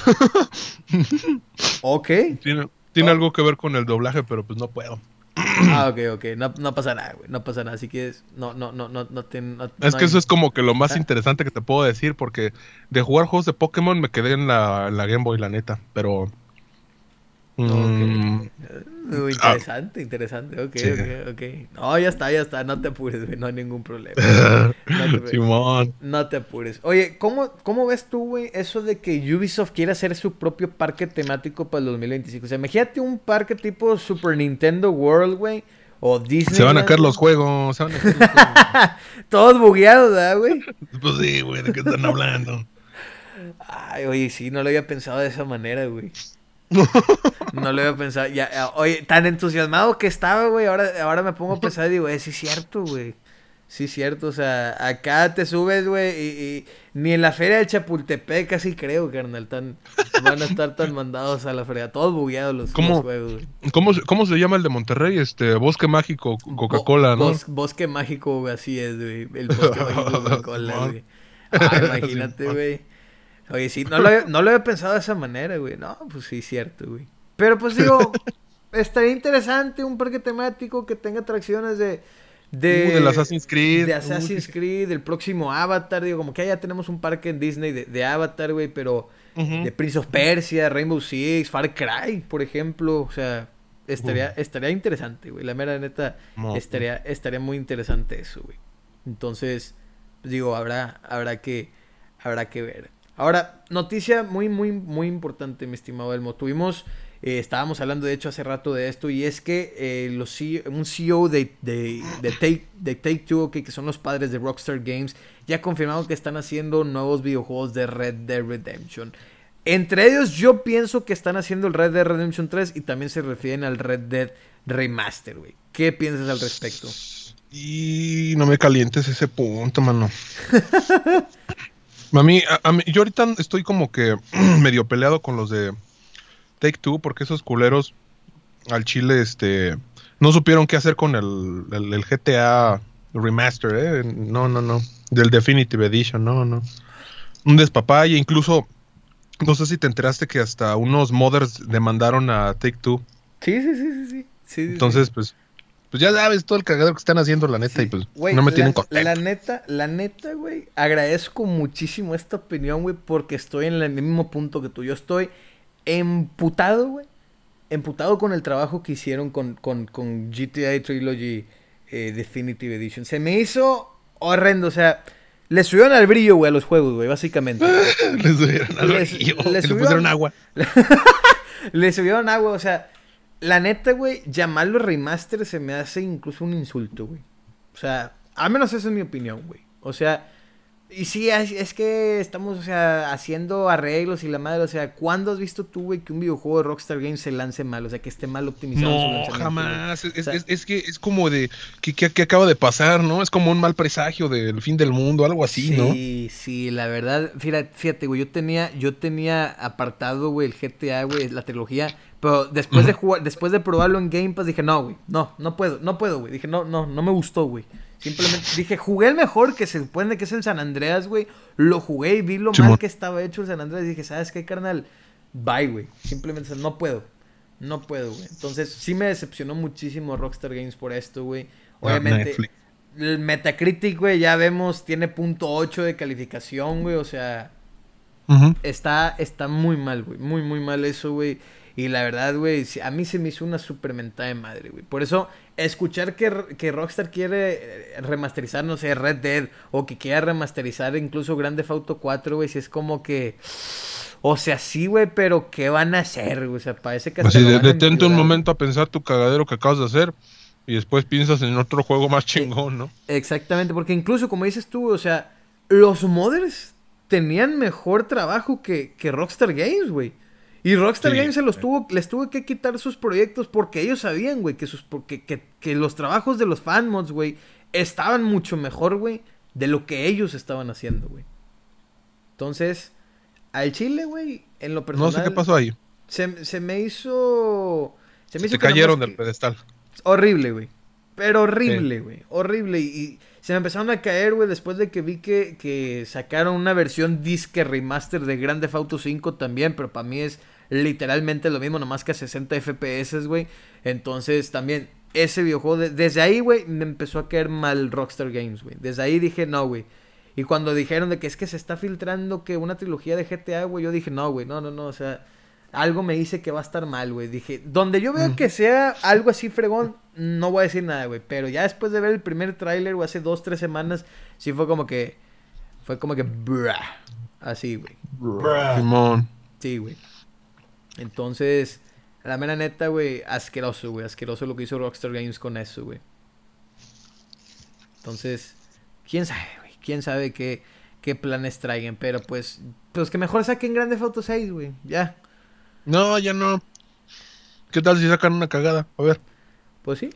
Ok. Tiene, tiene Oh. algo que ver con el doblaje, pero pues no puedo. (clears throat) Ah, ok, ok. No, no pasa nada, güey. No pasa nada. Así que es- no, no, no, no, no, te- no- Es que hay- eso es como que lo más Ah. interesante que te puedo decir, porque de jugar juegos de Pokémon me quedé en la, en la Game Boy, la neta, pero... mm, Muy interesante, interesante. Ok, Sí. ok, ok. No, ya está, ya está. No te apures, güey. No hay ningún problema. (laughs) No te. Simón. No te apures. Oye, ¿cómo, cómo ves tú, güey, eso de que Ubisoft quiere hacer su propio parque temático para el 2025? O sea, imagínate un parque tipo Super Nintendo World, güey, o Disney. Se van a caer los juegos, se van a caer los juegos. (laughs) Todos bugueados, ¿verdad, güey? Pues sí, güey, ¿de qué están hablando? Ay, oye, sí, no lo había pensado de esa manera, güey. No lo había pensado. Ya, ya, oye, tan entusiasmado que estaba, güey. Ahora, ahora me pongo a pensar y digo, eh, sí es cierto, güey. Sí es cierto, o sea, acá te subes, güey, y, y ni en la feria de Chapultepec casi creo, carnal, tan, van a estar tan mandados a la feria, todos bugueados los, ¿Cómo? juegos, güey. ¿Cómo, se- ¿Cómo se llama el de Monterrey? Este, Bosque Mágico Coca-Cola, Bo- ¿no? bos- bosque mágico, güey, así es, güey, el bosque mágico (laughs) Coca-Cola, güey. Ah, imagínate, güey. Oye, sí, no lo, había- no lo había pensado de esa manera, güey. No, pues sí, cierto, güey. Pero pues digo, (laughs) estaría interesante un parque temático que tenga atracciones de... De, Uh, del Assassin's Creed. De Uh, Assassin's. Creed, el próximo Avatar, digo, como que ya tenemos un parque en Disney de, de Avatar, güey, pero Ujú. de Prince of Persia, Rainbow Six, Far Cry, por ejemplo, o sea, estaría, estaría interesante, güey, la mera neta, No. estaría, estaría muy interesante eso, güey. Entonces, pues, digo, habrá, habrá que, habrá que ver. Ahora, noticia muy, muy, muy importante, mi estimado Elmo. Tuvimos, eh, estábamos hablando de hecho hace rato de esto, y es que eh, los CEO un CEO de, de, de Take, de Take Two, que son los padres de Rockstar Games, ya confirmaron que están haciendo nuevos videojuegos de Red Dead Redemption. Entre ellos, yo pienso que están haciendo el Red Dead Redemption 3 y también se refieren al Red Dead Remaster, güey. ¿Qué piensas al respecto? Y no me calientes ese punto, mano. (laughs) a, mí, a, mí, yo ahorita estoy como que (clears throat) medio peleado con los de Take Two porque esos culeros al Chile, este, no supieron qué hacer con el, el, GTA Remaster, ¿eh? No, no, no. Del Definitive Edition, no, no. Un despapalle, incluso, no sé si te enteraste que hasta unos modders demandaron a Take Two. Sí, sí, sí, sí. sí. Entonces, pues, pues ya sabes todo el cagadero que están haciendo, la neta, y pues no me tienen contento. La neta, la neta, güey, agradezco muchísimo esta opinión, güey, porque estoy en el mismo punto que tú. Yo estoy emputado, güey, emputado con el trabajo que hicieron con, con, con GTA Trilogy eh, Definitive Edition. Se me hizo horrendo, o sea, le subieron al brillo, güey, a los juegos, güey, básicamente. (laughs) le subieron al brillo. Le, subieron, agua. (laughs) le subieron agua, o sea, la neta, güey, llamarlo remaster se me hace incluso un insulto, güey. O sea, al menos esa es mi opinión, güey. O sea, y sí, es, que estamos, o sea, haciendo arreglos y la madre, o sea, ¿cuándo has visto tú, güey, que un videojuego de Rockstar Games se lance mal? O sea, que esté mal optimizado no, su lanzamiento. jamás. Es, que es como de, ¿qué, acaba de pasar, no? Es como un mal presagio del fin del mundo, algo así, ¿no? Sí, sí, la verdad, fíjate, fíjate, güey, yo tenía, yo tenía apartado, güey, el GTA, güey, la trilogía, pero después de jugar, después de probarlo en Game Pass, dije, no, güey, no, no puedo, no puedo, güey. Dije, no, no, no me gustó, güey. Simplemente dije, jugué el mejor que se supone que es el San Andreas, güey. Lo jugué y vi lo mal que estaba hecho el San Andreas. Y dije, ¿sabes qué, carnal? Bye, güey. Simplemente no puedo. No puedo, güey. Entonces, sí me decepcionó muchísimo Rockstar Games por esto, güey. Obviamente, el Metacritic, güey, ya vemos, tiene punto .8 de calificación, güey. O sea, está, está muy mal, güey. Muy, muy mal eso, güey. Y la verdad, güey, a mí se me hizo una super mentada de madre, güey. Por eso, escuchar que, que, Rockstar quiere eh, remasterizar, no sé, Red Dead, o que quiera remasterizar incluso Grande Auto 4, güey, si es como que... O sea, sí, güey, pero ¿qué van a hacer? O sea, parece que... Así, detente un momento a pensar tu cagadero que acabas de hacer y después piensas en otro juego más chingón, ¿no? Exactamente, porque incluso como dices tú, o sea, los modders tenían mejor trabajo que, que Rockstar Games, güey. Y Rockstar Games se los tuvo, les tuvo que quitar sus proyectos porque ellos sabían, güey, que, sus, que, que, los trabajos de los fanmods, güey, estaban mucho mejor, güey, de lo que ellos estaban haciendo, güey. Entonces, al Chile, güey, en lo personal... No sé qué pasó ahí. Se, me hizo... Se me hizo cayeron del pedestal. Horrible, güey. Pero horrible, güey. Horrible. Y, se me empezaron a caer, güey, después de que vi que, que sacaron una versión disque remaster de Grande Auto 5 también, pero para mí es literalmente lo mismo, nomás que a 60 FPS, güey. Entonces también ese videojuego, desde ahí, güey, me empezó a caer mal Rockstar Games, güey. Desde ahí dije, no, güey. Y cuando dijeron de que es que se está filtrando que una trilogía de GTA, güey, yo dije, no, güey, no, no, no, o sea, algo me dice que va a estar mal, güey. Dije, donde yo veo que sea algo así fregón, no voy a decir nada, güey. Pero ya después de ver el primer tráiler, güey, hace dos, tres semanas, sí fue como que, fue como que, bruh, así, güey. Simón. Sí, güey. Entonces, la mera neta, güey, asqueroso, güey. Asqueroso lo que hizo Rockstar Games con eso, güey. Entonces, quién sabe, güey. Quién sabe qué, qué planes traigan. Pero pues, pues que mejor saquen Grande Auto 6, güey. Ya. No, ya no. ¿Qué tal si sacan una cagada? A ver. Pues sí.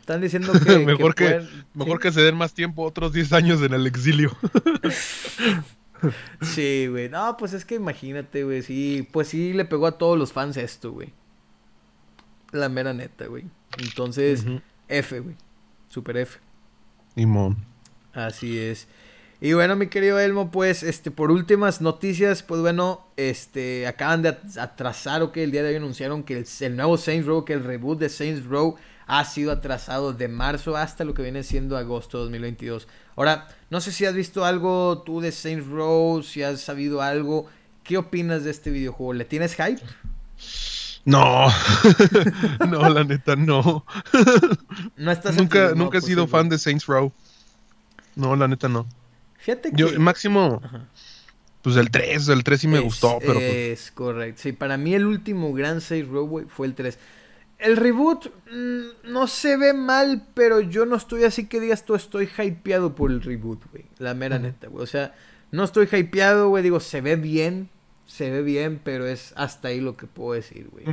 Están diciendo (laughs) que. mejor que, mejor que se den más tiempo, otros 10 años en el exilio. (laughs) (laughs) sí, güey. No, pues es que imagínate, güey. Sí, pues sí le pegó a todos los fans esto, güey. La mera neta, güey. Entonces, F, güey. Super F. Limón. Así es. Y bueno, mi querido Elmo, pues, este, por últimas noticias, pues bueno, este, acaban de atrasar, o que el día de hoy anunciaron que el, el, nuevo Saints Row, que el reboot de Saints Row ha sido atrasado de marzo hasta lo que viene siendo agosto de 2022. Ahora, no sé si has visto algo tú de Saints Row, si has sabido algo. ¿Qué opinas de este videojuego? ¿Le tienes hype? No, (laughs) no, la neta no. no estás nunca, nunca he sido fan de Saints Row. No, la neta no. Fíjate que. Yo, máximo. Pues el 3, el 3 sí me gustó, pero. Pues es correcto. Sí, para mí el último gran Saints Row, fue el 3. El reboot mm, no se ve mal, pero yo no estoy así que digas tú estoy hypeado por el reboot, güey. La mera neta, güey. O sea, no estoy hypeado, güey. Digo, se ve bien. se ve bien, pero es hasta ahí lo que puedo decir, güey.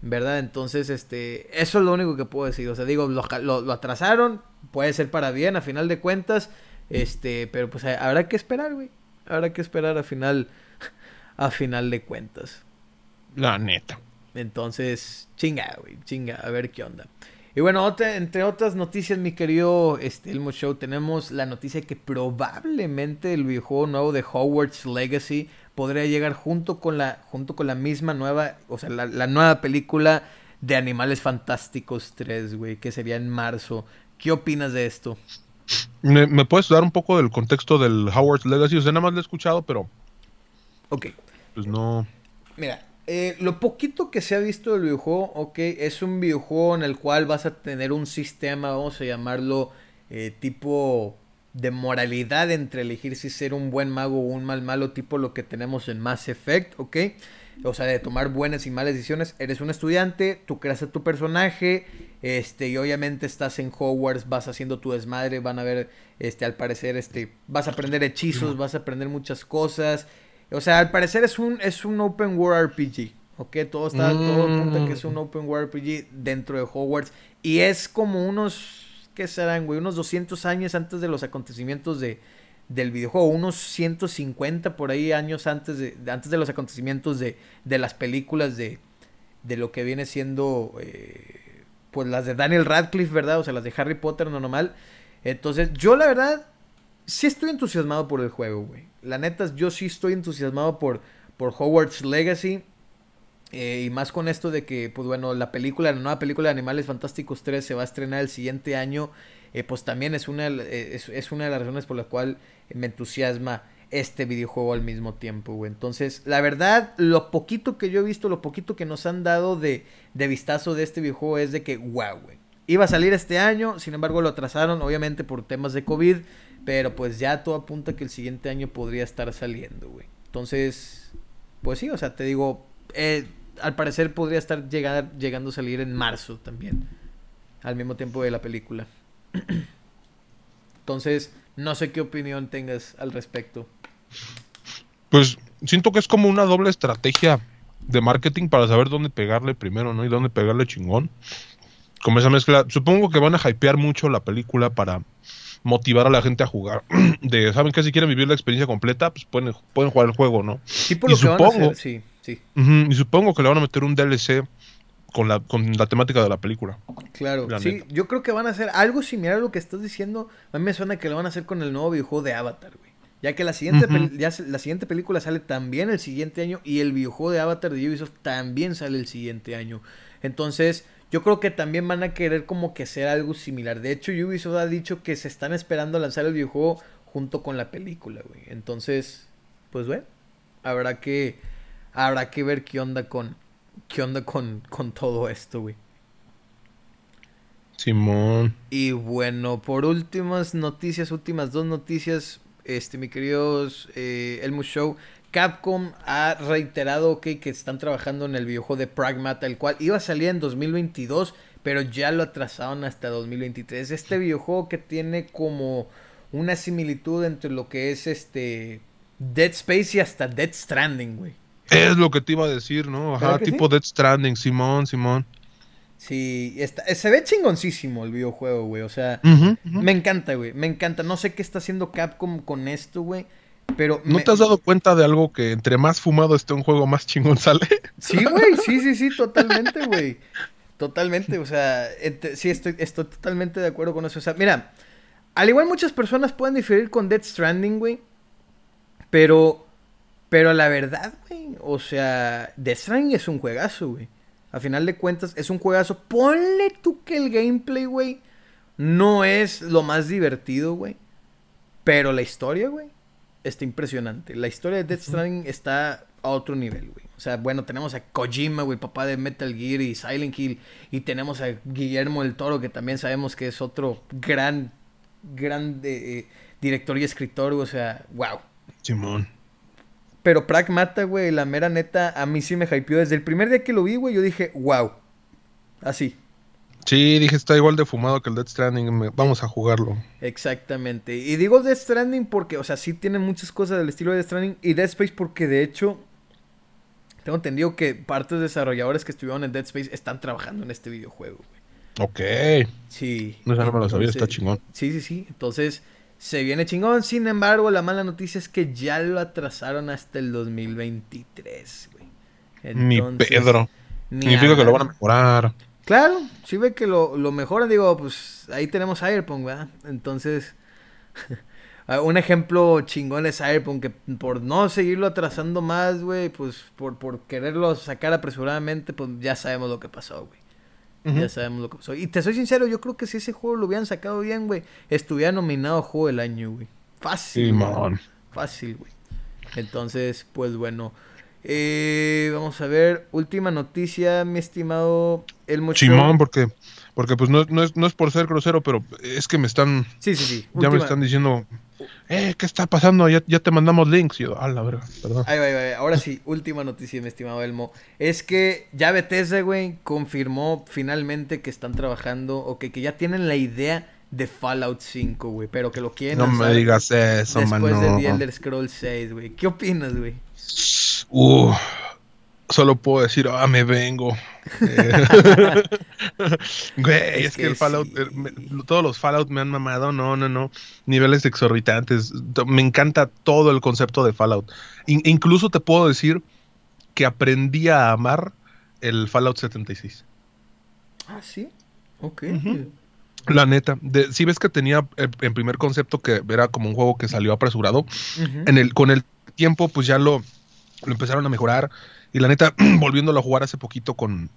¿Verdad? Entonces, este, eso es lo único que puedo decir. O sea, digo, lo, lo, atrasaron, puede ser para bien a final de cuentas, este, pero pues habrá que esperar, güey. Habrá que esperar a final, (laughs) a final de cuentas. La neta. Entonces, chinga, güey, chinga, a ver qué onda. Y bueno, entre otras noticias, mi querido este, Elmo Show, tenemos la noticia que probablemente el videojuego nuevo de Hogwarts Legacy podría llegar junto con la, junto con la misma nueva, o sea, la, nueva película de Animales Fantásticos 3, güey, que sería en marzo. ¿Qué opinas de esto? ¿Me, puedes dar un poco del contexto del Hogwarts Legacy? O sea, nada más lo he escuchado, pero... Ok. Pues no... Mira, eh, lo poquito que se ha visto del videojuego, ok, es un videojuego en el cual vas a tener un sistema, vamos a llamarlo eh, tipo de moralidad entre elegir si ser un buen mago o un mal malo, tipo lo que tenemos en Mass Effect, ok. O sea, de tomar buenas y malas decisiones. Eres un estudiante, tú creas a tu personaje, este, y obviamente estás en Hogwarts, vas haciendo tu desmadre, van a ver, este, al parecer, este, vas a aprender hechizos, vas a aprender muchas cosas. O sea, al parecer es un, es un open world RPG. Ok, todo está, todo apunta que es un mm. open world RPG dentro de Hogwarts. Y es como unos, ¿qué serán, güey? Unos 200 años antes de los acontecimientos de, del videojuego. Unos 150 por ahí años antes de, antes de los acontecimientos de, de las películas de, de lo que viene siendo, eh, pues las de Daniel Radcliffe, ¿verdad? O sea, las de Harry Potter, no normal. Entonces, yo la verdad, sí estoy entusiasmado por el juego, güey. La neta, yo sí estoy entusiasmado por, por Hogwarts Legacy. Eh, y más con esto de que, pues bueno, la película, la nueva película de Animales Fantásticos 3 se va a estrenar el siguiente año. Eh, pues también es una, eh, es, es, una de las razones por la cual me entusiasma este videojuego al mismo tiempo, güey. Entonces, la verdad, lo poquito que yo he visto, lo poquito que nos han dado de, de vistazo de este videojuego es de que, wow, güey. Iba a salir este año, sin embargo lo atrasaron, obviamente por temas de COVID. Pero pues ya todo apunta que el siguiente año podría estar saliendo, güey. Entonces, pues sí, o sea, te digo, eh, al parecer podría estar llegando a salir en marzo también. Al mismo tiempo de la película. Entonces, no sé qué opinión tengas al respecto. Pues siento que es como una doble estrategia de marketing para saber dónde pegarle primero, ¿no? Y dónde pegarle chingón. Como esa mezcla. Supongo que van a hypear mucho la película para motivar a la gente a jugar. (clears throat) De, ¿saben que Si quieren vivir la experiencia completa, pues pueden, pueden jugar el juego, ¿no? y supongo, sí, sí. y supongo que le van a meter un DLC con la, con la temática de la película. Claro, sí, yo creo que van a hacer algo similar a lo que estás diciendo. A mí me suena que lo van a hacer con el nuevo videojuego de Avatar, güey. Ya que la siguiente, ya la siguiente película sale también el siguiente año y el videojuego de Avatar de Ubisoft también sale el siguiente año. Entonces, yo creo que también van a querer como que hacer algo similar. De hecho, Ubisoft ha dicho que se están esperando a lanzar el videojuego junto con la película, güey. Entonces, pues bueno, habrá que habrá que ver qué onda con qué onda con, con todo esto, güey. Simón. Y bueno, por últimas noticias, últimas dos noticias, este, mi queridos eh, Elmo Show, Capcom ha reiterado que están trabajando en el videojuego de Pragmata, el cual iba a salir en 2022, pero ya lo atrasaron hasta 2023. Este videojuego que tiene como una similitud entre lo que es este Dead Space y hasta Dead Stranding, güey. Es lo que te iba a decir, ¿no? Ajá, tipo Dead Stranding, Simón, Simón. Sí, está, se ve chingoncísimo el videojuego, güey. O sea, me encanta, güey. Me encanta. No sé qué está haciendo Capcom con esto, güey. Pero ¿No te has dado cuenta de algo que entre más fumado esté un juego, más chingón sale? Sí, güey, sí, sí, sí, totalmente, güey. Totalmente, o sea, sí, estoy, estoy totalmente de acuerdo con eso. O sea, mira, al igual muchas personas pueden diferir con Dead Stranding, güey. Pero, pero la verdad, güey, o sea, Death Stranding es un juegazo, güey. A final de cuentas, es un juegazo. Ponle tú que el gameplay, güey, no es lo más divertido, güey. Pero la historia, güey, está impresionante. La historia de Death Stranding está a otro nivel, güey. O sea, bueno, tenemos a Kojima, güey, papá de Metal Gear y Silent Hill. Y tenemos a Guillermo del Toro, que también sabemos que es otro gran, gran eh, director y escritor, O sea, wow. Simón. Pero Pragmata, güey, la mera neta, a mí sí me hypeó. Desde el primer día que lo vi, güey, yo dije, wow. Así. Sí, dije, está igual de fumado que el Death Stranding, vamos a jugarlo. Exactamente. Y digo Death Stranding porque, o sea, sí tiene muchas cosas del estilo de Death Stranding y Death Space porque de hecho tengo entendido que partes desarrolladores que estuvieron en Dead Space están trabajando en este videojuego, güey. Ok. Sí. No, no me lo sabía, está chingón. Sí, sí, sí. Entonces, se viene chingón. Sin embargo, la mala noticia es que ya lo atrasaron hasta el 2023, güey. Ni Pedro. Significa que lo van a mejorar. Claro, si ve que lo, lo mejoran, digo, pues ahí tenemos Cyberpunk, ¿verdad? Entonces, (laughs) un ejemplo chingón es Cyberpunk, que por no seguirlo atrasando más, güey, pues por, por quererlo sacar apresuradamente, pues ya sabemos lo que pasó, güey. Ya sabemos lo que pasó. Y te soy sincero, yo creo que si ese juego lo hubieran sacado bien, güey, estuviera nominado Juego del Año, güey. Fácil. Sí, man. Fácil, güey. Entonces, pues bueno. Eh, vamos a ver, última noticia, mi estimado Elmo Chimón, porque, porque pues no, no, es, no es por ser grosero, pero es que me están... Sí, sí, sí. Ya me están diciendo, eh, ¿qué está pasando? Ya, ya te mandamos links. Y yo, ah, la verga, perdón. Ahí va, ahí va. Ahora sí, última noticia, mi estimado Elmo. Es que ya Bethesda, güey, confirmó finalmente que están trabajando, o que, que ya tienen la idea de Fallout 5, güey, pero que lo quieren No me digas eso, Después de The Elder Scrolls 6, güey. ¿Qué opinas, güey? Uh, solo puedo decir, ah, me vengo. (laughs) (laughs) Güey, es, que, el Fallout, todos los Fallout me han mamado, no, no, no. Niveles exorbitantes. Me encanta todo el concepto de Fallout. incluso te puedo decir que aprendí a amar el Fallout 76. Ah, sí. Ok. La neta, si ves que tenía en primer concepto que era como un juego que salió apresurado, en el, con el tiempo pues ya lo, lo empezaron a mejorar. Y la neta, (clears throat) volviéndolo a jugar hace poquito con,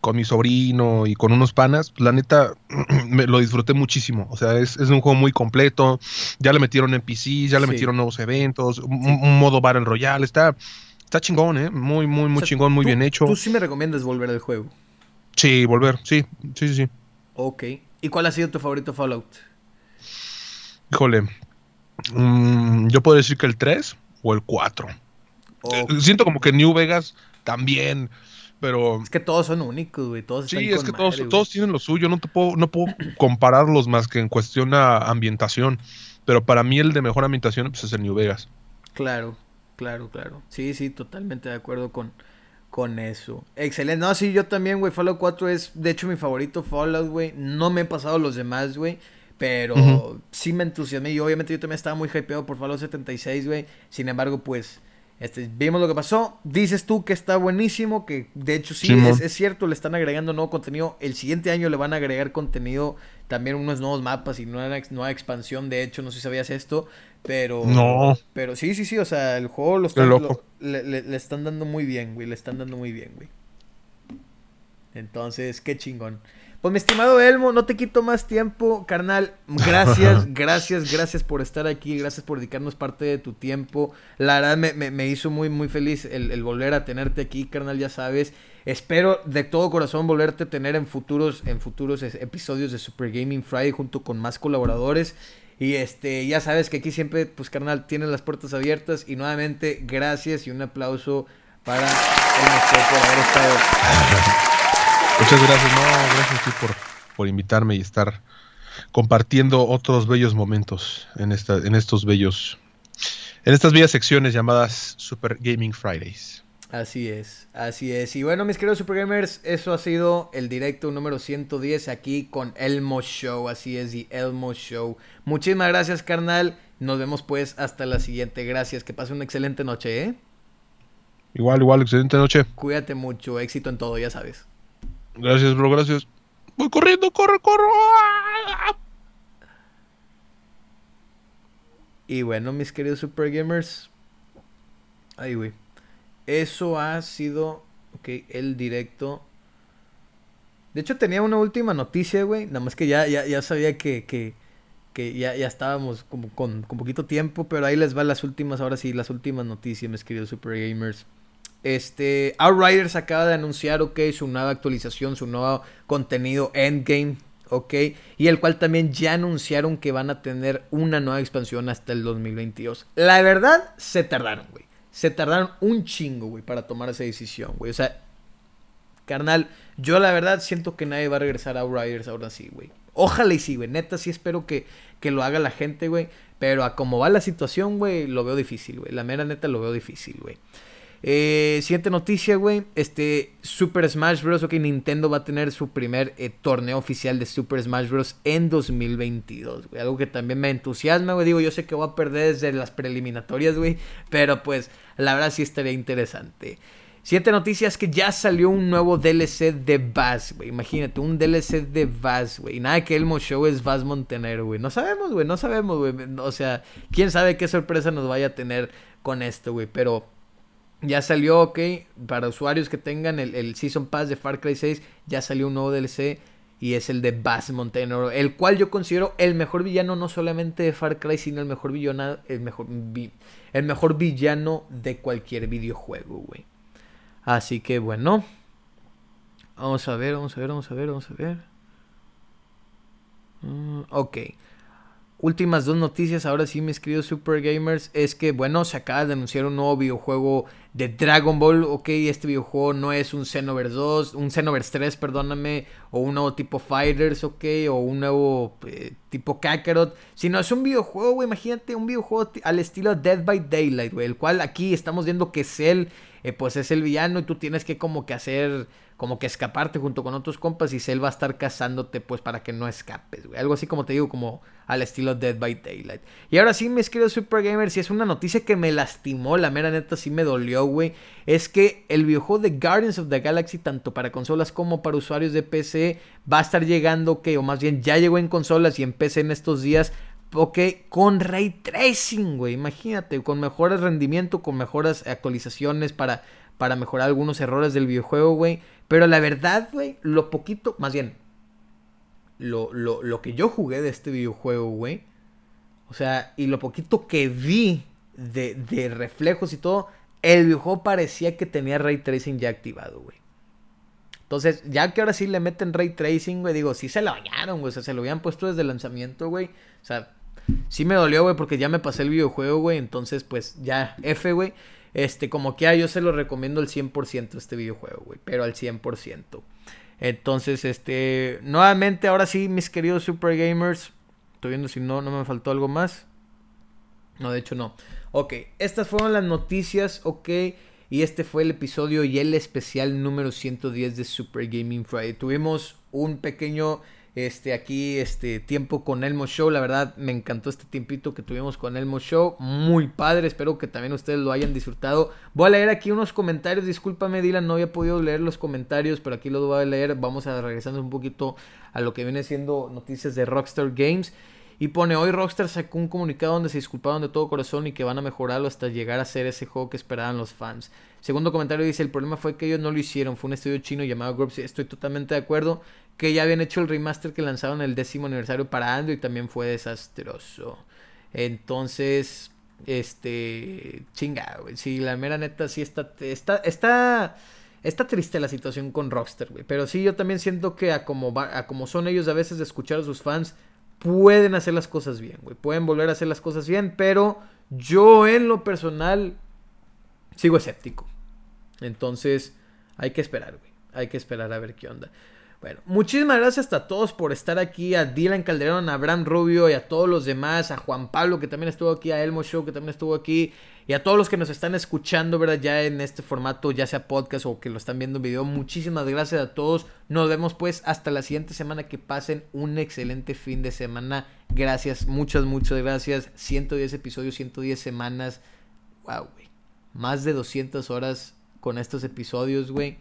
con mi sobrino y con unos panas, la neta (clears throat) me lo disfruté muchísimo. O sea, es, un juego muy completo. Ya le metieron NPCs, ya le metieron nuevos eventos, un, modo Battle Royale. Está, está chingón, ¿eh? Muy, muy, muy chingón, muy bien hecho. ¿Tú sí me recomiendas volver al juego? Sí, volver, sí, sí, sí, sí. Ok. ¿Y cuál ha sido tu favorito Fallout? Híjole. Mm, yo puedo decir que el 3 o el 4. Eh, siento como que New Vegas también, pero... Es que todos son únicos, güey. Todos sí, es que todos, todos tienen lo suyo. No te puedo, no puedo compararlos más que en cuestión a ambientación. Pero para mí el de mejor ambientación pues, es el New Vegas. Claro, claro, claro. Sí, sí, totalmente de acuerdo con, con eso. Excelente. No, sí, yo también, güey. Fallout 4 es, de hecho, mi favorito Fallout, güey. No me he pasado los demás, güey. Pero sí me entusiasmé. Y obviamente yo también estaba muy hypeado por Fallout 76, güey. Sin embargo, pues este, vimos lo que pasó. Dices tú que está buenísimo, que de hecho sí, es, cierto, le están agregando nuevo contenido. El siguiente año le van a agregar contenido, también unos nuevos mapas y nueva, nueva expansión. De hecho, no sé si sabías esto, pero... No. Pero sí, sí, sí, o sea, el juego lo, están, le, le, están dando muy bien, güey, le están dando muy bien, güey. Entonces, qué chingón. Pues mi estimado Elmo, no te quito más tiempo, carnal. Gracias, (laughs) gracias, gracias por estar aquí, gracias por dedicarnos parte de tu tiempo. La verdad me, hizo muy, muy feliz el, volver a tenerte aquí, carnal, ya sabes. Espero de todo corazón volverte a tener en futuros, en futuros episodios de Super Gaming Friday junto con más colaboradores. Y este, ya sabes que aquí siempre, pues carnal, tienes las puertas abiertas. Y nuevamente, gracias y un aplauso para el por haber estado. (laughs) Muchas gracias, no, gracias por, por invitarme y estar compartiendo otros bellos momentos en esta, en estos bellos, en estas bellas secciones llamadas Super Gaming Fridays. Así es, así es. Y bueno, mis queridos Super Gamers, eso ha sido el directo número 110 aquí con Elmo Show. Así es, The Elmo Show. Muchísimas gracias, carnal. Nos vemos pues hasta la siguiente. Gracias. Que pase una excelente noche, ¿eh? Igual, igual, excelente noche. Cuídate mucho, éxito en todo, ya sabes. Gracias, bro, gracias. Voy corriendo, corre, corre. Y bueno, mis queridos super gamers. Ahí, güey. Eso ha sido, ok, el directo. De hecho, tenía una última noticia, güey. Nada más que ya, ya, ya sabía que, que, que ya, ya estábamos como con, con poquito tiempo. Pero ahí les van las últimas, ahora sí, las últimas noticias, mis queridos super gamers. Este, Outriders acaba de anunciar, ok, su nueva actualización, su nuevo contenido Endgame, ok, y el cual también ya anunciaron que van a tener una nueva expansión hasta el 2022. La verdad, se tardaron, güey. Se tardaron un chingo, güey, para tomar esa decisión, güey. O sea, carnal, yo la verdad siento que nadie va a regresar a Outriders ahora sí, güey. Ojalá y sí, güey. Neta, sí espero que, que lo haga la gente, güey. Pero a cómo va la situación, güey, lo veo difícil, güey. La mera neta lo veo difícil, güey. Eh, siguiente noticia, güey. Este Super Smash Bros. Ok, Nintendo va a tener su primer eh, torneo oficial de Super Smash Bros. en 2022, güey. Algo que también me entusiasma, güey. Digo, yo sé que voy a perder desde las preliminatorias, güey. Pero pues, la verdad sí estaría interesante. Siguiente noticia es que ya salió un nuevo DLC de Bass, güey. Imagínate, un DLC de Bass, güey. Nada que Elmo Show es Bass Montenegro, güey. No sabemos, güey, no sabemos, güey. O sea, quién sabe qué sorpresa nos vaya a tener con esto, güey. Pero ya salió, ok, para usuarios que tengan el, Season Pass de Far Cry 6, ya salió un nuevo DLC y es el de Bass Montano, el cual yo considero el mejor villano no solamente de Far Cry, sino el mejor villano, el mejor, el mejor villano de cualquier videojuego, güey. Así que bueno, vamos a ver, vamos a ver, vamos a ver, vamos a ver. Mm, ok últimas dos noticias, ahora sí, mis queridos Super Gamers, es que, bueno, se acaba de anunciar un nuevo videojuego de Dragon Ball, ok, este videojuego no es un Xenoverse 2, un Xenoverse 3, perdóname, o un nuevo tipo Fighters, ok, o un nuevo eh, tipo Kakarot, sino es un videojuego, güey, imagínate, un videojuego al estilo Dead by Daylight, güey, el cual aquí estamos viendo que Cell, eh, pues es el villano y tú tienes que como que hacer como que escaparte junto con otros compas y Cell va a estar cazándote pues para que no escapes, güey. Algo así como te digo, como al estilo Dead by Daylight. Y ahora sí, mis queridos Super Gamers, si es una noticia que me lastimó, la mera neta sí me dolió, güey. Es que el videojuego de Guardians of the Galaxy, tanto para consolas como para usuarios de PC, va a estar llegando, que, o más bien ya llegó en consolas y en PC en estos días. Ok, con ray tracing, güey. Imagínate, con mejores rendimiento, con mejoras actualizaciones para, para mejorar algunos errores del videojuego, güey. Pero la verdad, güey, lo poquito, más bien, lo, lo, lo que yo jugué de este videojuego, güey. O sea, y lo poquito que vi de, de reflejos y todo, el videojuego parecía que tenía ray tracing ya activado, güey. Entonces, ya que ahora sí le meten ray tracing, güey, digo, sí se lo bañaron, güey. O sea, se lo habían puesto desde el lanzamiento, güey. O sea, sí me dolió, güey, porque ya me pasé el videojuego, güey. Entonces, pues ya, F, güey. Este, como que yo se lo recomiendo al 100% este videojuego, güey, pero al 100%. Entonces, este, nuevamente, ahora sí, mis queridos Super Gamers, estoy viendo si no, no me faltó algo más. No, de hecho no. Ok, estas fueron las noticias, ok. Y este fue el episodio y el especial número 110 de Super Gaming Friday. Tuvimos un pequeño este, aquí, este, tiempo con Elmo Show. La verdad, me encantó este tiempito que tuvimos con Elmo Show. Muy padre, espero que también ustedes lo hayan disfrutado. Voy a leer aquí unos comentarios. Discúlpame, Dylan, no había podido leer los comentarios, pero aquí los voy a leer. Vamos a regresando un poquito a lo que viene siendo noticias de Rockstar Games. Y pone, hoy Rockstar sacó un comunicado donde se disculparon de todo corazón y que van a mejorarlo hasta llegar a ser ese juego que esperaban los fans. Segundo comentario dice, el problema fue que ellos no lo hicieron, fue un estudio chino llamado Groups. Estoy totalmente de acuerdo que ya habían hecho el remaster que lanzaron el décimo aniversario para Android también fue desastroso. Entonces, este, chinga, güey. Sí, la mera neta sí está, está, está, está triste la situación con Rockstar, güey. Pero sí, yo también siento que a como, a como son ellos a veces de escuchar a sus fans, pueden hacer las cosas bien, güey. Pueden volver a hacer las cosas bien, pero yo en lo personal sigo escéptico. Entonces, hay que esperar, güey. Hay que esperar a ver qué onda. Bueno, muchísimas gracias a todos por estar aquí, a Dylan Calderón, a Abraham Rubio y a todos los demás, a Juan Pablo que también estuvo aquí, a Elmo Show que también estuvo aquí y a todos los que nos están escuchando, ¿verdad? Ya en este formato, ya sea podcast o que lo están viendo en video. Muchísimas gracias a todos. Nos vemos pues hasta la siguiente semana. Que pasen un excelente fin de semana. Gracias, muchas, muchas gracias. 110 episodios, 110 semanas. Wow, güey. Más de 200 horas con estos episodios, güey.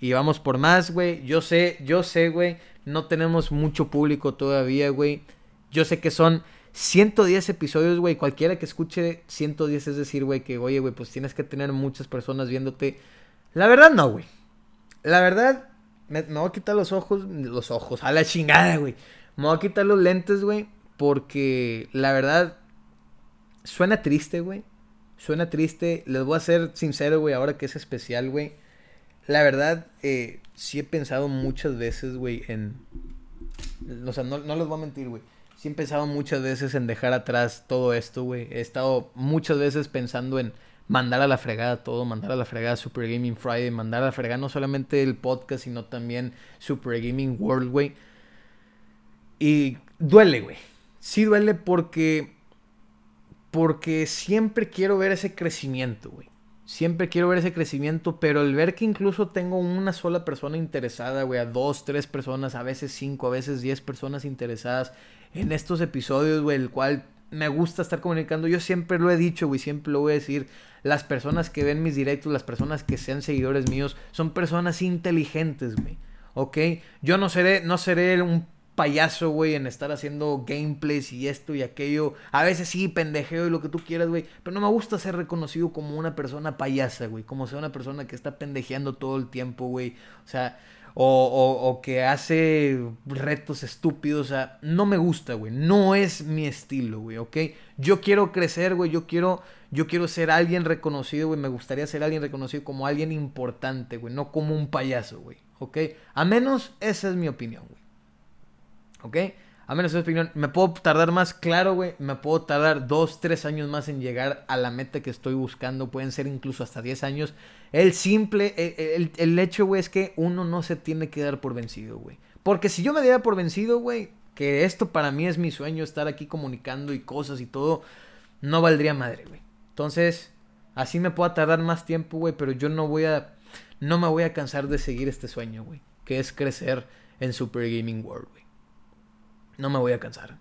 Y vamos por más, güey. Yo sé, yo sé, güey. No tenemos mucho público todavía, güey. Yo sé que son 110 episodios, güey. Cualquiera que escuche 110 es decir, güey, que, oye, güey, pues tienes que tener muchas personas viéndote. La verdad, no, güey. La verdad, me, me, voy a quitar los ojos, los ojos, a la chingada, güey. Me voy a quitar los lentes, güey. Porque la verdad, suena triste, güey. Suena triste. Les voy a ser sincero, güey, ahora que es especial, güey la verdad, eh, sí he pensado muchas veces, güey, en... O sea, no, no les voy a mentir, güey. Sí he pensado muchas veces en dejar atrás todo esto, güey. He estado muchas veces pensando en mandar a la fregada todo, mandar a la fregada Super Gaming Friday, mandar a la fregada no solamente el podcast, sino también Super Gaming World, güey. Y duele, güey. Sí duele porque... Porque siempre quiero ver ese crecimiento, güey. Siempre quiero ver ese crecimiento, pero el ver que incluso tengo una sola persona interesada, güey, a dos, tres personas, a veces cinco, a veces diez personas interesadas en estos episodios, güey, el cual me gusta estar comunicando. Yo siempre lo he dicho, güey, siempre lo voy a decir. Las personas que ven mis directos, las personas que sean seguidores míos, son personas inteligentes, güey. ¿Ok? Yo no seré, no seré un payaso, güey, en estar haciendo gameplays y esto y aquello. A veces sí, pendejeo y lo que tú quieras, güey. Pero no me gusta ser reconocido como una persona payasa, güey. Como ser una persona que está pendejeando todo el tiempo, güey. O sea, o, o, que hace retos estúpidos. O sea, no me gusta, güey. No es mi estilo, güey, ¿ok? Yo quiero crecer, güey. Yo quiero, yo quiero ser alguien reconocido, güey. Me gustaría ser alguien reconocido como alguien importante, güey. No como un payaso, güey, ¿ok? A menos esa es mi opinión, güey. ¿Ok? A menos esa opinión. Me puedo tardar más, claro, güey. Me puedo tardar dos, tres años más en llegar a la meta que estoy buscando. Pueden ser incluso hasta 10 años. El simple, el, el, hecho, güey, es que uno no se tiene que dar por vencido, güey. Porque si yo me diera por vencido, güey, que esto para mí es mi sueño, estar aquí comunicando y cosas y todo, no valdría madre, güey. Entonces, así me puedo tardar más tiempo, güey, pero yo no voy a, no me voy a cansar de seguir este sueño, güey. Que es crecer en Super Gaming World, güey no me voy a cansar.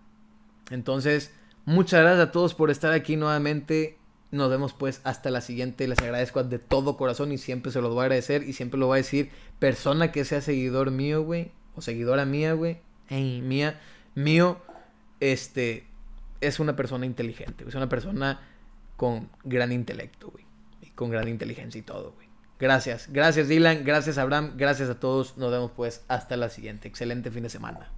Entonces, muchas gracias a todos por estar aquí nuevamente. Nos vemos pues hasta la siguiente. Les agradezco de todo corazón y siempre se los voy a agradecer y siempre lo voy a decir. Persona que sea seguidor mío, güey, o seguidora mía, güey, mía, mío, este, es una persona inteligente, es una persona con gran intelecto, güey, y con gran inteligencia y todo, güey. Gracias, gracias Dylan, gracias Abraham, gracias a todos. Nos vemos pues hasta la siguiente. Excelente fin de semana.